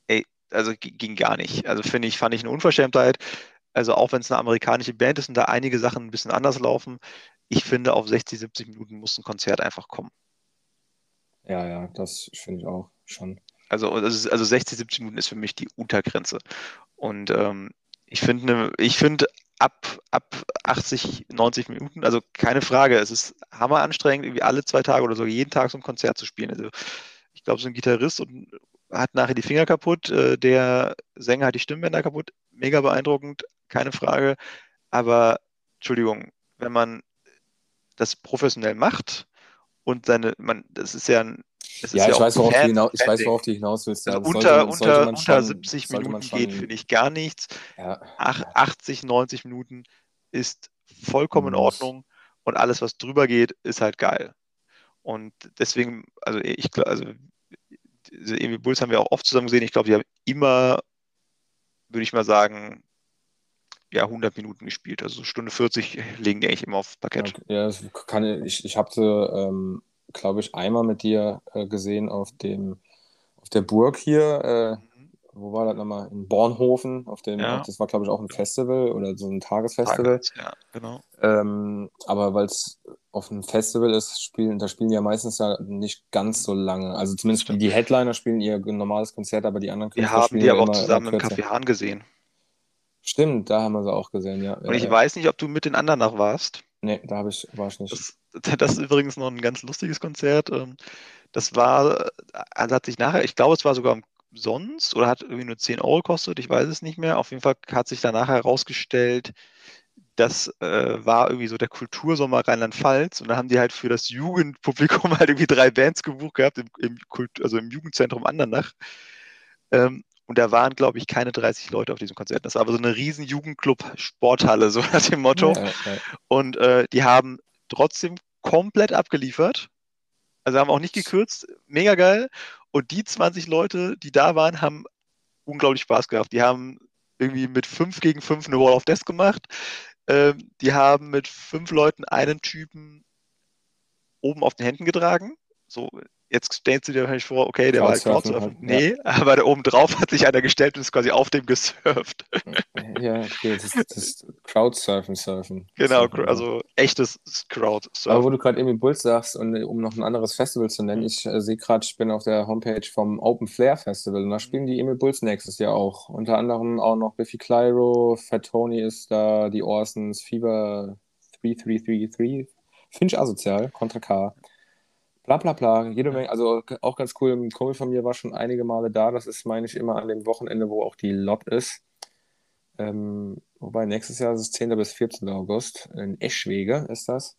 S2: Ey, also ging gar nicht. Also finde ich, fand ich eine Unverschämtheit. Also auch wenn es eine amerikanische Band ist und da einige Sachen ein bisschen anders laufen, ich finde, auf 60, 70 Minuten muss ein Konzert einfach kommen.
S1: Ja, ja, das finde ich auch schon.
S2: Also, also also 60, 70 Minuten ist für mich die Untergrenze. Und ähm, ich finde, ich finde ab, ab 80, 90 Minuten, also keine Frage, es ist hammer anstrengend, irgendwie alle zwei Tage oder so jeden Tag so ein Konzert zu spielen. Also ich glaube, so ein Gitarrist und hat nachher die Finger kaputt, äh, der Sänger hat die Stimmbänder kaputt, mega beeindruckend, keine Frage. Aber Entschuldigung, wenn man das professionell macht und seine, man, das ist ja ein,
S1: Ja,
S2: ist
S1: ich, weiß, worauf du hinaus, ich weiß, worauf du hinaus willst. Ja,
S2: Also unter,
S1: man-
S2: unter, unter
S1: schon-
S2: 70
S1: sollte man
S2: Minuten geht,
S1: schon-
S2: finde ich, gar nichts.
S1: Ja,
S2: Ach, 80, 90 Minuten ist vollkommen in. Ordnung und alles, was drüber geht, ist halt geil. Und deswegen, also ich glaube, also diese Emil Bulls haben wir auch oft zusammen gesehen. Ich glaube, die haben immer, würde ich mal sagen, ja, 100 Minuten gespielt. Also so Stunde 40 legen die eigentlich immer aufs Parkett.
S1: Okay, ja, das kann ich. Ich habe sie, ähm, glaube ich, einmal mit dir äh, gesehen auf dem, auf der Burg hier. Äh, wo war das nochmal? In Bornhofen. Auf dem,
S2: Ja.
S1: das war, glaube ich, auch ein Festival oder so ein Tagesfestival.
S2: Ja, genau.
S1: Ähm, aber weil es auf einem Festival ist, spielen, da spielen die ja meistens ja nicht ganz so lange. Also zumindest
S2: Stimmt.
S1: die Headliner spielen ihr normales Konzert, aber die anderen
S2: Wir
S1: Künstler
S2: haben
S1: spielen
S2: die aber auch zusammen im. Café Hahn gesehen.
S1: Stimmt, da haben wir sie auch gesehen, ja.
S2: Und ich
S1: ja.
S2: weiß nicht, ob du mit den anderen noch warst.
S1: Nee, da habe ich, war ich nicht.
S2: Das, das ist übrigens noch ein ganz lustiges Konzert. Ähm, Das war, also hat sich nachher, ich glaube, es war sogar umsonst oder hat irgendwie nur 10 Euro gekostet, ich weiß es nicht mehr. Auf jeden Fall hat sich danach herausgestellt, das äh, war irgendwie so der Kultursommer Rheinland-Pfalz und da haben die halt für das Jugendpublikum halt irgendwie drei Bands gebucht gehabt, im, im Kult, also im Jugendzentrum Andernach. Ähm, und da waren, glaube ich, keine 30 Leute auf diesem Konzert. Das war aber so eine riesen Jugendclub-Sporthalle, so nach dem Motto.
S1: Ja, ja.
S2: Und äh, die haben trotzdem komplett abgeliefert. Also haben auch nicht gekürzt. Mega geil. Und die 20 Leute, die da waren, haben unglaublich Spaß gehabt. Die haben irgendwie mit 5 gegen 5 eine Wall of Death gemacht. Ähm, die haben mit fünf Leuten einen Typen oben auf den Händen getragen. So, jetzt stellst du dir wahrscheinlich vor, okay, der war halt
S1: Crowdsurfen halt,
S2: Nee, aber da oben drauf hat sich einer gestellt und ist quasi auf dem gesurft.
S1: Ja, okay, das, das Crowdsurfen, Surfen.
S2: Genau,
S1: Surfen, ja.
S2: also echtes Crowdsurfen.
S1: Aber wo du gerade Emil Bulls sagst und äh, um noch ein anderes Festival zu nennen, ich äh, sehe gerade, ich bin auf der Homepage vom Open Flair Festival und da spielen die Emil Bulls nächstes Jahr auch. Unter anderem auch noch Biffy Clyro, Fat Tony ist da, die Orsons, Fever 3333, Finch Asozial, Contra K. Bla bla bla, jede Menge, also auch ganz cool, ein Kumpel von mir war schon einige Male da, das ist, meine ich, immer an dem Wochenende, wo auch die Lot ist. Ähm, wobei nächstes Jahr ist es 10. bis 14. August. In Eschwege ist das.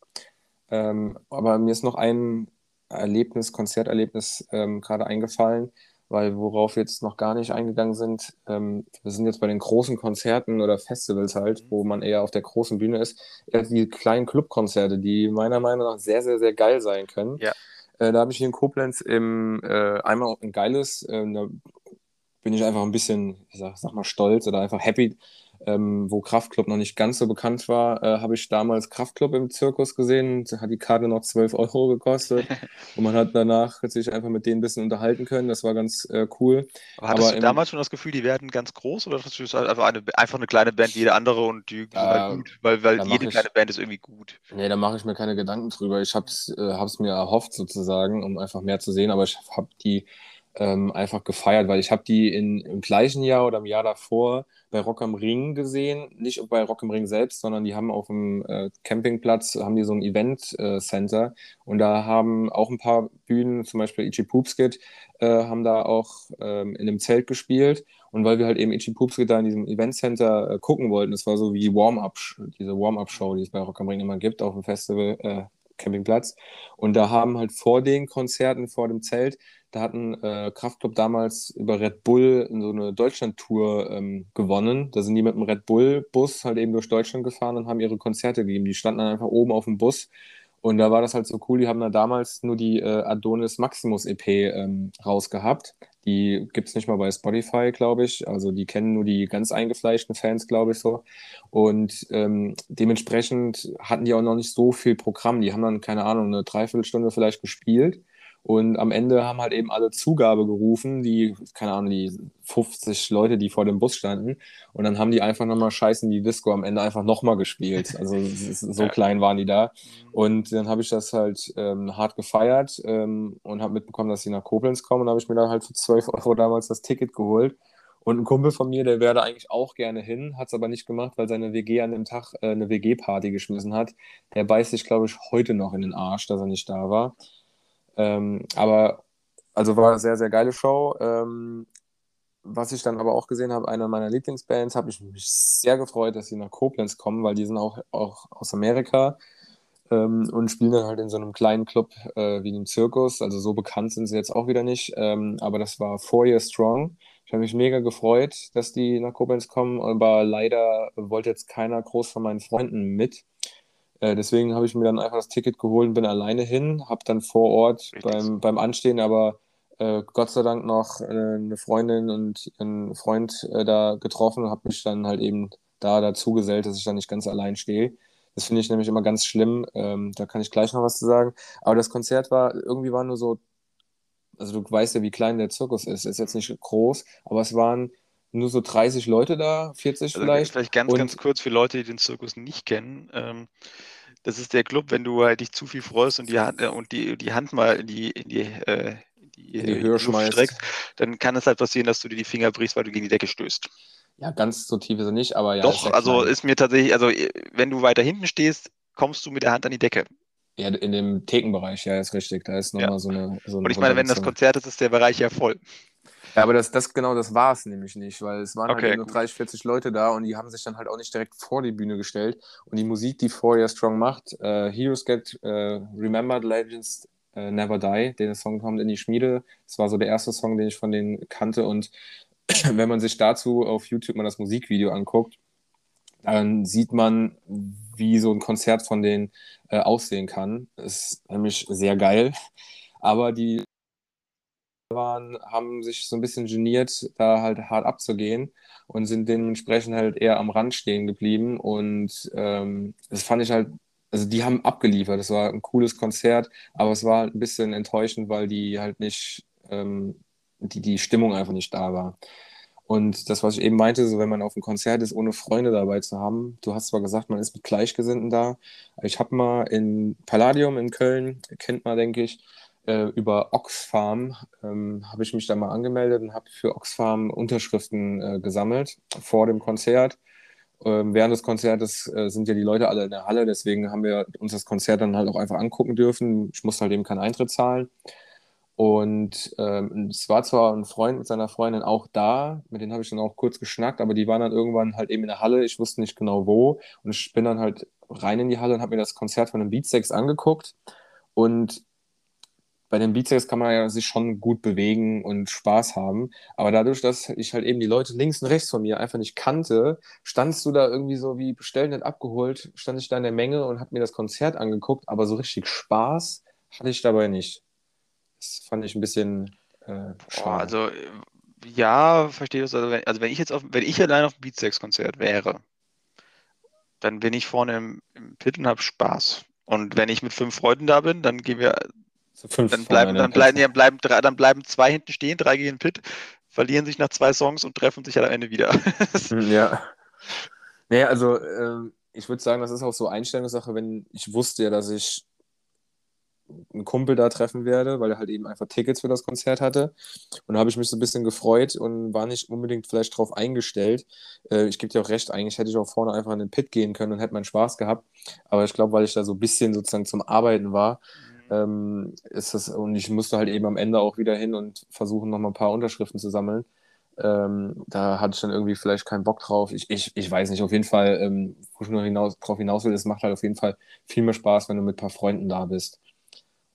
S1: Ähm, aber mir ist noch ein Erlebnis, Konzerterlebnis ähm, gerade eingefallen, weil worauf wir jetzt noch gar nicht eingegangen sind, ähm, wir sind jetzt bei den großen Konzerten oder Festivals halt, wo man eher auf der großen Bühne ist, eher die kleinen Clubkonzerte, die meiner Meinung nach sehr, sehr, sehr geil sein können.
S2: Ja.
S1: Äh, da habe ich hier in Koblenz im, äh, einmal ein geiles, äh, da bin ich einfach ein bisschen, ich sag, sag mal, stolz oder einfach happy. Ähm, wo Kraftklub noch nicht ganz so bekannt war, äh, habe ich damals Kraftklub im Zirkus gesehen. Da hat die Karte noch 12 Euro gekostet. und man hat danach sich einfach mit denen ein bisschen unterhalten können. Das war ganz äh, cool.
S2: Aber hattest
S1: aber
S2: du
S1: im-
S2: damals schon das Gefühl, die werden ganz groß oder hast du das einfach eine, einfach eine kleine Band wie jede andere und die, sind halt
S1: Äh,
S2: gut? Weil, weil jede
S1: ich-
S2: kleine Band ist irgendwie gut.
S1: Nee, da mache ich mir keine Gedanken drüber. Ich habe es äh, mir erhofft sozusagen, um einfach mehr zu sehen, aber ich habe die ähm, einfach gefeiert, weil ich habe die in, im gleichen Jahr oder im Jahr davor bei Rock am Ring gesehen. Nicht bei Rock am Ring selbst, sondern die haben auf dem äh, Campingplatz, haben die so ein Event-Center und da haben auch ein paar Bühnen, zum Beispiel Itchy Poopskit, äh, haben da auch ähm, in dem Zelt gespielt. Und weil wir halt eben Itchy Poopskit da in diesem Event-Center äh, gucken wollten, das war so wie Warm-Up, diese Warm-Up-Show, die es bei Rock am Ring immer gibt, auf dem Festival, äh, Campingplatz. Und da haben halt vor den Konzerten, vor dem Zelt, Da hat ein äh, Kraftclub damals über Red Bull so eine Deutschland-Tour ähm, gewonnen. Da sind die mit einem Red Bull-Bus halt eben durch Deutschland gefahren und haben ihre Konzerte gegeben. Die standen dann einfach oben auf dem Bus und da war das halt so cool, die haben da damals nur die äh, Adonis Maximus EP ähm, rausgehabt. Die gibt es nicht mal bei Spotify, glaube ich. Also die kennen nur die ganz eingefleischten Fans, glaube ich so. Und ähm, dementsprechend hatten die auch noch nicht so viel Programm. Die haben dann, keine Ahnung, eine Dreiviertelstunde vielleicht gespielt. Und am Ende haben halt eben alle Zugabe gerufen, die, keine Ahnung, die 50 Leute, die vor dem Bus standen. Und dann haben die einfach nochmal Scheiß in die Disco am Ende einfach nochmal gespielt. Also so klein waren die da. Und dann habe ich das halt ähm, hart gefeiert ähm, und habe mitbekommen, dass sie nach Koblenz kommen. Und habe ich mir dann halt für 12 Euro damals das Ticket geholt. Und ein Kumpel von mir, der wäre da eigentlich auch gerne hin, hat es aber nicht gemacht, weil seine WG an dem Tag äh, eine WG-Party geschmissen hat. Der beißt sich, glaube ich, heute noch in den Arsch, dass er nicht da war. Ähm, aber also war eine sehr, sehr geile Show. Ähm, was ich dann aber auch gesehen habe, eine meiner Lieblingsbands, habe ich mich sehr gefreut, dass sie nach Koblenz kommen, weil die sind auch, auch aus Amerika ähm, und spielen dann halt in so einem kleinen Club äh, wie einem Zirkus. Also so bekannt sind sie jetzt auch wieder nicht. Ähm, aber das war Four Year Strong. Ich habe mich mega gefreut, dass die nach Koblenz kommen, aber leider wollte jetzt keiner groß von meinen Freunden mit. Äh, deswegen habe ich mir dann einfach das Ticket geholt und bin alleine hin, habe dann vor Ort beim, beim Anstehen aber äh, Gott sei Dank noch äh, eine Freundin und einen Freund äh, da getroffen und habe mich dann halt eben da dazu gesellt, dass ich da nicht ganz allein stehe. Das finde ich nämlich immer ganz schlimm. Ähm, da kann ich gleich noch was zu sagen. Aber das Konzert war, irgendwie war nur so, also du weißt ja, wie klein der Zirkus ist. Ist jetzt nicht groß, aber es waren nur so 30 Leute da, 40 also vielleicht.
S2: Vielleicht ganz, und, ganz kurz für Leute, die den Zirkus nicht kennen. Ähm, das ist der Club, wenn du halt dich zu viel freust und die Hand, äh, und die, die Hand mal in die, in die, äh, in die, in die Höhe schmeißt, streckst, dann kann es halt passieren, dass du dir die Finger brichst, weil du gegen die Decke stößt.
S1: Ja, ganz so tief ist er nicht, aber ja.
S2: Doch, ist also ist mir tatsächlich, also wenn du weiter hinten stehst, kommst du mit der Hand an die Decke.
S1: Ja, in dem Thekenbereich, ja, ist richtig. Da ist nochmal ja. so eine. So
S2: eine und ich meine, wenn das Konzert ist, ist der Bereich ja voll.
S1: Ja, aber das, das genau das war es nämlich nicht, weil es waren halt okay, halt nur 30, 40 Leute da und die haben sich dann halt auch nicht direkt vor die Bühne gestellt. Und die Musik, die Four Strong macht, uh, Heroes Get uh, Remembered, Legends uh, Never Die, den Song kommt in die Schmiede. Das war so der erste Song, den ich von denen kannte. Und wenn man sich dazu auf YouTube mal das Musikvideo anguckt, dann sieht man, wie so ein Konzert von denen aussehen kann. Das ist nämlich sehr geil. Aber die waren, haben sich so ein bisschen geniert, da halt hart abzugehen und sind dementsprechend halt eher am Rand stehen geblieben. Und ähm, das fand ich halt, also die haben abgeliefert. Das war ein cooles Konzert, aber es war halt ein bisschen enttäuschend, weil die halt nicht, ähm, die, die Stimmung einfach nicht da war. Und das, was ich eben meinte, so wenn man auf einem Konzert ist, ohne Freunde dabei zu haben, du hast zwar gesagt, man ist mit Gleichgesinnten da. Ich habe mal in Palladium in Köln, kennt man, denke ich, äh, über Oxfam ähm, habe ich mich da mal angemeldet und habe für Oxfam Unterschriften äh, gesammelt vor dem Konzert. Ähm, während des Konzertes äh, sind ja die Leute alle in der Halle, deswegen haben wir uns das Konzert dann halt auch einfach angucken dürfen. Ich musste halt eben keinen Eintritt zahlen. Und ähm, es war zwar ein Freund mit seiner Freundin auch da, mit denen habe ich dann auch kurz geschnackt, aber die waren dann irgendwann halt eben in der Halle, ich wusste nicht genau wo. Und ich bin dann halt rein in die Halle und habe mir das Konzert von den Beatsex angeguckt. Und bei den Beatsex kann man ja sich schon gut bewegen und Spaß haben. Aber dadurch, dass ich halt eben die Leute links und rechts von mir einfach nicht kannte, standst du da irgendwie so wie bestellt nicht abgeholt, stand ich da in der Menge und habe mir das Konzert angeguckt, aber so richtig Spaß hatte ich dabei nicht. Das fand ich ein bisschen äh,
S2: schade. also ja, verstehe das. Also wenn, also wenn ich jetzt auf, wenn ich allein auf dem Beatsex-Konzert wäre, dann bin ich vorne im, im Pit und habe Spaß. Und wenn ich mit fünf Freunden da bin, dann gehen wir fünf dann bleiben, dann bleiben, ja, bleiben, drei, dann bleiben zwei hinten stehen, drei gehen Pit, verlieren sich nach zwei Songs und treffen sich halt am Ende wieder.
S1: Hm, ja. Naja, also äh, ich würde sagen, das ist auch so Einstellungssache, wenn ich wusste ja, dass ich einen Kumpel da treffen werde, weil er halt eben einfach Tickets für das Konzert hatte. Und da habe ich mich so ein bisschen gefreut und war nicht unbedingt vielleicht darauf eingestellt. Äh, ich gebe dir auch recht, eigentlich hätte ich auch vorne einfach in den Pit gehen können und hätte meinen Spaß gehabt. Aber ich glaube, weil ich da so ein bisschen sozusagen zum Arbeiten war, ähm, ist das, und ich musste halt eben am Ende auch wieder hin und versuchen, noch mal ein paar Unterschriften zu sammeln. Ähm, da hatte ich dann irgendwie vielleicht keinen Bock drauf. Ich, ich, ich weiß nicht, auf jeden Fall, ähm, wo ich nur hinaus, drauf hinaus will, es macht halt auf jeden Fall viel mehr Spaß, wenn du mit ein paar Freunden da bist.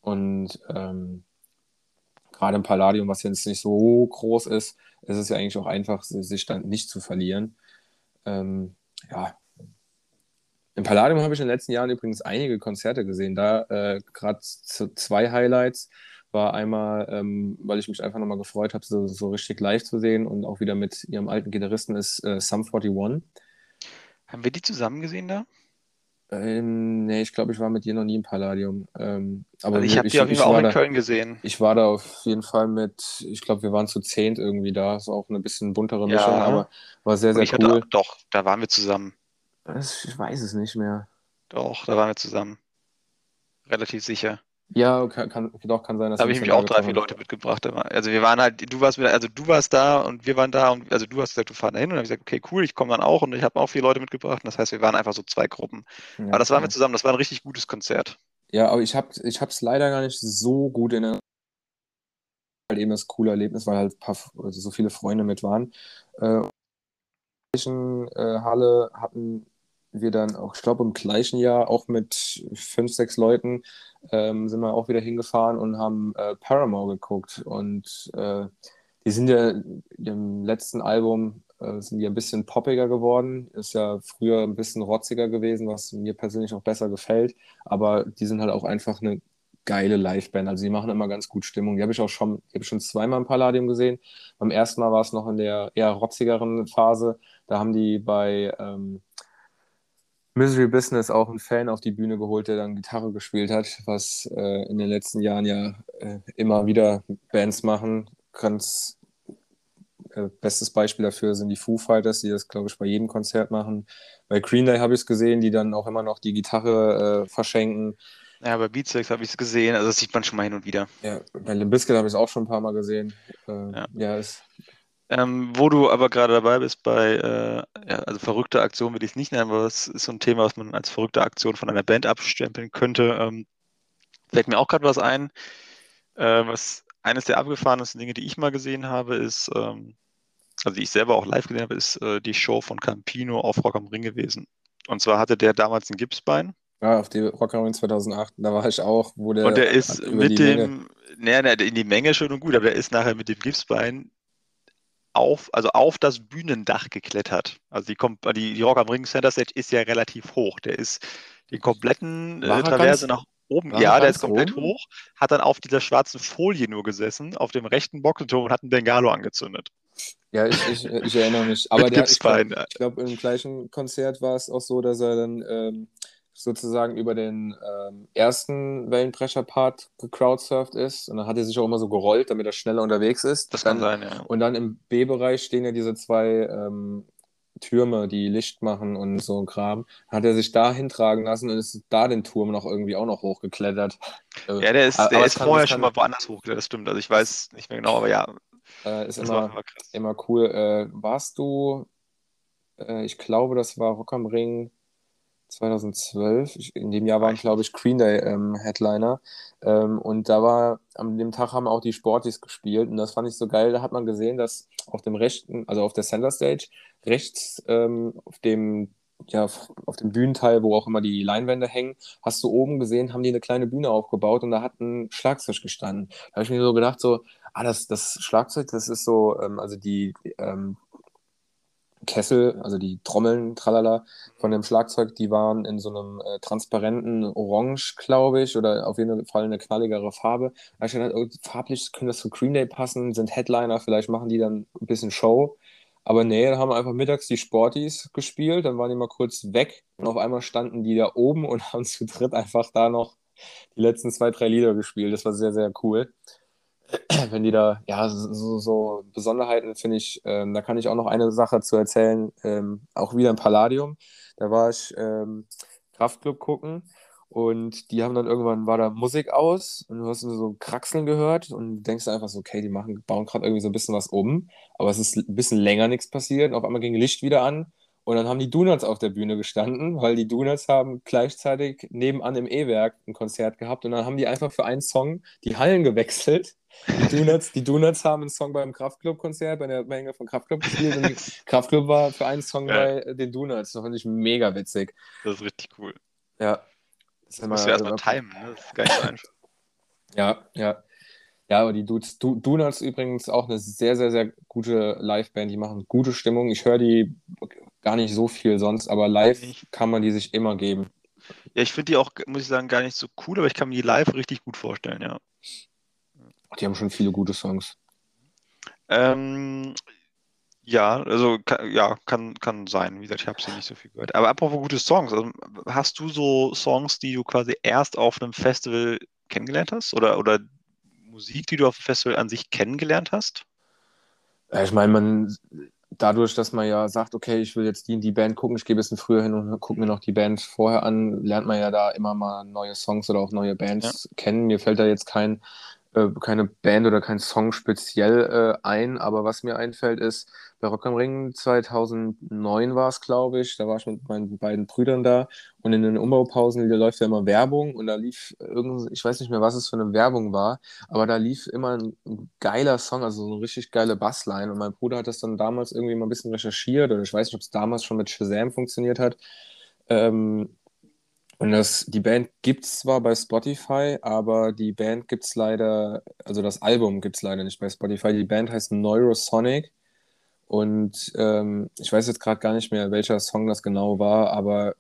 S1: Und ähm, gerade im Palladium, was jetzt nicht so groß ist, ist es ja eigentlich auch einfach, sich dann nicht zu verlieren. Ähm, ja. Im Palladium habe ich in den letzten Jahren übrigens einige Konzerte gesehen. Da äh, gerade zwei Highlights war einmal, ähm, weil ich mich einfach nochmal gefreut habe, so, so, richtig live zu sehen und auch wieder mit ihrem alten Gitarristen ist äh, Sum 41.
S2: Haben wir die zusammen gesehen da?
S1: Ähm, nee, ich glaube, ich war mit dir noch nie im Palladium. Ähm, aber
S2: also ich habe die auf jeden Fall auch in da, Köln gesehen.
S1: Ich war da auf jeden Fall mit, ich glaube, wir waren zu zehnt irgendwie da. Ist auch eine bisschen buntere Mischung, ja. aber war sehr, sehr ich cool.
S2: Hatte, doch, da waren wir zusammen.
S1: Ich weiß es nicht mehr.
S2: Doch, da waren wir zusammen. Relativ sicher.
S1: Ja, kann, kann, doch, kann sein,
S2: dass Da habe ich mich auch drei, vier Leute mitgebracht. Also wir waren halt, du warst wieder, also du warst da und wir waren da und also du hast gesagt, du fahren da hin und dann habe ich gesagt, okay, cool, ich komme dann auch und ich habe auch vier Leute mitgebracht. Und das heißt, wir waren einfach so zwei Gruppen. Ja, aber das waren wir zusammen, das war ein richtig gutes Konzert.
S1: Ja, aber ich habe es ich leider gar nicht so gut in der halt eben das coole Erlebnis, weil halt paar, also so viele Freunde mit waren. Äh, in äh, Halle hatten wir dann auch, ich glaube, im gleichen Jahr auch mit fünf, sechs Leuten ähm, sind wir auch wieder hingefahren und haben äh, Paramore geguckt. Und äh, die sind ja im letzten Album äh, sind die ein bisschen poppiger geworden. Ist ja früher ein bisschen rotziger gewesen, was mir persönlich auch besser gefällt. Aber die sind halt auch einfach eine geile Liveband. Also die machen immer ganz gut Stimmung. Die habe ich auch schon, die habe schon zweimal im Palladium gesehen. Beim ersten Mal war es noch in der eher rotzigeren Phase. Da haben die bei ähm, Misery Business auch einen Fan auf die Bühne geholt, der dann Gitarre gespielt hat, was äh, in den letzten Jahren ja äh, immer wieder Bands machen. Ganz äh, bestes Beispiel dafür sind die Foo Fighters, die das, glaube ich, bei jedem Konzert machen. Bei Green Day habe ich es gesehen, die dann auch immer noch die Gitarre äh, verschenken.
S2: Ja, bei Beatsex habe ich es gesehen, also das sieht man schon mal hin und wieder.
S1: Ja, bei Limp Bizkit habe ich es auch schon ein paar Mal gesehen. Äh, ja, ja ist
S2: ähm, wo du aber gerade dabei bist bei, äh, ja, also verrückte Aktion will ich es nicht nennen, aber es ist so ein Thema, was man als verrückte Aktion von einer Band abstempeln könnte. Ähm, fällt mir auch gerade was ein. Äh, was eines der abgefahrensten Dinge, die ich mal gesehen habe, ist, ähm, also die ich selber auch live gesehen habe, ist äh, die Show von Campino auf Rock am Ring gewesen. Und zwar hatte der damals ein Gipsbein.
S1: Ja, auf die Rock am Ring 2008, da war ich auch, wo der.
S2: Und der ist mit dem, naja, in die Menge schon und gut, aber der ist nachher mit dem Gipsbein auf, also auf das Bühnendach geklettert. Also die, die, die Rock am Ring Center Stage ist ja relativ hoch. Der ist den kompletten äh, Traverse nach oben. Ja, der ist komplett oben? hoch, hat dann auf dieser schwarzen Folie nur gesessen, auf dem rechten Boxenturm und hat einen Bengalo angezündet.
S1: Ja, ich, ich, ich erinnere mich. Aber der, ich glaube, glaub, im gleichen Konzert war es auch so, dass er dann ähm, sozusagen über den ähm, ersten Wellenbrecher-Part gecrowdsurft ist. Und dann hat er sich auch immer so gerollt, damit er schneller unterwegs ist.
S2: Das dann, kann sein, ja.
S1: Und dann im B-Bereich stehen ja diese zwei ähm, Türme, die Licht machen und so ein Kram. Hat er sich da hintragen lassen und ist da den Turm noch irgendwie auch noch hochgeklettert.
S2: Äh, ja, der ist, der ist kann, vorher schon mal woanders hochgeklettert, das stimmt. Also ich weiß nicht mehr genau, aber ja.
S1: Äh, ist immer, immer cool. Äh, warst du, äh, ich glaube, das war Rock am Ring 2012. In dem Jahr waren, glaube ich, Green Day ähm, Headliner. Ähm, und da war, an dem Tag haben auch die Sporties gespielt. Und das fand ich so geil. Da hat man gesehen, dass auf dem rechten, also auf der Center Stage, rechts ähm, auf dem ja, auf dem Bühnenteil, wo auch immer die Leinwände hängen, hast du oben gesehen, haben die eine kleine Bühne aufgebaut und da hat ein Schlagzeug gestanden. Da habe ich mir so gedacht, so, ah, das, das Schlagzeug, das ist so, ähm, also die, ähm, Kessel, also die Trommeln, tralala, von dem Schlagzeug, die waren in so einem äh, transparenten Orange, glaube ich, oder auf jeden Fall eine knalligere Farbe. Ich gedacht, oh, farblich könnte das zu Green Day passen, sind Headliner, vielleicht machen die dann ein bisschen Show. Aber nee, dann haben einfach mittags die Sporties gespielt, dann waren die mal kurz weg und auf einmal standen die da oben und haben zu dritt einfach da noch die letzten zwei, drei Lieder gespielt. Das war sehr, sehr cool. wenn die da, ja, so, so Besonderheiten finde ich, ähm, da kann ich auch noch eine Sache zu erzählen, ähm, auch wieder im Palladium. Da war ich ähm, Kraftclub gucken und die haben dann irgendwann, war da Musik aus und du hast so Kraxeln gehört und denkst einfach so, okay, die machen, bauen gerade irgendwie so ein bisschen was um, aber es ist ein bisschen länger nichts passiert und auf einmal ging Licht wieder an und dann haben die Donuts auf der Bühne gestanden, weil die Donuts haben gleichzeitig nebenan im E-Werk ein Konzert gehabt und dann haben die einfach für einen Song die Hallen gewechselt die Donuts, die Donuts haben einen Song beim Kraftclub-Konzert, bei der Menge von Kraftclub gespielt und Kraftclub war für einen Song ja. bei den Donuts. Das fand ich mega witzig.
S2: Das ist richtig cool.
S1: Ja.
S2: Das, das musst du erstmal timen, ne? Das ist gar nicht so einfach.
S1: Ja, ja. Ja, aber die Dudes, du, Donuts übrigens auch eine sehr, sehr, sehr gute Liveband. Die machen gute Stimmung. Ich höre die gar nicht so viel sonst, aber live kann man die sich immer geben.
S2: Ja, ich finde die auch, muss ich sagen, gar nicht so cool, aber ich kann mir die live richtig gut vorstellen, ja.
S1: Die haben schon viele gute Songs.
S2: Ähm, ja, also ja, kann, kann sein. Wie gesagt, ich habe sie nicht so viel gehört. Aber apropos gute Songs, also, hast du so Songs, die du quasi erst auf einem Festival kennengelernt hast? Oder, oder Musik, die du auf dem Festival an sich kennengelernt hast?
S1: Ich meine, man dadurch, dass man ja sagt, okay, ich will jetzt die in die Band gucken, ich gehe ein bisschen früher hin und gucke mir noch die Band vorher an, lernt man ja da immer mal neue Songs oder auch neue Bands ja. kennen. Mir fällt da jetzt kein äh, keine Band oder kein Song speziell äh, ein, aber was mir einfällt ist, bei Rock am Ring 2009 war es, glaube ich, da war ich mit meinen beiden Brüdern da und in den Umbaupausen läuft ja immer Werbung und da lief irgend, ich weiß nicht mehr, was es für eine Werbung war, aber da lief immer ein, ein geiler Song, also so eine richtig geile Bassline und mein Bruder hat das dann damals irgendwie mal ein bisschen recherchiert oder ich weiß nicht, ob es damals schon mit Shazam funktioniert hat. Ähm, und das, die Band gibt es zwar bei Spotify, aber die Band gibt es leider, also das Album gibt es leider nicht bei Spotify. Die Band heißt Neurosonic und ähm, ich weiß jetzt gerade gar nicht mehr, welcher Song das genau war, aber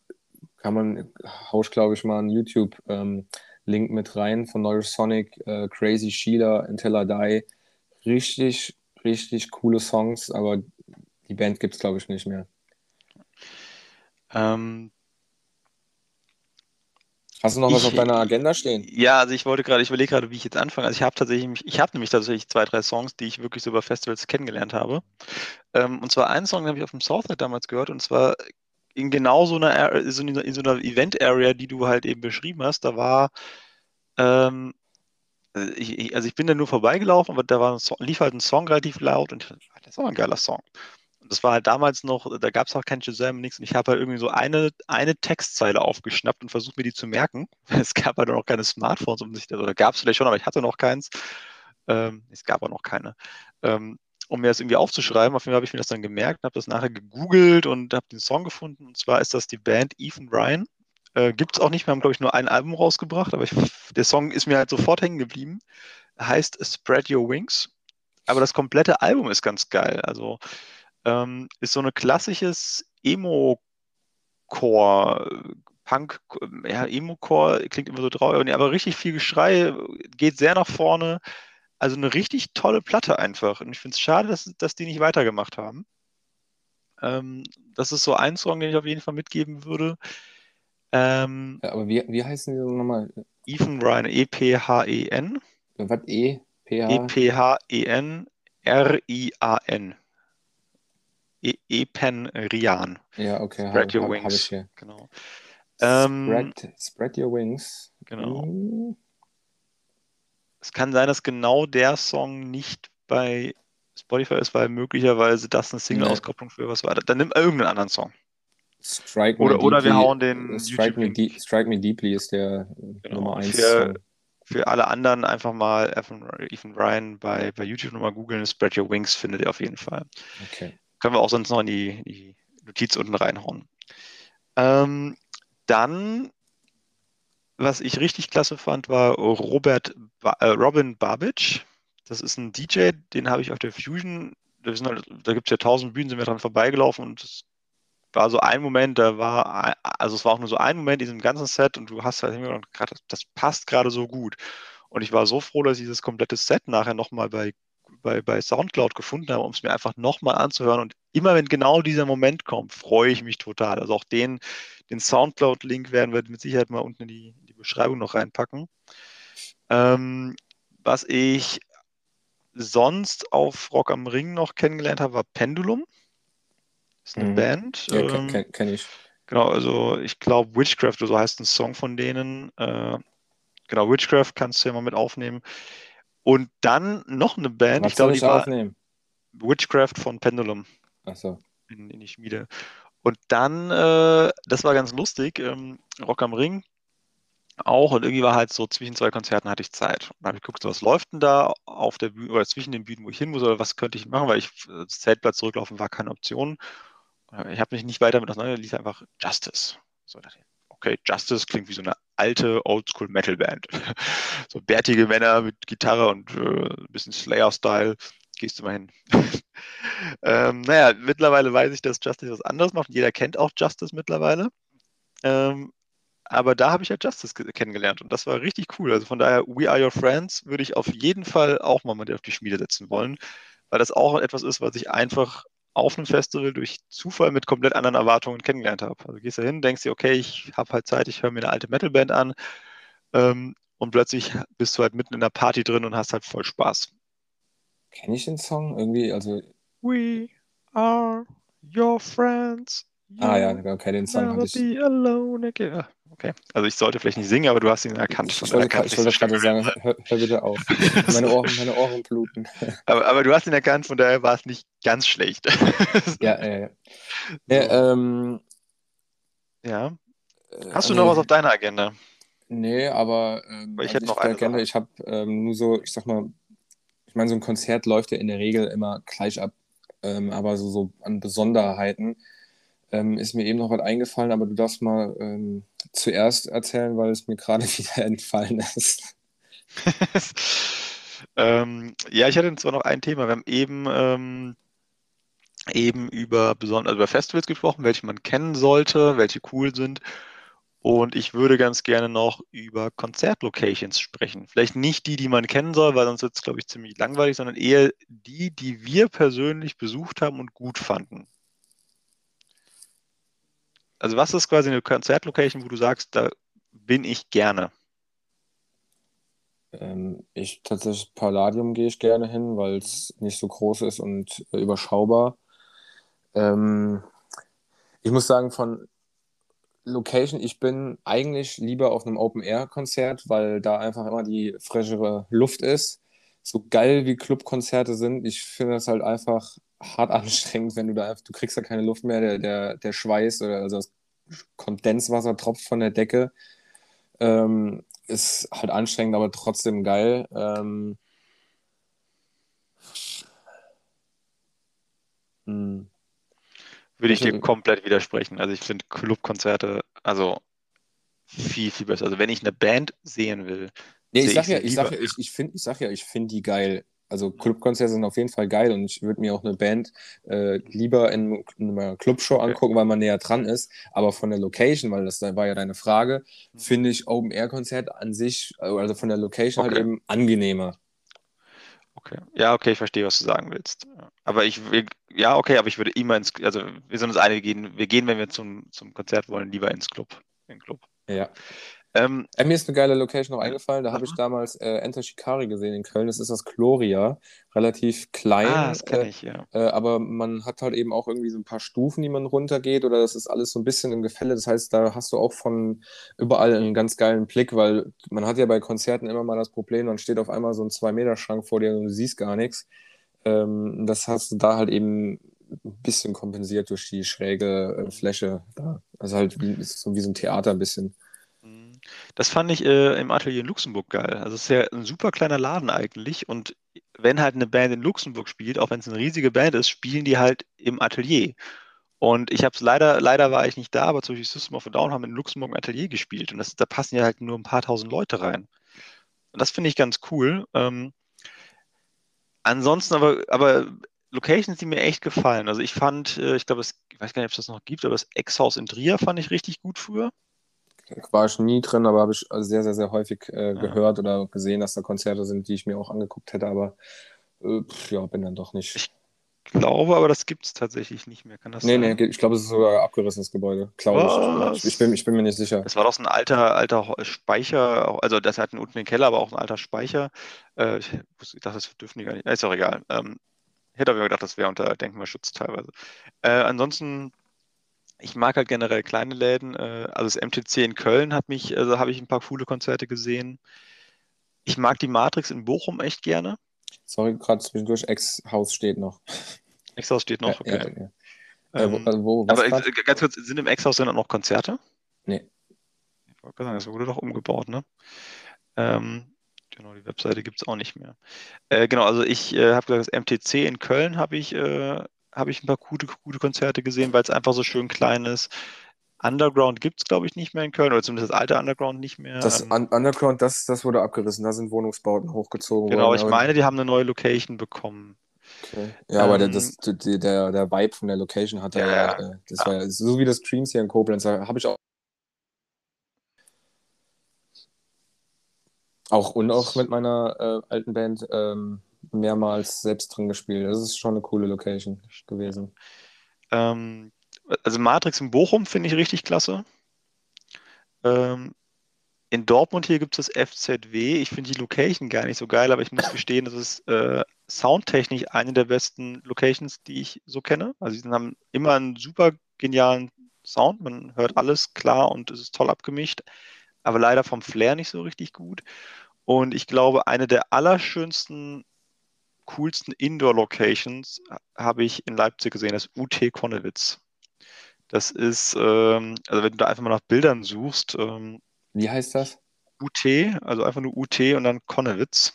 S1: kann man, hausch glaube ich mal einen YouTube-Link ähm, mit rein von Neurosonic, äh, Crazy Sheila, Until I Die. Richtig, richtig coole Songs, aber die Band gibt es glaube ich nicht mehr.
S2: Ähm,
S1: Hast du noch was auf deiner Agenda stehen?
S2: Ja, also ich wollte gerade, ich überlege gerade, wie ich jetzt anfange. Also ich habe tatsächlich, ich habe nämlich tatsächlich zwei, drei Songs, die ich wirklich so über Festivals kennengelernt habe. Ähm, und zwar einen Song, den habe ich auf dem Southnet damals gehört, und zwar in genau so einer, in so einer Event-Area, die du halt eben beschrieben hast. Da war, ähm, äh, ich, also ich bin da nur vorbeigelaufen, aber da war Song, lief halt ein Song relativ laut und ich dachte, das ist auch ein geiler Song das war halt damals noch, da gab es auch kein Shazam, nichts. Und ich habe halt irgendwie so eine, eine Textzeile aufgeschnappt und versucht mir die zu merken. Es gab halt noch keine Smartphones, um sich, oder gab es vielleicht schon, aber ich hatte noch keins. Ähm, es gab auch noch keine. Ähm, um mir das irgendwie aufzuschreiben, auf jeden Fall habe ich mir das dann gemerkt, habe das nachher gegoogelt und habe den Song gefunden. Und zwar ist das die Band Ethan Ryan. Äh, Gibt es auch nicht, wir haben, glaube ich, nur ein Album rausgebracht, aber ich, der Song ist mir halt sofort hängen geblieben. Heißt Spread Your Wings. Aber das komplette Album ist ganz geil. Also ähm, ist so ein klassisches Emo-Core, Punk, ja, Emo-Core klingt immer so traurig, aber richtig viel Geschrei, geht sehr nach vorne. Also eine richtig tolle Platte einfach. Und ich finde es schade, dass, dass die nicht weitergemacht haben. Ähm, das ist so ein Song, den ich auf jeden Fall mitgeben würde.
S1: Ähm, ja, aber wie, wie heißen die nochmal?
S2: Ethan Ryan, E-P-H-E-N.
S1: Was? E?
S2: E-P-H-E-N R-I-A-N. Epen Rian.
S1: Ja, okay.
S2: Spread hab, Your hab, Wings. Hab ich hier. Genau. Ähm,
S1: spread, spread Your Wings.
S2: Genau. Hm. Es kann sein, dass genau der Song nicht bei Spotify ist, weil möglicherweise das eine Single-Auskopplung für was war. Dann nimm irgendeinen anderen Song.
S1: Strike
S2: oder, oder wir hauen den.
S1: Strike me, Strike me, Deeply ist der genau. Nummer 1
S2: für, für alle anderen einfach mal Ethan Ryan bei, bei YouTube nochmal googeln. Spread Your Wings findet ihr auf jeden Fall.
S1: Okay.
S2: Können wir auch sonst noch in die, die Notiz unten reinhauen. Ähm, dann, was ich richtig klasse fand, war Robert ba äh, Robin Babich. Das ist ein DJ, den habe ich auf der Fusion, da, halt, da gibt es ja tausend Bühnen, sind wir dran vorbeigelaufen und es war so ein Moment, da war, also es war auch nur so ein Moment in diesem ganzen Set und du hast halt gedacht, das passt gerade so gut. Und ich war so froh, dass ich dieses komplette Set nachher nochmal bei bei, bei Soundcloud gefunden habe, um es mir einfach nochmal anzuhören. Und immer wenn genau dieser Moment kommt, freue ich mich total. Also auch den, den Soundcloud-Link werden wir mit Sicherheit mal unten in die, in die Beschreibung noch reinpacken. Ähm, was ich sonst auf Rock am Ring noch kennengelernt habe, war Pendulum. Das ist eine mhm. Band.
S1: Ja, ähm, kenne kenn ich.
S2: Genau, also ich glaube Witchcraft oder so heißt ein Song von denen. Äh, genau, Witchcraft kannst du ja mal mit aufnehmen. Und dann noch eine Band,
S1: Was ich glaube, die war aufnehmen?
S2: Witchcraft von Pendulum.
S1: Achso.
S2: In, in die Schmiede. Und dann, äh, das war ganz lustig, ähm, Rock am Ring auch. Und irgendwie war halt so, zwischen zwei Konzerten hatte ich Zeit. Und dann habe ich geguckt, so, was läuft denn da auf der Bühne oder zwischen den Bühnen, wo ich hin muss, oder was könnte ich machen, weil ich das Zeltplatz zurücklaufen war keine Option. Ich habe mich nicht weiter mit das Neue, lief einfach Justice. So dachte ich, okay, Justice klingt wie so eine alte Oldschool-Metal-Band. so bärtige Männer mit Gitarre und äh, ein bisschen Slayer-Style. Gehst du mal hin. ähm, naja, mittlerweile weiß ich, dass Justice was anderes macht. Jeder kennt auch Justice mittlerweile. Ähm, aber da habe ich ja Justice kennengelernt und das war richtig cool. Also von daher, We Are Your Friends würde ich auf jeden Fall auch mal mit auf die Schmiede setzen wollen, weil das auch etwas ist, was ich einfach auf einem Festival durch Zufall mit komplett anderen Erwartungen kennengelernt habe. Also gehst da hin, denkst dir, okay, ich habe halt Zeit, ich höre mir eine alte Metalband an ähm, und plötzlich bist du halt mitten in der Party drin und hast halt voll Spaß.
S1: Kenne ich den Song irgendwie? Also
S2: We are your friends.
S1: ah ja, okay, den Song hatte ich.
S2: Be alone again. Okay, also ich sollte vielleicht nicht singen, aber du hast ihn erkannt.
S1: Ich, wollte, grad, ich wollte gerade sagen, hör, hör, bitte auf. Meine Ohren, meine Ohren bluten.
S2: Aber, aber, du hast ihn erkannt, von daher war es nicht ganz schlecht.
S1: ja, ja, ja. Ja, ähm,
S2: ja. Hast du noch was auf deiner Agenda?
S1: Nee, aber ähm,
S2: ich hätte noch eine
S1: Agenda, ich habe ähm, nur so, ich sag mal, ich meine, so ein Konzert läuft ja in der Regel immer gleich ab, ähm, aber so, so an Besonderheiten ähm, ist mir eben noch was eingefallen, aber du darfst mal ähm, zuerst erzählen, weil es mir gerade wieder entfallen ist.
S2: ähm, ja, ich hatte zwar noch ein Thema. Wir haben eben, ähm, eben über, also über Festivals gesprochen, welche man kennen sollte, welche cool sind. Und ich würde ganz gerne noch über Konzertlocations sprechen. Vielleicht nicht die, die man kennen soll, weil sonst wird es, glaube ich, ziemlich langweilig, sondern eher die, die wir persönlich besucht haben und gut fanden. Also was ist quasi eine Konzertlocation, wo du sagst, da bin ich gerne?
S1: Ähm, ich tatsächlich Palladium gehe ich gerne hin, weil es nicht so groß ist und überschaubar. Ähm, ich muss sagen, von Location, ich bin eigentlich lieber auf einem Open-Air-Konzert, weil da einfach immer die frischere Luft ist. So geil wie Clubkonzerte sind, ich finde das halt einfach hart anstrengend, wenn du da einfach, du kriegst ja keine Luft mehr, der, der, der Schweiß oder also das Kondenswasser tropft von der Decke. Ähm, ist halt anstrengend, aber trotzdem geil. Ähm,
S2: hm. Würde ich dir komplett widersprechen. Also ich finde Clubkonzerte, also viel, viel besser. Also wenn ich eine Band sehen will.
S1: Nee, ich sag ja, ich sag ja, ich, ich ich sag ja, ich finde die geil. Also Clubkonzerte sind auf jeden Fall geil und ich würde mir auch eine Band äh, lieber in, in, einer Clubshow angucken, weil man näher dran ist. Aber von der Location, weil das war ja deine Frage, mhm. finde ich Open Air Konzert an sich, also von der Location halt okay. halt eben angenehmer.
S2: Okay. Ja, okay, ich verstehe, was du sagen willst. Aber ich, ja, okay, aber ich würde immer ins, also wir sind uns einig, wir gehen, wir gehen, wenn wir zum, zum Konzert wollen, lieber ins Club. In Club.
S1: Ja. Ähm, äh, mir ist eine geile Location noch eingefallen. Da habe ich damals äh, Enter Shikari gesehen in Köln. Das ist das Gloria. Relativ klein.
S2: Ah, das kenne äh, ich, ja.
S1: Äh, aber man hat halt eben auch irgendwie so ein paar Stufen, die man runtergeht. Oder das ist alles so ein bisschen im Gefälle. Das heißt, da hast du auch von überall einen ganz geilen Blick, weil man hat ja bei Konzerten immer mal das Problem, dann steht auf einmal so ein 2-Meter-Schrank vor dir und du siehst gar nichts. Ähm, das hast du da halt eben ein bisschen kompensiert durch die schräge äh, Fläche da. Also halt wie, so wie so ein Theater ein bisschen.
S2: Das fand ich äh, im Atelier in Luxemburg geil. Also es ist ja ein super kleiner Laden eigentlich und wenn halt eine Band in Luxemburg spielt, auch wenn es eine riesige Band ist, spielen die halt im Atelier. Und ich habe es leider, leider war ich nicht da, aber zum Beispiel System of a Down haben in Luxemburg ein Atelier gespielt und das, da passen ja halt nur ein paar tausend Leute rein. Und das finde ich ganz cool. Ähm, ansonsten aber, aber Locations, die mir echt gefallen. Also ich fand, äh, ich glaube, ich weiß gar nicht, ob es das noch gibt, aber das Ex-Haus in Trier fand ich richtig gut früher
S1: war ich nie drin, aber habe ich sehr, sehr, sehr häufig äh, gehört oder gesehen, dass da Konzerte sind, die ich mir auch angeguckt hätte, aber äh, ja, bin dann doch nicht.
S2: Ich glaube, aber das gibt es tatsächlich nicht mehr. Kann das
S1: nee, sein? nee, ich glaube, es ist sogar ein abgerissenes Gebäude. Glaube ich. Ich bin, ich bin mir nicht sicher.
S2: Das war doch so ein alter, alter Speicher, also das hat unten den Keller, aber auch ein alter Speicher. Äh, ich dachte, das dürfen die gar nicht. Ist auch egal. Ähm, ich hätte aber gedacht, das wäre unter Denkmalschutz teilweise. Äh, ansonsten ich mag halt generell kleine Läden. Äh, also das MTC in Köln hat mich, also habe ich ein paar coole Konzerte gesehen. Ich mag die Matrix in Bochum echt gerne.
S1: Sorry, gerade zwischendurch, Ex-Haus steht noch.
S2: Ex-Haus steht noch, okay. Ja, ja, ja. Ähm, äh, wo, wo, aber grad? ganz kurz, sind im Ex-Haus dann auch noch Konzerte?
S1: Nee.
S2: Ich wollte sagen, das wurde doch umgebaut, ne? Ähm, genau, die Webseite gibt es auch nicht mehr. Äh, genau, also ich äh, habe gesagt, das MTC in Köln habe ich äh, habe ich ein paar gute, gute Konzerte gesehen, weil es einfach so schön klein ist. Underground gibt es, glaube ich, nicht mehr in Köln, oder zumindest das alte Underground nicht mehr.
S1: Das ähm, Underground, das, das wurde abgerissen, da sind Wohnungsbauten hochgezogen
S2: genau, worden. Genau, ich meine, die haben eine neue Location bekommen.
S1: Okay. Ja, ähm, aber der, das, der, der Vibe von der Location hat ja, ja, äh, das ja. war ja so wie das Dreams hier in Koblenz, da habe ich auch auch und auch mit meiner äh, alten Band ähm, mehrmals selbst drin gespielt. Das ist schon eine coole Location gewesen.
S2: Ähm, also Matrix in Bochum finde ich richtig klasse. Ähm, in Dortmund hier gibt es das FZW. Ich finde die Location gar nicht so geil, aber ich muss gestehen, das ist äh, soundtechnisch eine der besten Locations, die ich so kenne. Also sie haben immer einen super genialen Sound. Man hört alles klar und es ist toll abgemischt, aber leider vom Flair nicht so richtig gut. Und ich glaube, eine der allerschönsten, coolsten Indoor-Locations habe ich in Leipzig gesehen, das UT Konnewitz. Das ist, ähm, also wenn du da einfach mal nach Bildern suchst. Ähm,
S1: Wie heißt das?
S2: UT, also einfach nur UT und dann Konnewitz.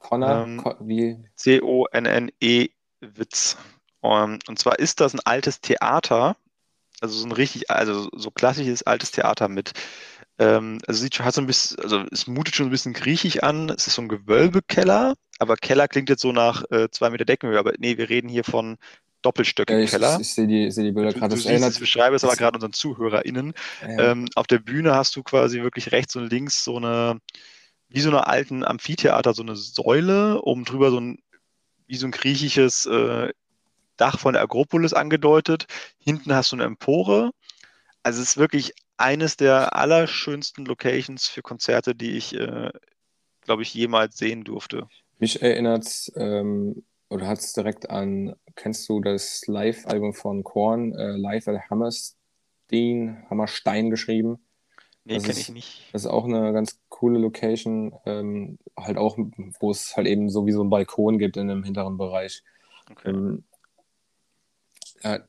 S1: Connor, ähm, wie?
S2: C-O-N-N-E Witz. Um, ähm, und zwar ist das ein altes Theater, also so ein richtig, also so klassisches altes Theater mit, ähm, also sieht schon, hat so ein bisschen, also es mutet schon ein bisschen griechisch an. Es ist so ein Gewölbekeller, aber Keller klingt jetzt so nach äh, zwei Meter Deckenhöhe, aber nee, wir reden hier von doppelstöckigen ja, ich,
S1: Keller. Ich, ich sehe die, seh die Bilder gerade.
S2: Ich beschreibe es aber gerade unseren ZuhörerInnen. Ja. Ähm, auf der Bühne hast du quasi wirklich rechts und links so eine, wie so eine alten Amphitheater, so eine Säule, oben drüber so ein, wie so ein griechisches äh, Dach von der Agropolis angedeutet. Hinten hast du eine Empore. Also es ist wirklich eines der allerschönsten Locations für Konzerte, die ich, äh, glaube ich, jemals sehen durfte.
S1: Mich erinnert ähm, oder hat es direkt an, kennst du das Live-Album von Korn, äh, Live at Hammerstein, Hammerstein geschrieben?
S2: Nee, kenne ich nicht.
S1: Das ist auch eine ganz coole Location, ähm, halt auch, wo es halt eben so wie so ein Balkon gibt in dem hinteren Bereich. Okay. Ähm, ja,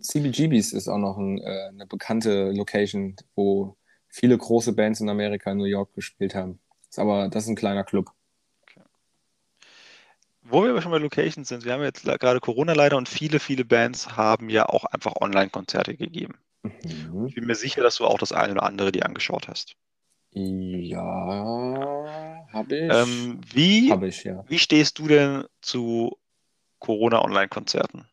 S1: CBGBs ist auch noch ein, äh, eine bekannte Location, wo viele große Bands in Amerika, in New York gespielt haben. Ist aber das ist ein kleiner Club.
S2: Wo wir aber schon bei Locations sind, wir haben jetzt gerade Corona leider und viele, viele Bands haben ja auch einfach Online-Konzerte gegeben. Mhm. Ich bin mir sicher, dass du auch das eine oder andere dir angeschaut hast.
S1: Ja, habe ich.
S2: Ähm, wie,
S1: hab ich, ja.
S2: wie stehst du denn zu Corona-Online-Konzerten?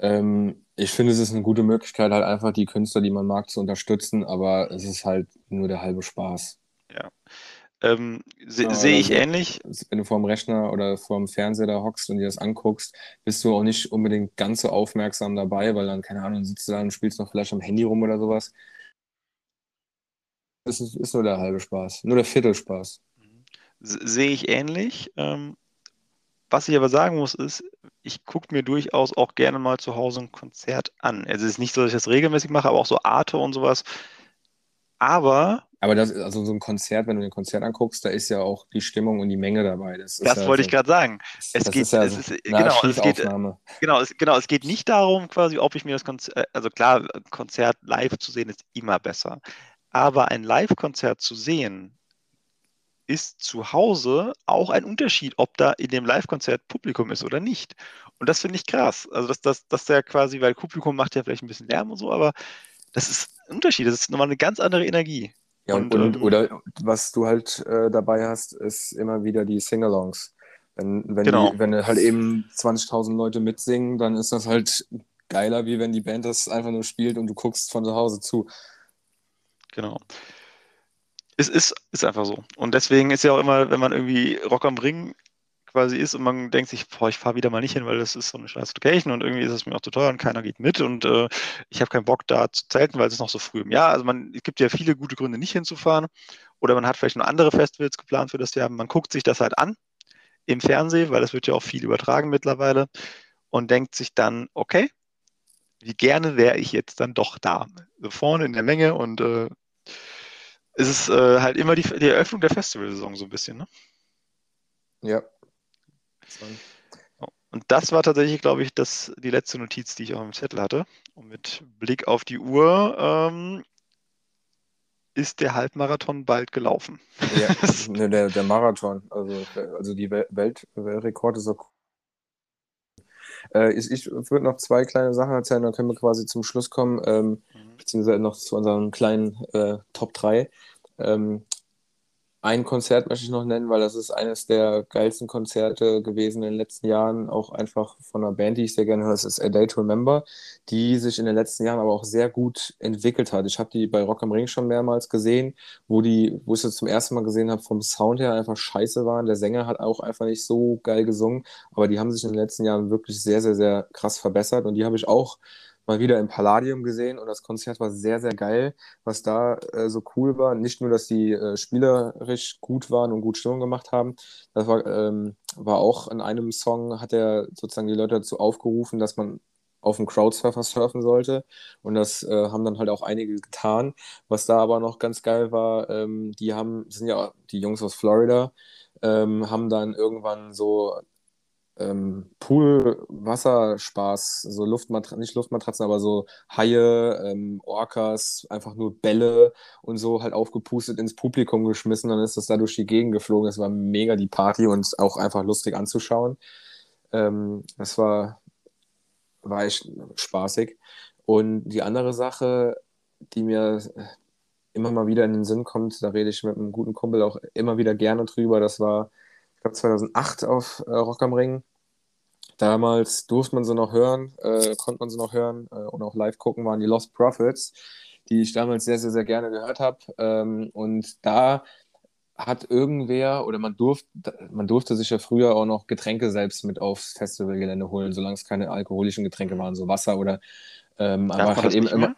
S1: Ähm, ich finde, es ist eine gute Möglichkeit, halt einfach die Künstler, die man mag, zu unterstützen, aber es ist halt nur der halbe Spaß.
S2: Ja. Ähm, se ja, Sehe ich ähnlich.
S1: Wenn du vor dem Rechner oder vor dem Fernseher da hockst und dir das anguckst, bist du auch nicht unbedingt ganz so aufmerksam dabei, weil dann, keine Ahnung, sitzt du da und spielst noch vielleicht am Handy rum oder sowas. Es ist, ist nur der halbe Spaß, nur der Viertelspaß.
S2: Sehe ich ähnlich. Ähm, was ich aber sagen muss, ist, ich gucke mir durchaus auch gerne mal zu Hause ein Konzert an. Also es ist nicht so, dass ich das regelmäßig mache, aber auch so Arte und sowas. Aber
S1: aber das, also so ein Konzert, wenn du ein Konzert anguckst, da ist ja auch die Stimmung und die Menge dabei.
S2: Das, das
S1: ja
S2: wollte so, ich gerade sagen. Es geht,
S1: ist ja es ist, genau, es geht,
S2: genau, es, genau, es geht nicht darum, quasi, ob ich mir das Konzert, äh, also klar, ein Konzert live zu sehen ist immer besser. Aber ein Live-Konzert zu sehen, ist zu Hause auch ein Unterschied, ob da in dem Live-Konzert Publikum ist oder nicht. Und das finde ich krass. Also, dass das, das ja quasi, weil Publikum macht ja vielleicht ein bisschen Lärm und so, aber das ist ein Unterschied. Das ist nochmal eine ganz andere Energie.
S1: Ja, und, und, ähm, oder was du halt äh, dabei hast, ist immer wieder die Singalongs. Wenn, wenn, genau. die, wenn halt eben 20.000 Leute mitsingen, dann ist das halt geiler, wie wenn die Band das einfach nur spielt und du guckst von zu Hause zu.
S2: Genau. Es ist, ist einfach so. Und deswegen ist ja auch immer, wenn man irgendwie Rock am Ring quasi ist und man denkt sich, boah, ich fahre wieder mal nicht hin, weil das ist so eine scheiß Location und irgendwie ist es mir auch zu teuer und keiner geht mit und äh, ich habe keinen Bock da zu zelten, weil es ist noch so früh im Jahr. Also man, es gibt ja viele gute Gründe, nicht hinzufahren oder man hat vielleicht noch andere Festivals geplant für das Jahr. Man guckt sich das halt an im Fernsehen, weil das wird ja auch viel übertragen mittlerweile und denkt sich dann, okay, wie gerne wäre ich jetzt dann doch da. So vorne in der Menge und äh, es ist äh, halt immer die, die Eröffnung der Festivalsaison so ein bisschen, ne?
S1: Ja,
S2: und das war tatsächlich, glaube ich, das, die letzte Notiz, die ich auf dem Zettel hatte. Und mit Blick auf die Uhr ähm, ist der Halbmarathon bald gelaufen.
S1: Ja, ne, der, der Marathon, also, also die Welt, Weltrekord ist auch. Äh, ich, ich würde noch zwei kleine Sachen erzählen, dann können wir quasi zum Schluss kommen. Ähm, mhm. beziehungsweise noch zu unseren kleinen äh, Top 3. Ähm, ein Konzert möchte ich noch nennen, weil das ist eines der geilsten Konzerte gewesen in den letzten Jahren, auch einfach von einer Band, die ich sehr gerne höre. Das ist A Day to Remember, die sich in den letzten Jahren aber auch sehr gut entwickelt hat. Ich habe die bei Rock am Ring schon mehrmals gesehen, wo die, wo ich sie zum ersten Mal gesehen habe, vom Sound her einfach scheiße waren. Der Sänger hat auch einfach nicht so geil gesungen, aber die haben sich in den letzten Jahren wirklich sehr, sehr, sehr krass verbessert und die habe ich auch mal wieder im Palladium gesehen und das Konzert war sehr, sehr geil. Was da äh, so cool war, nicht nur, dass die äh, spielerisch gut waren und gut Stimmung gemacht haben, das war, ähm, war auch in einem Song, hat er sozusagen die Leute dazu aufgerufen, dass man auf dem Crowdsurfer surfen sollte. Und das äh, haben dann halt auch einige getan. Was da aber noch ganz geil war, ähm, die haben, sind ja die Jungs aus Florida, ähm, haben dann irgendwann so ähm, Pool-Wasserspaß, so Luftmatratzen, nicht Luftmatratzen, aber so Haie, ähm, Orcas, einfach nur Bälle und so halt aufgepustet ins Publikum geschmissen. Dann ist das da durch die Gegend geflogen. Das war mega die Party und auch einfach lustig anzuschauen. Ähm, das war, war echt spaßig. Und die andere Sache, die mir immer mal wieder in den Sinn kommt, da rede ich mit einem guten Kumpel auch immer wieder gerne drüber, das war ich glaube 2008 auf äh, Rock am Ring. Damals durfte man sie noch hören, äh, konnte man sie noch hören äh, und auch live gucken, waren die Lost Prophets, die ich damals sehr, sehr, sehr gerne gehört habe. Ähm, und da hat irgendwer oder man durfte, man durfte sich ja früher auch noch Getränke selbst mit aufs Festivalgelände holen, solange es keine alkoholischen Getränke waren, so Wasser oder ähm, aber halt eben immer.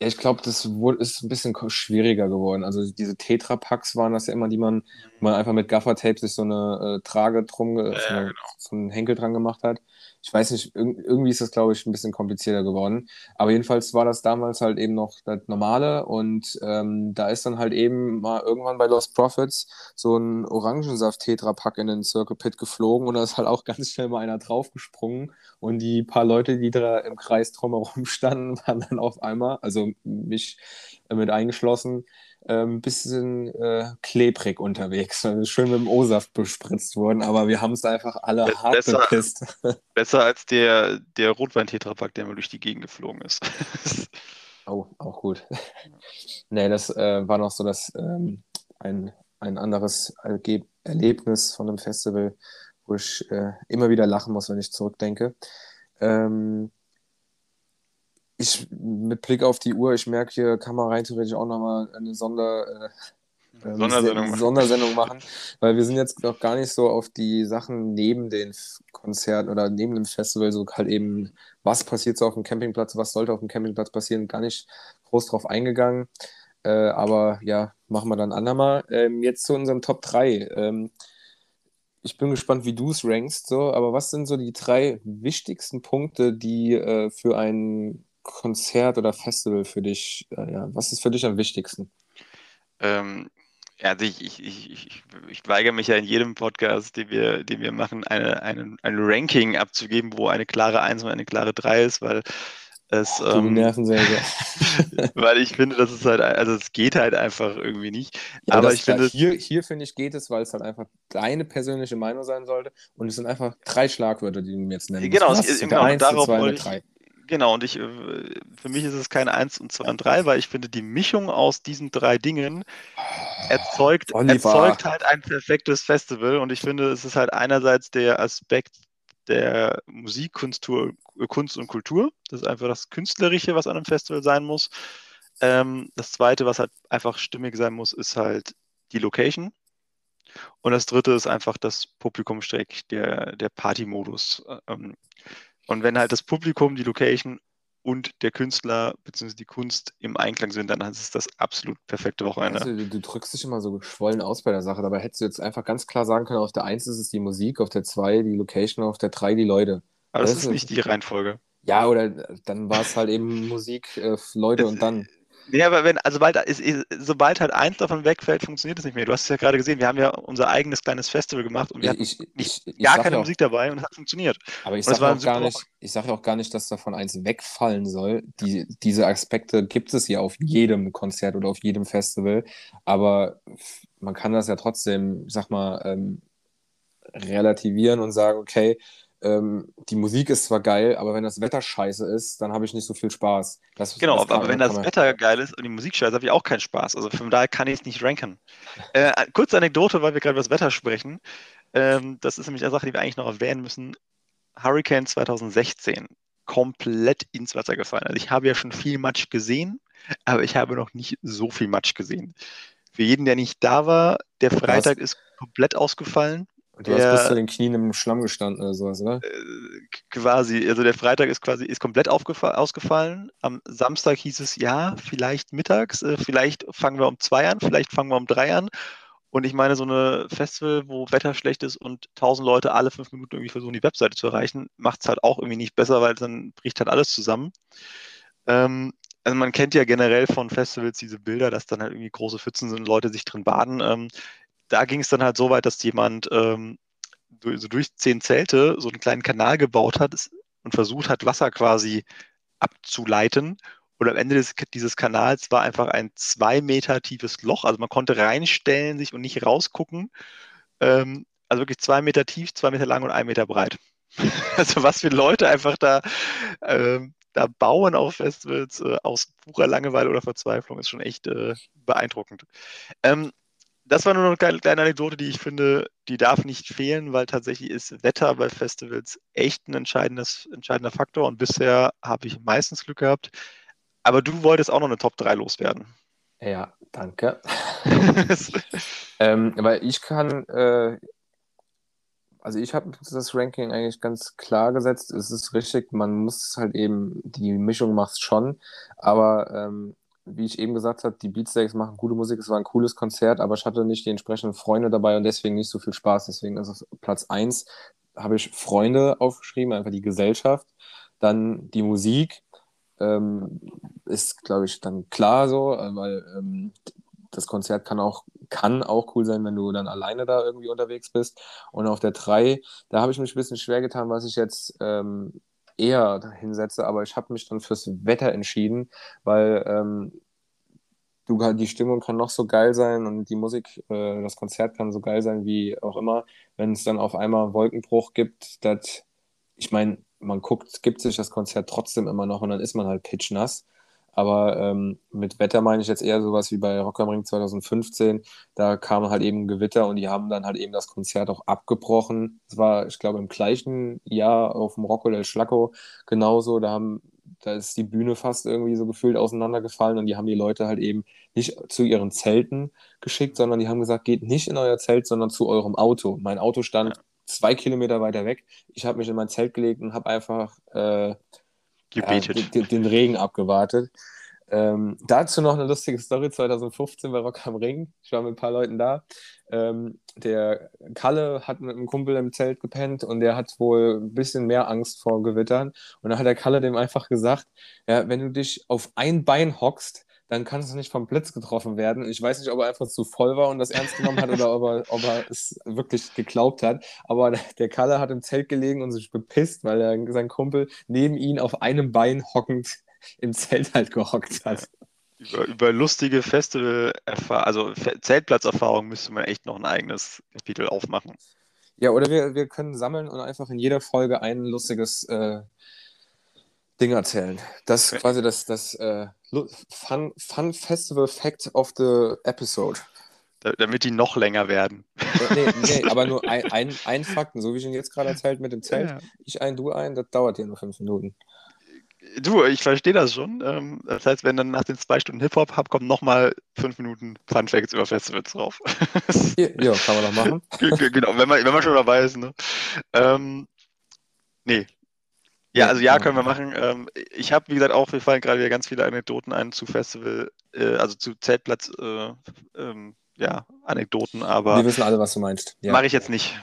S1: Ja, ich glaube, das ist ein bisschen schwieriger geworden. Also diese Tetra-Packs waren das ja immer, die man, man einfach mit Gaffertape sich so eine äh, Trage drum, ja, so, eine, genau. so einen Henkel dran gemacht hat ich weiß nicht, irgendwie ist das, glaube ich, ein bisschen komplizierter geworden. Aber jedenfalls war das damals halt eben noch das Normale und ähm, da ist dann halt eben mal irgendwann bei Lost Profits so ein Orangensaft-Tetra-Pack in den Circle Pit geflogen und da ist halt auch ganz schnell mal einer draufgesprungen und die paar Leute, die da im Kreis drumherum standen, waren dann auf einmal, also mich mit eingeschlossen, ein ähm, bisschen äh, klebrig unterwegs. Schön mit dem O-Saft bespritzt worden, aber wir haben es einfach alle Be hart besser, bepisst.
S2: Besser als der, der Rotwein-Tetrapack, der mal durch die Gegend geflogen ist.
S1: oh, auch gut. nee, das äh, war noch so das, ähm, ein, ein anderes Erge Erlebnis von einem Festival, wo ich äh, immer wieder lachen muss, wenn ich zurückdenke. Ähm, ich mit Blick auf die Uhr, ich merke, hier kann man rein theoretisch auch nochmal eine Sonder, äh, ähm, Sondersendung, machen. Sondersendung machen, weil wir sind jetzt noch gar nicht so auf die Sachen neben den Konzerten oder neben dem Festival, so halt eben, was passiert so auf dem Campingplatz, was sollte auf dem Campingplatz passieren, gar nicht groß drauf eingegangen. Äh, aber ja, machen wir dann andermal. Ähm, jetzt zu unserem Top 3. Ähm, ich bin gespannt, wie du es rankst, so, aber was sind so die drei wichtigsten Punkte, die äh, für einen Konzert oder Festival für dich? Äh, ja, was ist für dich am wichtigsten?
S2: Ähm, also ich, ich, ich, ich, weigere mich ja in jedem Podcast, den wir, den wir machen, eine, eine, ein Ranking abzugeben, wo eine klare 1 und eine klare 3 ist, weil es.
S1: Du ähm, Nervensäge.
S2: weil ich finde, das ist halt, also es geht halt einfach irgendwie nicht.
S1: Ja, aber ich finde. Hier, hier finde ich, geht es, weil es halt einfach deine persönliche Meinung sein sollte. Und es sind einfach drei Schlagwörter, die du mir jetzt nennen
S2: Genau, es, genau, eins, darauf zwei, wollte ich, Genau, und ich, äh, für mich ist es kein 1 und 2 und 3, weil ich finde, die Mischung aus diesen drei Dingen erzeugt, erzeugt halt ein perfektes Festival. Und ich finde, es ist halt einerseits der Aspekt der Musik, Kunst, Kunst und Kultur. Das ist einfach das Künstlerische, was an einem Festival sein muss. Ähm, das Zweite, was halt einfach stimmig sein muss, ist halt die Location. Und das Dritte ist einfach das Publikumstreck, der, der Party-Modus. Ähm, und wenn halt das Publikum, die Location und der Künstler bzw. die Kunst im Einklang sind, dann ist es das absolut perfekte Wochenende.
S1: Also, du, du, drückst dich immer so geschwollen aus bei der Sache. Dabei hättest du jetzt einfach ganz klar sagen können, auf der 1 ist es die Musik, auf der 2 die Location, auf der 3 die Leute.
S2: Aber das, das ist nicht die Reihenfolge.
S1: Ja, oder dann war es halt eben Musik, äh, Leute das, und dann.
S2: Nee, aber wenn, also sobald, sobald halt eins davon wegfällt, funktioniert es nicht mehr. Du hast es ja gerade gesehen, wir haben ja unser eigenes kleines Festival gemacht und wir hatten ich, ich, ich, gar keine auch, Musik dabei und es hat funktioniert.
S1: Aber ich sage auch, gar nicht, ich sag auch gar nicht, dass davon eins wegfallen soll. Die, diese Aspekte gibt es ja auf jedem Konzert oder auf jedem Festival. Aber man kann das ja trotzdem, sag mal, ähm, relativieren und sagen, okay, ähm, die Musik ist zwar geil, aber wenn das Wetter scheiße ist, dann habe ich nicht so viel Spaß.
S2: Das, genau, das aber wenn das Wetter geil ist und die Musik scheiße, habe ich auch keinen Spaß. Also von daher kann ich es nicht ranken. Äh, kurze Anekdote, weil wir gerade über das Wetter sprechen. Ähm, das ist nämlich eine Sache, die wir eigentlich noch erwähnen müssen. Hurricane 2016 komplett ins Wasser gefallen. Also ich habe ja schon viel Matsch gesehen, aber ich habe noch nicht so viel Matsch gesehen. Für jeden, der nicht da war, der Freitag ist komplett ausgefallen.
S1: Du der, hast bis zu den Knien im Schlamm gestanden oder sowas, oder?
S2: Äh, quasi, also der Freitag ist quasi ist komplett ausgefallen. Am Samstag hieß es ja, vielleicht mittags, äh, vielleicht fangen wir um zwei an, vielleicht fangen wir um drei an. Und ich meine, so eine Festival, wo Wetter schlecht ist und tausend Leute alle fünf Minuten irgendwie versuchen, die Webseite zu erreichen, macht es halt auch irgendwie nicht besser, weil dann bricht halt alles zusammen. Ähm, also man kennt ja generell von Festivals diese Bilder, dass dann halt irgendwie große Pfützen sind, Leute sich drin baden. Ähm, da ging es dann halt so weit, dass jemand ähm, durch, so durch zehn Zelte so einen kleinen Kanal gebaut hat und versucht hat, Wasser quasi abzuleiten. Und am Ende des, dieses Kanals war einfach ein zwei Meter tiefes Loch. Also man konnte reinstellen sich und nicht rausgucken. Ähm, also wirklich zwei Meter tief, zwei Meter lang und ein Meter breit. also was für Leute einfach da, ähm, da bauen auf Festivals äh, aus purer Langeweile oder Verzweiflung, ist schon echt äh, beeindruckend. Ähm, das war nur noch eine kleine Anekdote, die ich finde, die darf nicht fehlen, weil tatsächlich ist Wetter bei Festivals echt ein entscheidendes, entscheidender Faktor und bisher habe ich meistens Glück gehabt. Aber du wolltest auch noch eine Top 3 loswerden.
S1: Ja, danke. ähm, weil ich kann, äh, also ich habe das Ranking eigentlich ganz klar gesetzt. Es ist richtig, man muss halt eben, die Mischung macht schon, aber ähm, wie ich eben gesagt habe, die Beatsteaks machen gute Musik, es war ein cooles Konzert, aber ich hatte nicht die entsprechenden Freunde dabei und deswegen nicht so viel Spaß. Deswegen ist es Platz 1, habe ich Freunde aufgeschrieben, einfach die Gesellschaft. Dann die Musik ähm, ist, glaube ich, dann klar so, äh, weil ähm, das Konzert kann auch, kann auch cool sein, wenn du dann alleine da irgendwie unterwegs bist. Und auf der 3, da habe ich mich ein bisschen schwer getan, was ich jetzt ähm, eher hinsetze, aber ich habe mich dann fürs Wetter entschieden, weil ähm, du die Stimmung kann noch so geil sein und die Musik, äh, das Konzert kann so geil sein wie auch immer, wenn es dann auf einmal Wolkenbruch gibt, das, ich meine, man guckt, gibt sich das Konzert trotzdem immer noch und dann ist man halt pitchnass. Aber ähm, mit Wetter meine ich jetzt eher sowas wie bei Rock am Ring 2015. Da kam halt eben Gewitter und die haben dann halt eben das Konzert auch abgebrochen. Es war, ich glaube, im gleichen Jahr auf dem Rocco del Schlacco genauso. Da haben da ist die Bühne fast irgendwie so gefühlt auseinandergefallen und die haben die Leute halt eben nicht zu ihren Zelten geschickt, sondern die haben gesagt, geht nicht in euer Zelt, sondern zu eurem Auto. Mein Auto stand zwei Kilometer weiter weg. Ich habe mich in mein Zelt gelegt und habe einfach äh, gebetet. Ja, den, Regen abgewartet. Ähm, dazu noch eine lustige Story 2015 bei Rock am Ring. Ich war mit ein paar Leuten da. Ähm, der Kalle hat mit einem Kumpel im Zelt gepennt und der hat wohl ein bisschen mehr Angst vor Gewittern. Und dann hat der Kalle dem einfach gesagt: Ja, wenn du dich auf ein Bein hockst, dann kannst du nicht vom Blitz getroffen werden. Ich weiß nicht, ob er einfach zu voll war und das ernst genommen hat oder ob er, ob er es wirklich geglaubt hat. Aber der Kalle hat im Zelt gelegen und sich bepisst, weil er sein Kumpel neben ihn auf einem Bein hockend im Zelt halt gehockt hat.
S2: Über, über lustige Festival, also Zeltplatzerfahrung müsste man echt noch ein eigenes Kapitel aufmachen.
S1: Ja, oder wir, wir können sammeln und einfach in jeder Folge ein lustiges äh, Ding erzählen. Das ist quasi das, das äh, Fun, Fun Festival Fact of the Episode.
S2: Da, damit die noch länger werden.
S1: Ja, nee, nee, aber nur ein, ein, ein Fakten, so wie ich ihn jetzt gerade erzählt mit dem Zelt. Ja. Ich ein, du ein, das dauert ja nur fünf Minuten.
S2: Du, ich verstehe das schon. Ähm, das heißt, wenn dann nach den zwei Stunden Hip-Hop hab, kommen nochmal fünf Minuten Fun Facts über Festivals drauf.
S1: ja, kann man doch machen.
S2: genau, wenn man, wenn man schon dabei ist. Ne? Ähm, nee, ja, also ja, können wir machen. Ähm, ich habe, wie gesagt, auch, wir fallen gerade wieder ganz viele Anekdoten ein zu Festival, äh, also zu Zeltplatz, äh, ähm, ja, Anekdoten, aber.
S1: Wir wissen alle, was du meinst.
S2: Ja. Mache ich jetzt nicht.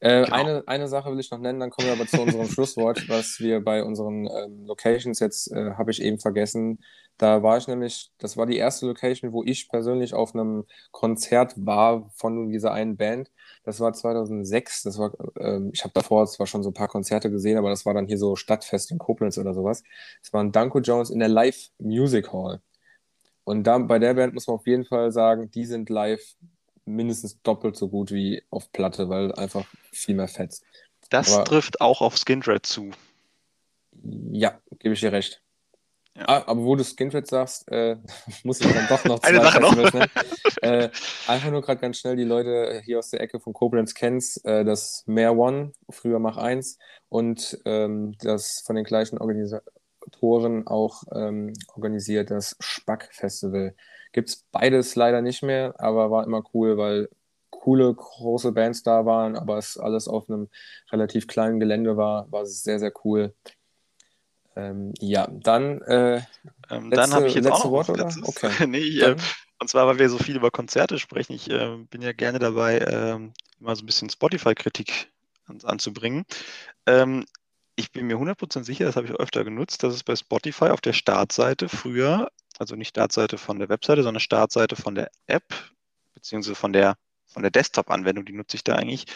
S1: Äh, genau. eine, eine Sache will ich noch nennen, dann kommen wir aber zu unserem Schlusswort, was wir bei unseren ähm, Locations jetzt, äh, habe ich eben vergessen, da war ich nämlich, das war die erste Location, wo ich persönlich auf einem Konzert war von dieser einen Band. Das war 2006. Das war, ähm, ich habe davor zwar schon so ein paar Konzerte gesehen, aber das war dann hier so Stadtfest in Koblenz oder sowas. Es war ein Danko Jones in der Live Music Hall. Und da, bei der Band muss man auf jeden Fall sagen, die sind live mindestens doppelt so gut wie auf Platte, weil einfach viel mehr fetzt.
S2: Das aber, trifft auch auf Skindred zu.
S1: Ja, gebe ich dir recht. Ja. Ah, aber wo du Skindred sagst, äh, muss ich dann doch noch
S2: zwei Eine Sache noch.
S1: äh, einfach nur gerade ganz schnell die Leute hier aus der Ecke von Koblenz kennst, äh, das Mare One, früher Mach 1 und ähm, das von den gleichen Organisatoren auch ähm, organisiert, das Spack Festival. Gibt es beides leider nicht mehr, aber war immer cool, weil coole, große Bands da waren, aber es alles auf einem relativ kleinen Gelände war, war es sehr, sehr cool. Ähm, ja, dann. Äh,
S2: ähm, dann habe ich jetzt auch noch Wort, oder? Okay. nee, äh, und zwar, weil wir so viel über Konzerte sprechen. Ich äh, bin ja gerne dabei, ähm, mal so ein bisschen Spotify-Kritik an, anzubringen. Ähm, ich bin mir 100% sicher, das habe ich öfter genutzt, dass es bei Spotify auf der Startseite früher, also nicht Startseite von der Webseite, sondern Startseite von der App, beziehungsweise von der, von der Desktop-Anwendung, die nutze ich da eigentlich,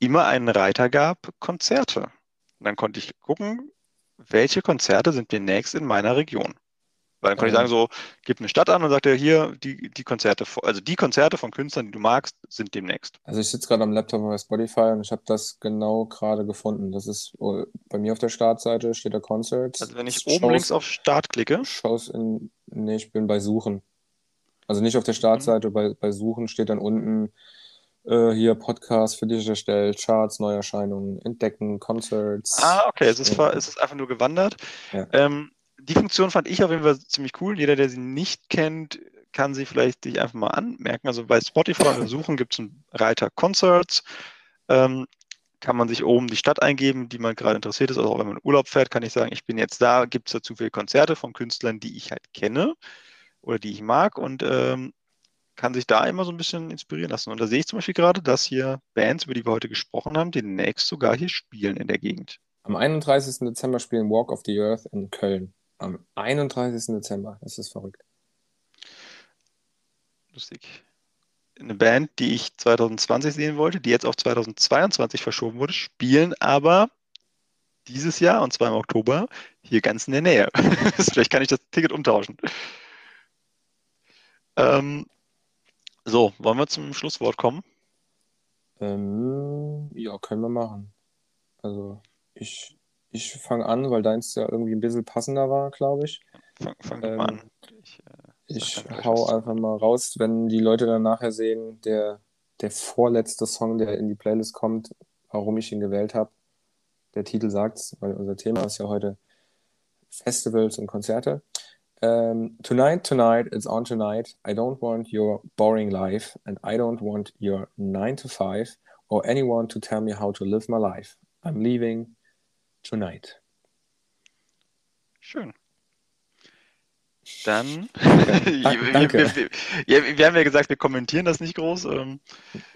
S2: immer einen Reiter gab, Konzerte. Und dann konnte ich gucken, welche Konzerte sind demnächst in meiner Region. Weil dann kann ich sagen, so, gib eine Stadt an und sagt er, hier, die, die Konzerte, also die Konzerte von Künstlern, die du magst, sind demnächst.
S1: Also ich sitze gerade am Laptop bei Spotify und ich habe das genau gerade gefunden. Das ist oh, bei mir auf der Startseite steht der Concerts.
S2: Also wenn ich oben Shows, links auf Start klicke.
S1: Shows in, nee, ich bin bei Suchen. Also nicht auf der Startseite, mhm. bei, bei Suchen steht dann unten äh, hier Podcast für dich erstellt, Charts, Neuerscheinungen, Entdecken, Concerts.
S2: Ah, okay, es ist, ja. es ist einfach nur gewandert. Ja. Ähm, die Funktion fand ich auf jeden Fall ziemlich cool. Jeder, der sie nicht kennt, kann sie vielleicht sich einfach mal anmerken. Also bei Spotify Suchen gibt es einen Reiter Concerts. Ähm, kann man sich oben die Stadt eingeben, die man gerade interessiert ist. Also auch wenn man in Urlaub fährt, kann ich sagen, ich bin jetzt da, gibt es dazu viele Konzerte von Künstlern, die ich halt kenne oder die ich mag und ähm, kann sich da immer so ein bisschen inspirieren lassen. Und da sehe ich zum Beispiel gerade, dass hier Bands, über die wir heute gesprochen haben, demnächst sogar hier spielen in der Gegend.
S1: Am 31. Dezember spielen Walk of the Earth in Köln. Am 31. Dezember. Das ist verrückt.
S2: Lustig. Eine Band, die ich 2020 sehen wollte, die jetzt auf 2022 verschoben wurde, spielen aber dieses Jahr, und zwar im Oktober, hier ganz in der Nähe. Vielleicht kann ich das Ticket umtauschen. Ähm, so, wollen wir zum Schlusswort kommen?
S1: Ähm, ja, können wir machen. Also, ich ich fange an, weil deins ja irgendwie ein bisschen passender war, glaube ich.
S2: Fang, fang ähm, mal an.
S1: Ich, äh, ich hau einfach mal raus, wenn die Leute dann nachher sehen, der, der vorletzte Song, der in die Playlist kommt, warum ich ihn gewählt habe. Der Titel sagt's, weil unser Thema ist ja heute Festivals und Konzerte. Um, ähm, tonight, tonight, it's on tonight. I don't want your boring life and I don't want your 9 to 5 or anyone to tell me how to live my life. I'm leaving Tonight.
S2: Schön. Dann, Danke. Wir, wir, wir, wir, haben ja gesagt, wir kommentieren das nicht groß. Ähm,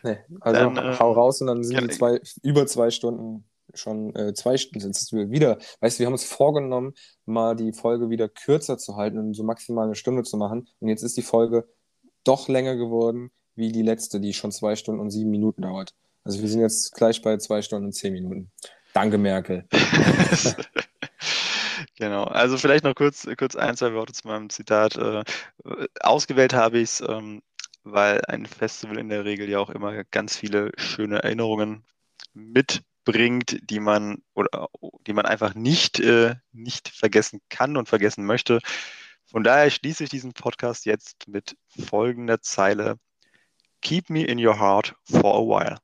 S1: nee, also dann, äh, hau raus und dann sind ja, die zwei, über zwei Stunden schon, äh, zwei Stunden sind wir wieder. Weißt du, wir haben uns vorgenommen, mal die Folge wieder kürzer zu halten und so maximal eine Stunde zu machen. Und jetzt ist die Folge doch länger geworden, wie die letzte, die schon zwei Stunden und sieben Minuten dauert. Also wir sind jetzt gleich bei zwei Stunden und zehn Minuten. Danke, Merkel.
S2: genau, also vielleicht noch kurz, kurz ein, zwei Worte zu meinem Zitat. Äh, ausgewählt habe ich es, ähm, weil ein Festival in der Regel ja auch immer ganz viele schöne Erinnerungen mitbringt, die man oder die man einfach nicht, äh, nicht vergessen kann und vergessen möchte. Von daher schließe ich diesen Podcast jetzt mit folgender Zeile. Keep me in your heart for a while.